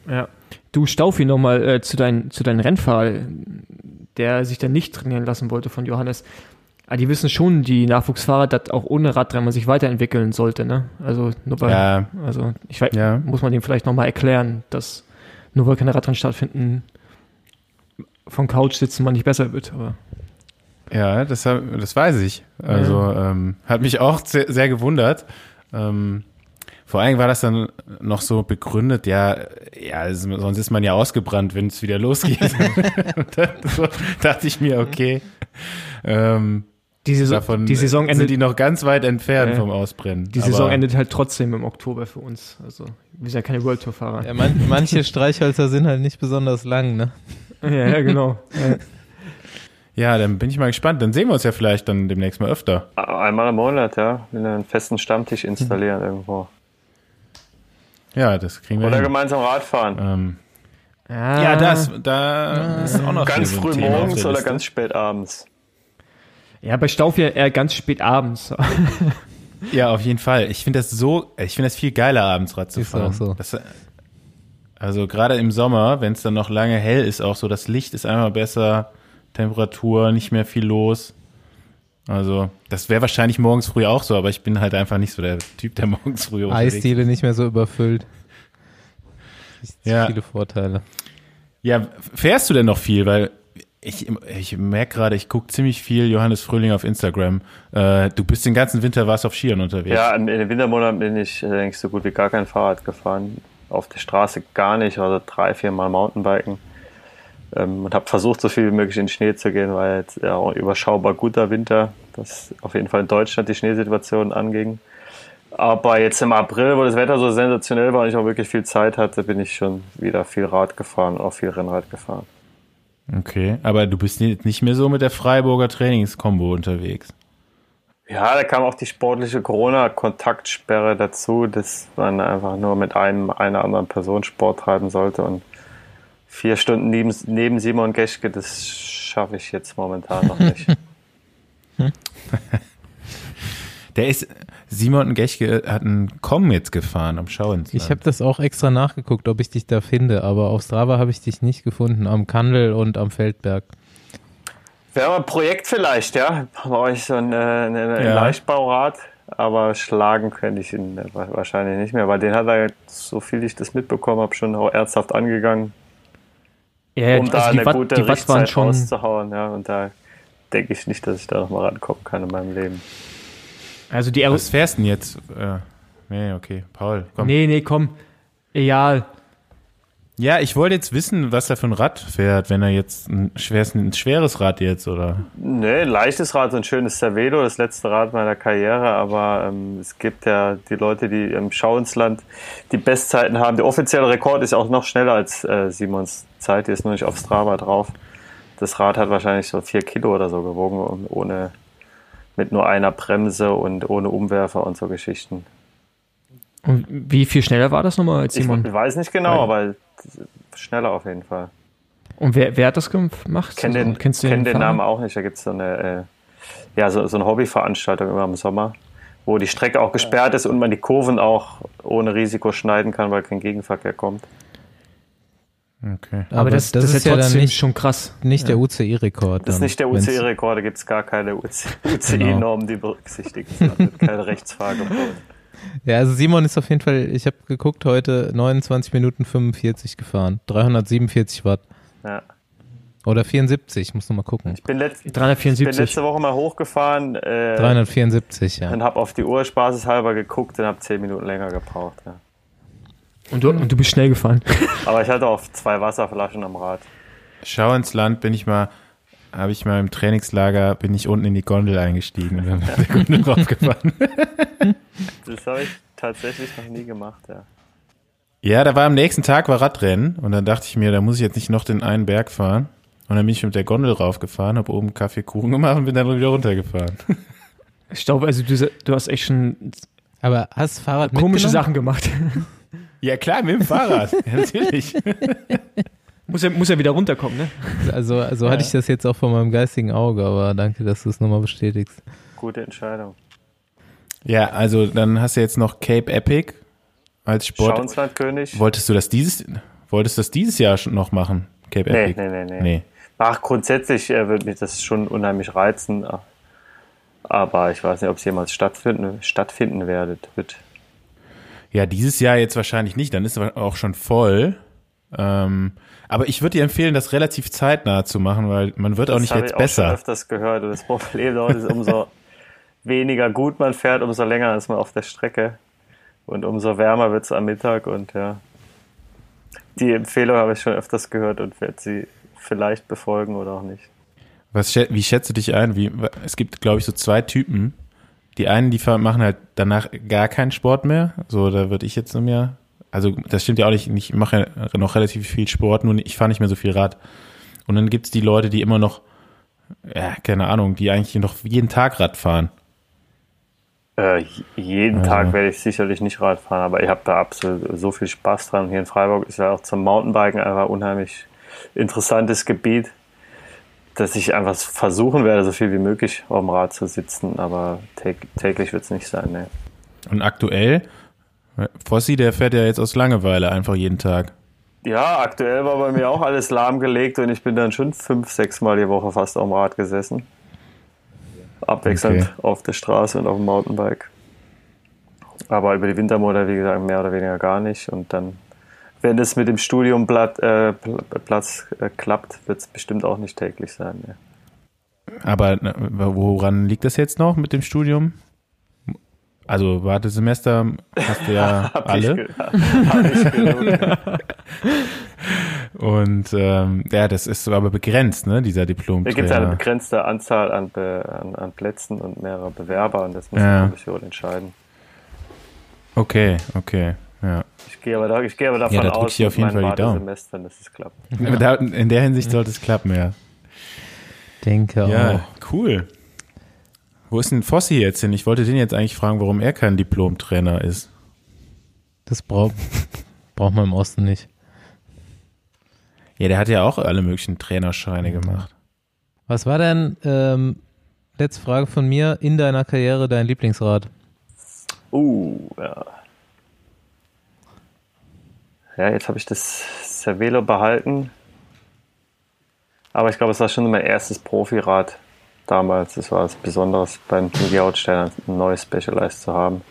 ja. Du, Staufi, nochmal äh, zu, dein, zu deinem Rennfahrer, der sich dann nicht trainieren lassen wollte von Johannes. Aber ah, die wissen schon, die Nachwuchsfahrer, dass auch ohne Radrennen man sich weiterentwickeln sollte, ne? Also nur bei, ja. also ich weiß, ja. muss man dem vielleicht nochmal erklären, dass nur weil keine Radrennen stattfinden, vom Couch sitzen man nicht besser wird, aber. Ja, das, das weiß ich. Also ja. ähm, hat mich auch sehr, sehr gewundert. Ähm, vor allem war das dann noch so begründet, ja, ja, sonst ist man ja ausgebrannt, wenn es wieder losgeht. so, dachte ich mir, okay. Ähm, die Saison, davon die Saison endet, sind die noch ganz weit entfernt äh, vom Ausbrennen. Die Saison endet halt trotzdem im Oktober für uns. Also wir sind ja keine World Tour Fahrer. Ja, man, manche Streichhölzer sind halt nicht besonders lang, ne? ja, ja, genau. Ja, dann bin ich mal gespannt. Dann sehen wir uns ja vielleicht dann demnächst mal öfter. Einmal im Monat, ja. Einen festen Stammtisch installieren mhm. irgendwo. Ja, das kriegen wir Oder hin. gemeinsam Radfahren. Ähm, ja, ja, das, da ist auch noch Ganz früh morgens oder ganz spät abends. Ja, bei Staufi eher ganz spät abends. ja, auf jeden Fall. Ich finde das so, ich finde das viel geiler abends Rad zu fahren. Ist auch so. Das, also gerade im Sommer, wenn es dann noch lange hell ist, auch so, das Licht ist einmal besser, Temperatur, nicht mehr viel los. Also, das wäre wahrscheinlich morgens früh auch so, aber ich bin halt einfach nicht so der Typ, der morgens früh unterwegs Eisdiele nicht mehr so überfüllt. Ja. Viele Vorteile. Ja, fährst du denn noch viel? Weil Ich, ich merke gerade, ich gucke ziemlich viel Johannes Fröhling auf Instagram. Äh, du bist den ganzen Winter warst auf Skiern unterwegs. Ja, in den Wintermonaten bin ich, äh, denke ich, so gut wie gar kein Fahrrad gefahren. Auf der Straße gar nicht, also drei, vier Mal Mountainbiken. Ähm, und habe versucht, so viel wie möglich in den Schnee zu gehen, weil jetzt ja auch überschaubar guter Winter, das auf jeden Fall in Deutschland die Schneesituation anging. Aber jetzt im April, wo das Wetter so sensationell war und ich auch wirklich viel Zeit hatte, bin ich schon wieder viel Rad gefahren, auch viel Rennrad gefahren. Okay, aber du bist jetzt nicht mehr so mit der Freiburger Trainingskombo unterwegs. Ja, da kam auch die sportliche Corona-Kontaktsperre dazu, dass man einfach nur mit einem, einer anderen Person Sport treiben sollte und vier Stunden neben, neben Simon Geschke, das schaffe ich jetzt momentan noch nicht. Der ist, Simon Geschke hat einen Com jetzt gefahren am Schauen. Ich habe das auch extra nachgeguckt, ob ich dich da finde, aber auf Strava habe ich dich nicht gefunden, am Kandel und am Feldberg. Wäre ein Projekt vielleicht, ja. Brauche ich so ein, ein, ein ja. Leichtbaurad, aber schlagen könnte ich ihn wahrscheinlich nicht mehr, weil den hat er, so viel ich das mitbekommen habe, schon auch ernsthaft angegangen. Ja, um also da eine Watt, gute die Watt waren schon rauszuhauen, ja. Und da denke ich nicht, dass ich da nochmal rankommen kann in meinem Leben. Also die Was fährst du denn jetzt? Äh, nee, okay. Paul, komm. Nee, nee, komm. Egal. Ja, ich wollte jetzt wissen, was er für ein Rad fährt, wenn er jetzt ein schweres, ein schweres Rad jetzt, oder? Nee, ein leichtes Rad, so ein schönes Cervelo, das letzte Rad meiner Karriere, aber ähm, es gibt ja die Leute, die im Schauensland die Bestzeiten haben. Der offizielle Rekord ist auch noch schneller als äh, Simons Zeit, die ist nur nicht auf Strava drauf. Das Rad hat wahrscheinlich so vier Kilo oder so gewogen, ohne, mit nur einer Bremse und ohne Umwerfer und so Geschichten. Und wie viel schneller war das nochmal als Simon? Ich weiß nicht genau, aber schneller auf jeden Fall. Und wer, wer hat das gemacht? Kenn also, den, kennst du kenn den, den Namen auch nicht. Da gibt es so eine, äh, ja, so, so eine Hobbyveranstaltung immer im Sommer, wo die Strecke auch gesperrt ist und man die Kurven auch ohne Risiko schneiden kann, weil kein Gegenverkehr kommt. Okay. Aber, Aber das, das, das, ist ja dann nicht, schon krass. Nicht ja. der UCI-Rekord. Das ist nicht der UCI-Rekord, da gibt es gar keine UCI-Normen, genau. die berücksichtigt sind. keine Rechtsfahrgebot. Ja, also Simon ist auf jeden Fall, ich habe geguckt heute, 29 Minuten 45 gefahren. 347 Watt. Ja. Oder 74, muss noch mal gucken. Ich bin, letzt, 374. ich bin letzte Woche mal hochgefahren. Äh, 374, ja. Und habe auf die Uhr spaßeshalber geguckt und habe 10 Minuten länger gebraucht. Ja. Und, du, und du bist schnell gefahren. Aber ich hatte auch zwei Wasserflaschen am Rad. Schau ins Land, bin ich mal habe ich mal im Trainingslager, bin ich unten in die Gondel eingestiegen und haben mit der Gondel raufgefahren. Das habe ich tatsächlich noch nie gemacht, ja. Ja, da war am nächsten Tag war Radrennen und dann dachte ich mir, da muss ich jetzt nicht noch den einen Berg fahren. Und dann bin ich mit der Gondel raufgefahren, habe oben Kaffee, Kuchen gemacht und bin dann wieder runtergefahren. Ich glaube, also du, du hast echt schon aber hast Fahrrad komische Sachen gemacht. Ja klar, mit dem Fahrrad, ja, natürlich. Muss ja, muss ja wieder runterkommen, ne? Also, also ja. hatte ich das jetzt auch vor meinem geistigen Auge, aber danke, dass du es nochmal bestätigst. Gute Entscheidung. Ja, also dann hast du jetzt noch Cape Epic als Sport. Schauenslandkönig. Wolltest du das dieses, wolltest du das dieses Jahr schon noch machen? Cape nee, Epic? Nee, nee, nee. nee. Ach, grundsätzlich äh, würde mich das schon unheimlich reizen. Aber ich weiß nicht, ob es jemals stattfinden, stattfinden werdet, wird. Ja, dieses Jahr jetzt wahrscheinlich nicht. Dann ist es auch schon voll. Ähm, aber ich würde dir empfehlen, das relativ zeitnah zu machen, weil man wird das auch nicht jetzt ich besser. Ich habe öfters gehört und das Problem dort ist, umso weniger gut man fährt, umso länger ist man auf der Strecke und umso wärmer wird es am Mittag und ja. Die Empfehlung habe ich schon öfters gehört und werde sie vielleicht befolgen oder auch nicht. Was, wie schätzt du dich ein? Wie, es gibt, glaube ich, so zwei Typen. Die einen, die machen halt danach gar keinen Sport mehr. So, da würde ich jetzt mehr also das stimmt ja auch nicht, ich mache ja noch relativ viel Sport, nur ich fahre nicht mehr so viel Rad. Und dann gibt's die Leute, die immer noch, ja, keine Ahnung, die eigentlich noch jeden Tag Rad fahren. Äh, jeden ja. Tag werde ich sicherlich nicht Rad fahren, aber ich habe da absolut so viel Spaß dran. Hier in Freiburg ist ja auch zum Mountainbiken einfach unheimlich interessantes Gebiet, dass ich einfach versuchen werde, so viel wie möglich auf dem Rad zu sitzen, aber täglich wird es nicht sein. Ne. Und aktuell Fossi, der fährt ja jetzt aus Langeweile einfach jeden Tag. Ja, aktuell war bei mir auch alles lahmgelegt und ich bin dann schon fünf, sechs Mal die Woche fast am Rad gesessen. Abwechselnd okay. auf der Straße und auf dem Mountainbike. Aber über die Wintermonate, wie gesagt, mehr oder weniger gar nicht. Und dann wenn das mit dem Studium Blatt, äh, Platz äh, klappt, wird es bestimmt auch nicht täglich sein. Ja. Aber na, woran liegt das jetzt noch mit dem Studium? Also Wartesemester hast du ja Hab alle. Ich. Und ähm, ja, das ist aber begrenzt, ne, dieser diplom Da gibt es eine begrenzte Anzahl an, Be an, an Plätzen und mehrere Bewerber und das muss Ja. die Kommission entscheiden. Okay, okay. Ja. Ich gehe aber, da, ich gehe aber davon Ja, da aus, ich auf jeden Fall die Daumen. Dass es klappt. Aber Da, in der Hinsicht sollte es klappen, ja. Denke Ja, auch. cool. Wo ist denn Fossi jetzt hin? Ich wollte den jetzt eigentlich fragen, warum er kein Diplom-Trainer ist. Das braucht braucht man im Osten nicht. Ja, der hat ja auch alle möglichen Trainerscheine gemacht. Was war denn, ähm, letzte Frage von mir, in deiner Karriere dein Lieblingsrad? Uh, ja. Ja, jetzt habe ich das Cervelo behalten. Aber ich glaube, es war schon mein erstes Profirad damals. Das war was Besonderes beim TG Outstein, ein neues Specialized zu haben.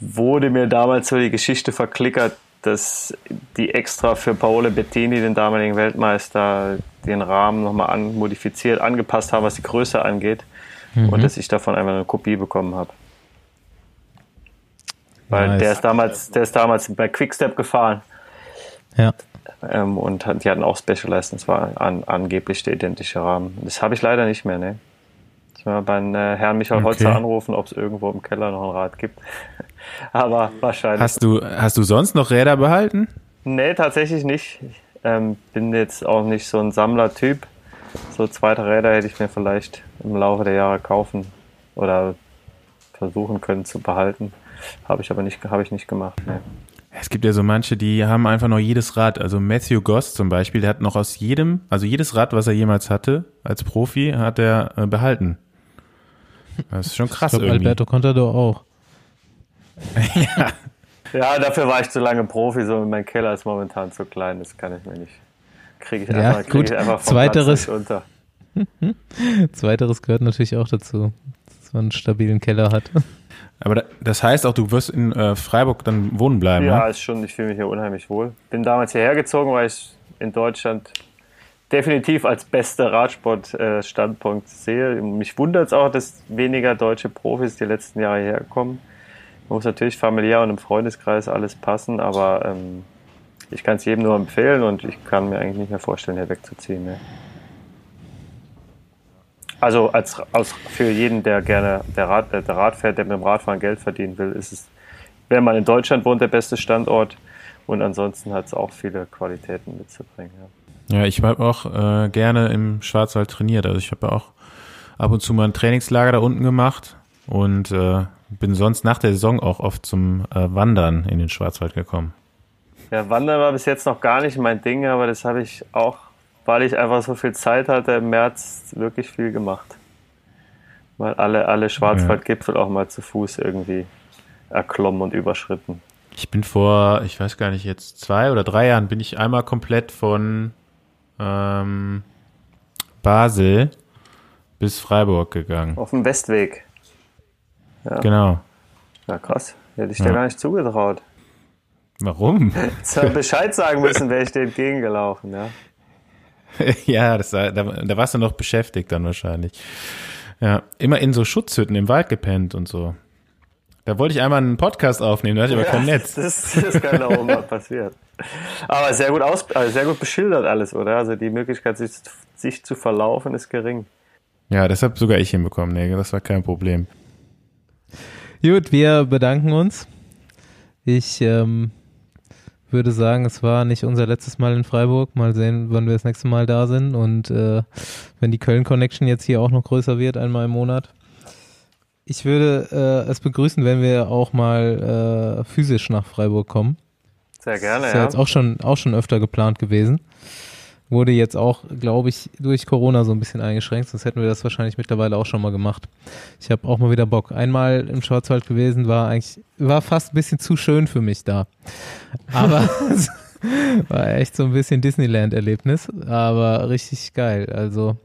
Wurde mir damals so die Geschichte verklickert, dass die extra für Paolo Bettini, den damaligen Weltmeister, den Rahmen nochmal an, modifiziert, angepasst haben, was die Größe angeht. Und dass ich davon einfach eine Kopie bekommen habe. Weil Nice. der ist damals, der ist damals bei Quickstep gefahren Ja. ähm, und die hatten auch Specialized. Das war an, angeblich der identische Rahmen. Das habe ich leider nicht mehr, ne? Müssen wir beim äh, Herrn Michael Okay. Holzer anrufen, ob es irgendwo im Keller noch ein Rad gibt. Aber wahrscheinlich. Hast du, hast du sonst noch Räder behalten? Nee, tatsächlich nicht. Ich ähm, bin jetzt auch nicht so ein Sammlertyp. So zweite Räder hätte ich mir vielleicht im Laufe der Jahre kaufen oder versuchen können zu behalten. Habe ich aber nicht, habe ich nicht gemacht. Nee. Es gibt ja so manche, die haben einfach noch jedes Rad. Also Matthew Goss zum Beispiel, der hat noch aus jedem, also jedes Rad, was er jemals hatte, als Profi, hat er äh, behalten. Das ist schon krass ich glaube, irgendwie. Alberto Contador auch. Ja, dafür war ich zu lange Profi. So mein Keller ist momentan zu klein. Das kann ich mir nicht. Kriege ich Ja, einfach, krieg gut. ich einfach vom Zweiteres- Platz nicht unter. Zweiteres gehört natürlich auch dazu, man einen stabilen Keller hat. Aber da, das heißt auch, du wirst in äh, Freiburg dann wohnen bleiben, Ja, ne? ist schon. Ich fühle mich hier unheimlich wohl. Bin damals hierher gezogen, weil ich in Deutschland definitiv als bester Radsport-Standpunkt sehe. Mich wundert es auch, dass weniger deutsche Profis die letzten Jahre hierher kommen. Muss natürlich familiär und im Freundeskreis alles passen, aber ähm, ich kann es jedem nur empfehlen und ich kann mir eigentlich nicht mehr vorstellen, hier wegzuziehen. Ne? Also als, als für jeden, der gerne der Rad, der Rad fährt, der mit dem Radfahren Geld verdienen will, ist es, wenn man in Deutschland wohnt, der beste Standort. Und ansonsten hat es auch viele Qualitäten mitzubringen. Ja. Ja, ich habe auch äh, gerne im Schwarzwald trainiert. Also ich habe auch ab und zu mal ein Trainingslager da unten gemacht und äh, bin sonst nach der Saison auch oft zum äh, Wandern in den Schwarzwald gekommen. ja, Wandern war bis jetzt noch gar nicht mein Ding, aber das habe ich auch, weil ich einfach so viel Zeit hatte, im März wirklich viel gemacht. Weil alle, alle Schwarzwaldgipfel auch mal zu Fuß irgendwie erklommen und überschritten. Ich bin vor, ich weiß gar nicht, jetzt zwei oder drei Jahren bin ich einmal komplett von ähm, Basel bis Freiburg gegangen. Auf dem Westweg. Genau. Ja, krass. Hätte ich dir Ja. gar nicht zugetraut. Warum? Hätte Bescheid sagen müssen, wäre ich dir entgegengelaufen, ja. ja, das, war- da, da warst du noch beschäftigt dann wahrscheinlich. Ja, immer in so Schutzhütten im Wald gepennt und so. Da wollte ich einmal einen Podcast aufnehmen, da hatte ich aber kein Ja, Netz. Das, das kann oben mal passieren. Aber sehr gut, aus, sehr gut beschildert alles, oder? Also die Möglichkeit, sich, sich zu verlaufen, ist gering. Ja, das habe sogar ich hinbekommen. Nee, das war kein Problem. Gut, wir bedanken uns. Ich ähm, würde sagen, es war nicht unser letztes Mal in Freiburg. Mal sehen, wann wir das nächste Mal da sind und äh, wenn die Köln-Connection jetzt hier auch noch größer wird, einmal im Monat. Ich würde äh, es begrüßen, wenn wir auch mal äh, physisch nach Freiburg kommen. Sehr gerne, ist ja, ja. jetzt auch schon, auch schon öfter geplant gewesen. Wurde jetzt auch, glaube ich, durch Corona so ein bisschen eingeschränkt, sonst hätten wir das wahrscheinlich mittlerweile auch schon mal gemacht. Ich habe auch mal wieder Bock. Einmal im Schwarzwald gewesen, war eigentlich, war fast ein bisschen zu schön für mich da. Aber war echt so ein bisschen Disneyland-Erlebnis, aber richtig geil. Also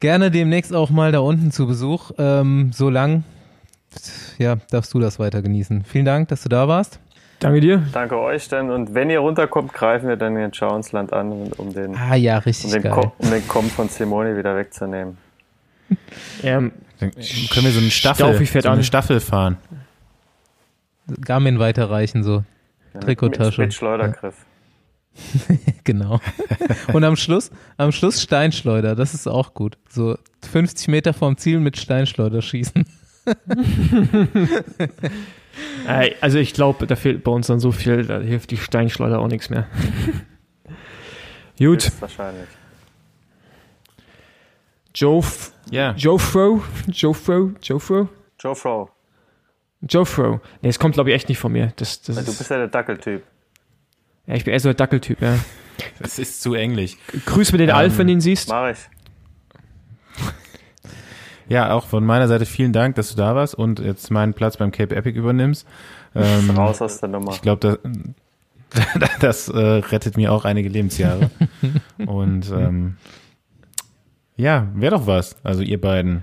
gerne demnächst auch mal da unten zu Besuch. Ähm, so lang, ja, darfst du das weiter genießen. Vielen Dank, dass du da warst. Danke dir. Danke euch dann. Und wenn ihr runterkommt, greifen wir dann in Schauensland an, um den, Ah ja, um richtig den, geil. Um den Kommen von Simone wieder wegzunehmen. Ähm, Dann können wir so eine Staffel, so eine. Staffel fahren. Garmin weiterreichen so. Ja, Trikottasche. Mit, mit Schleudergriff. Genau. Und am Schluss, am Schluss Steinschleuder, das ist auch gut. So 50 Meter vom Ziel mit Steinschleuder schießen. also ich glaube, da fehlt bei uns dann so viel, da hilft die Steinschleuder auch nichts mehr. Gut, Wahrscheinlich. Joe, F Ja. Joe Fro, Joe Fro, Joe Fro, Joe Fro, Joe Fro. Nee, es kommt glaube ich echt nicht von mir. Das, das du ist, bist ja der Dackeltyp. ja, ich bin eher so der Dackeltyp, ja. Das ist zu englisch. Grüß mir den Ähm, Alf, wenn du ihn siehst. Mach ich. Ja, auch von meiner Seite vielen Dank, dass du da warst und jetzt meinen Platz beim Cape Epic übernimmst. Ähm, Raus aus der Nummer. Ich glaube, das, das äh, rettet mir auch einige Lebensjahre. Und ähm, ja, wäre doch was. Also ihr beiden.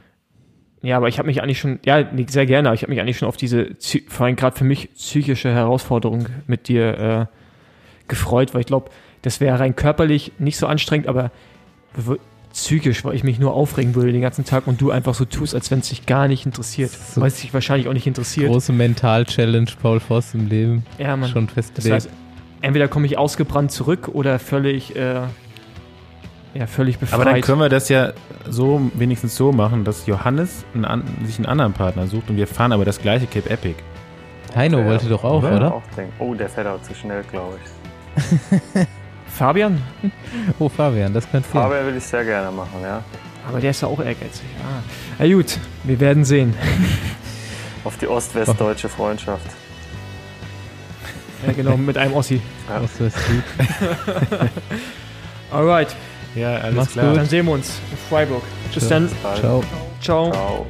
Ja, aber ich habe mich eigentlich schon, ja, nee, sehr gerne, aber ich habe mich eigentlich schon auf diese, vor allem gerade für mich, psychische Herausforderung mit dir äh, gefreut, weil ich glaube, das wäre rein körperlich nicht so anstrengend, aber psychisch, weil ich mich nur aufregen würde den ganzen Tag und du einfach so tust, als wenn es dich gar nicht interessiert. So. Weil es dich wahrscheinlich auch nicht interessiert. Große Mental-Challenge Paul Voss im Leben. ja, Mann. Schon Das festgelegt. heißt, entweder komme ich ausgebrannt zurück oder völlig, äh, ja, völlig befreit. Aber dann können wir das ja so wenigstens so machen, dass Johannes einen, sich einen anderen Partner sucht und wir fahren aber das gleiche Cape Epic. Heino Ja, wollte doch auch, oder? oder? Auch. Oh, der fährt auch zu schnell, glaube ich. Fabian? Oh, Fabian, das könnte gehen. Aber will ich sehr gerne machen, ja. Aber der ist ja auch ehrgeizig. Ah. Na gut, wir werden sehen. Auf die ost-west-deutsche Freundschaft. Ja, genau, mit einem Ossi. Was weiß ich. Alright, Ja, alles Mach's klar. gut. dann sehen wir uns in Freiburg. Bis Ciao. dann. Ciao. Ciao. Ciao.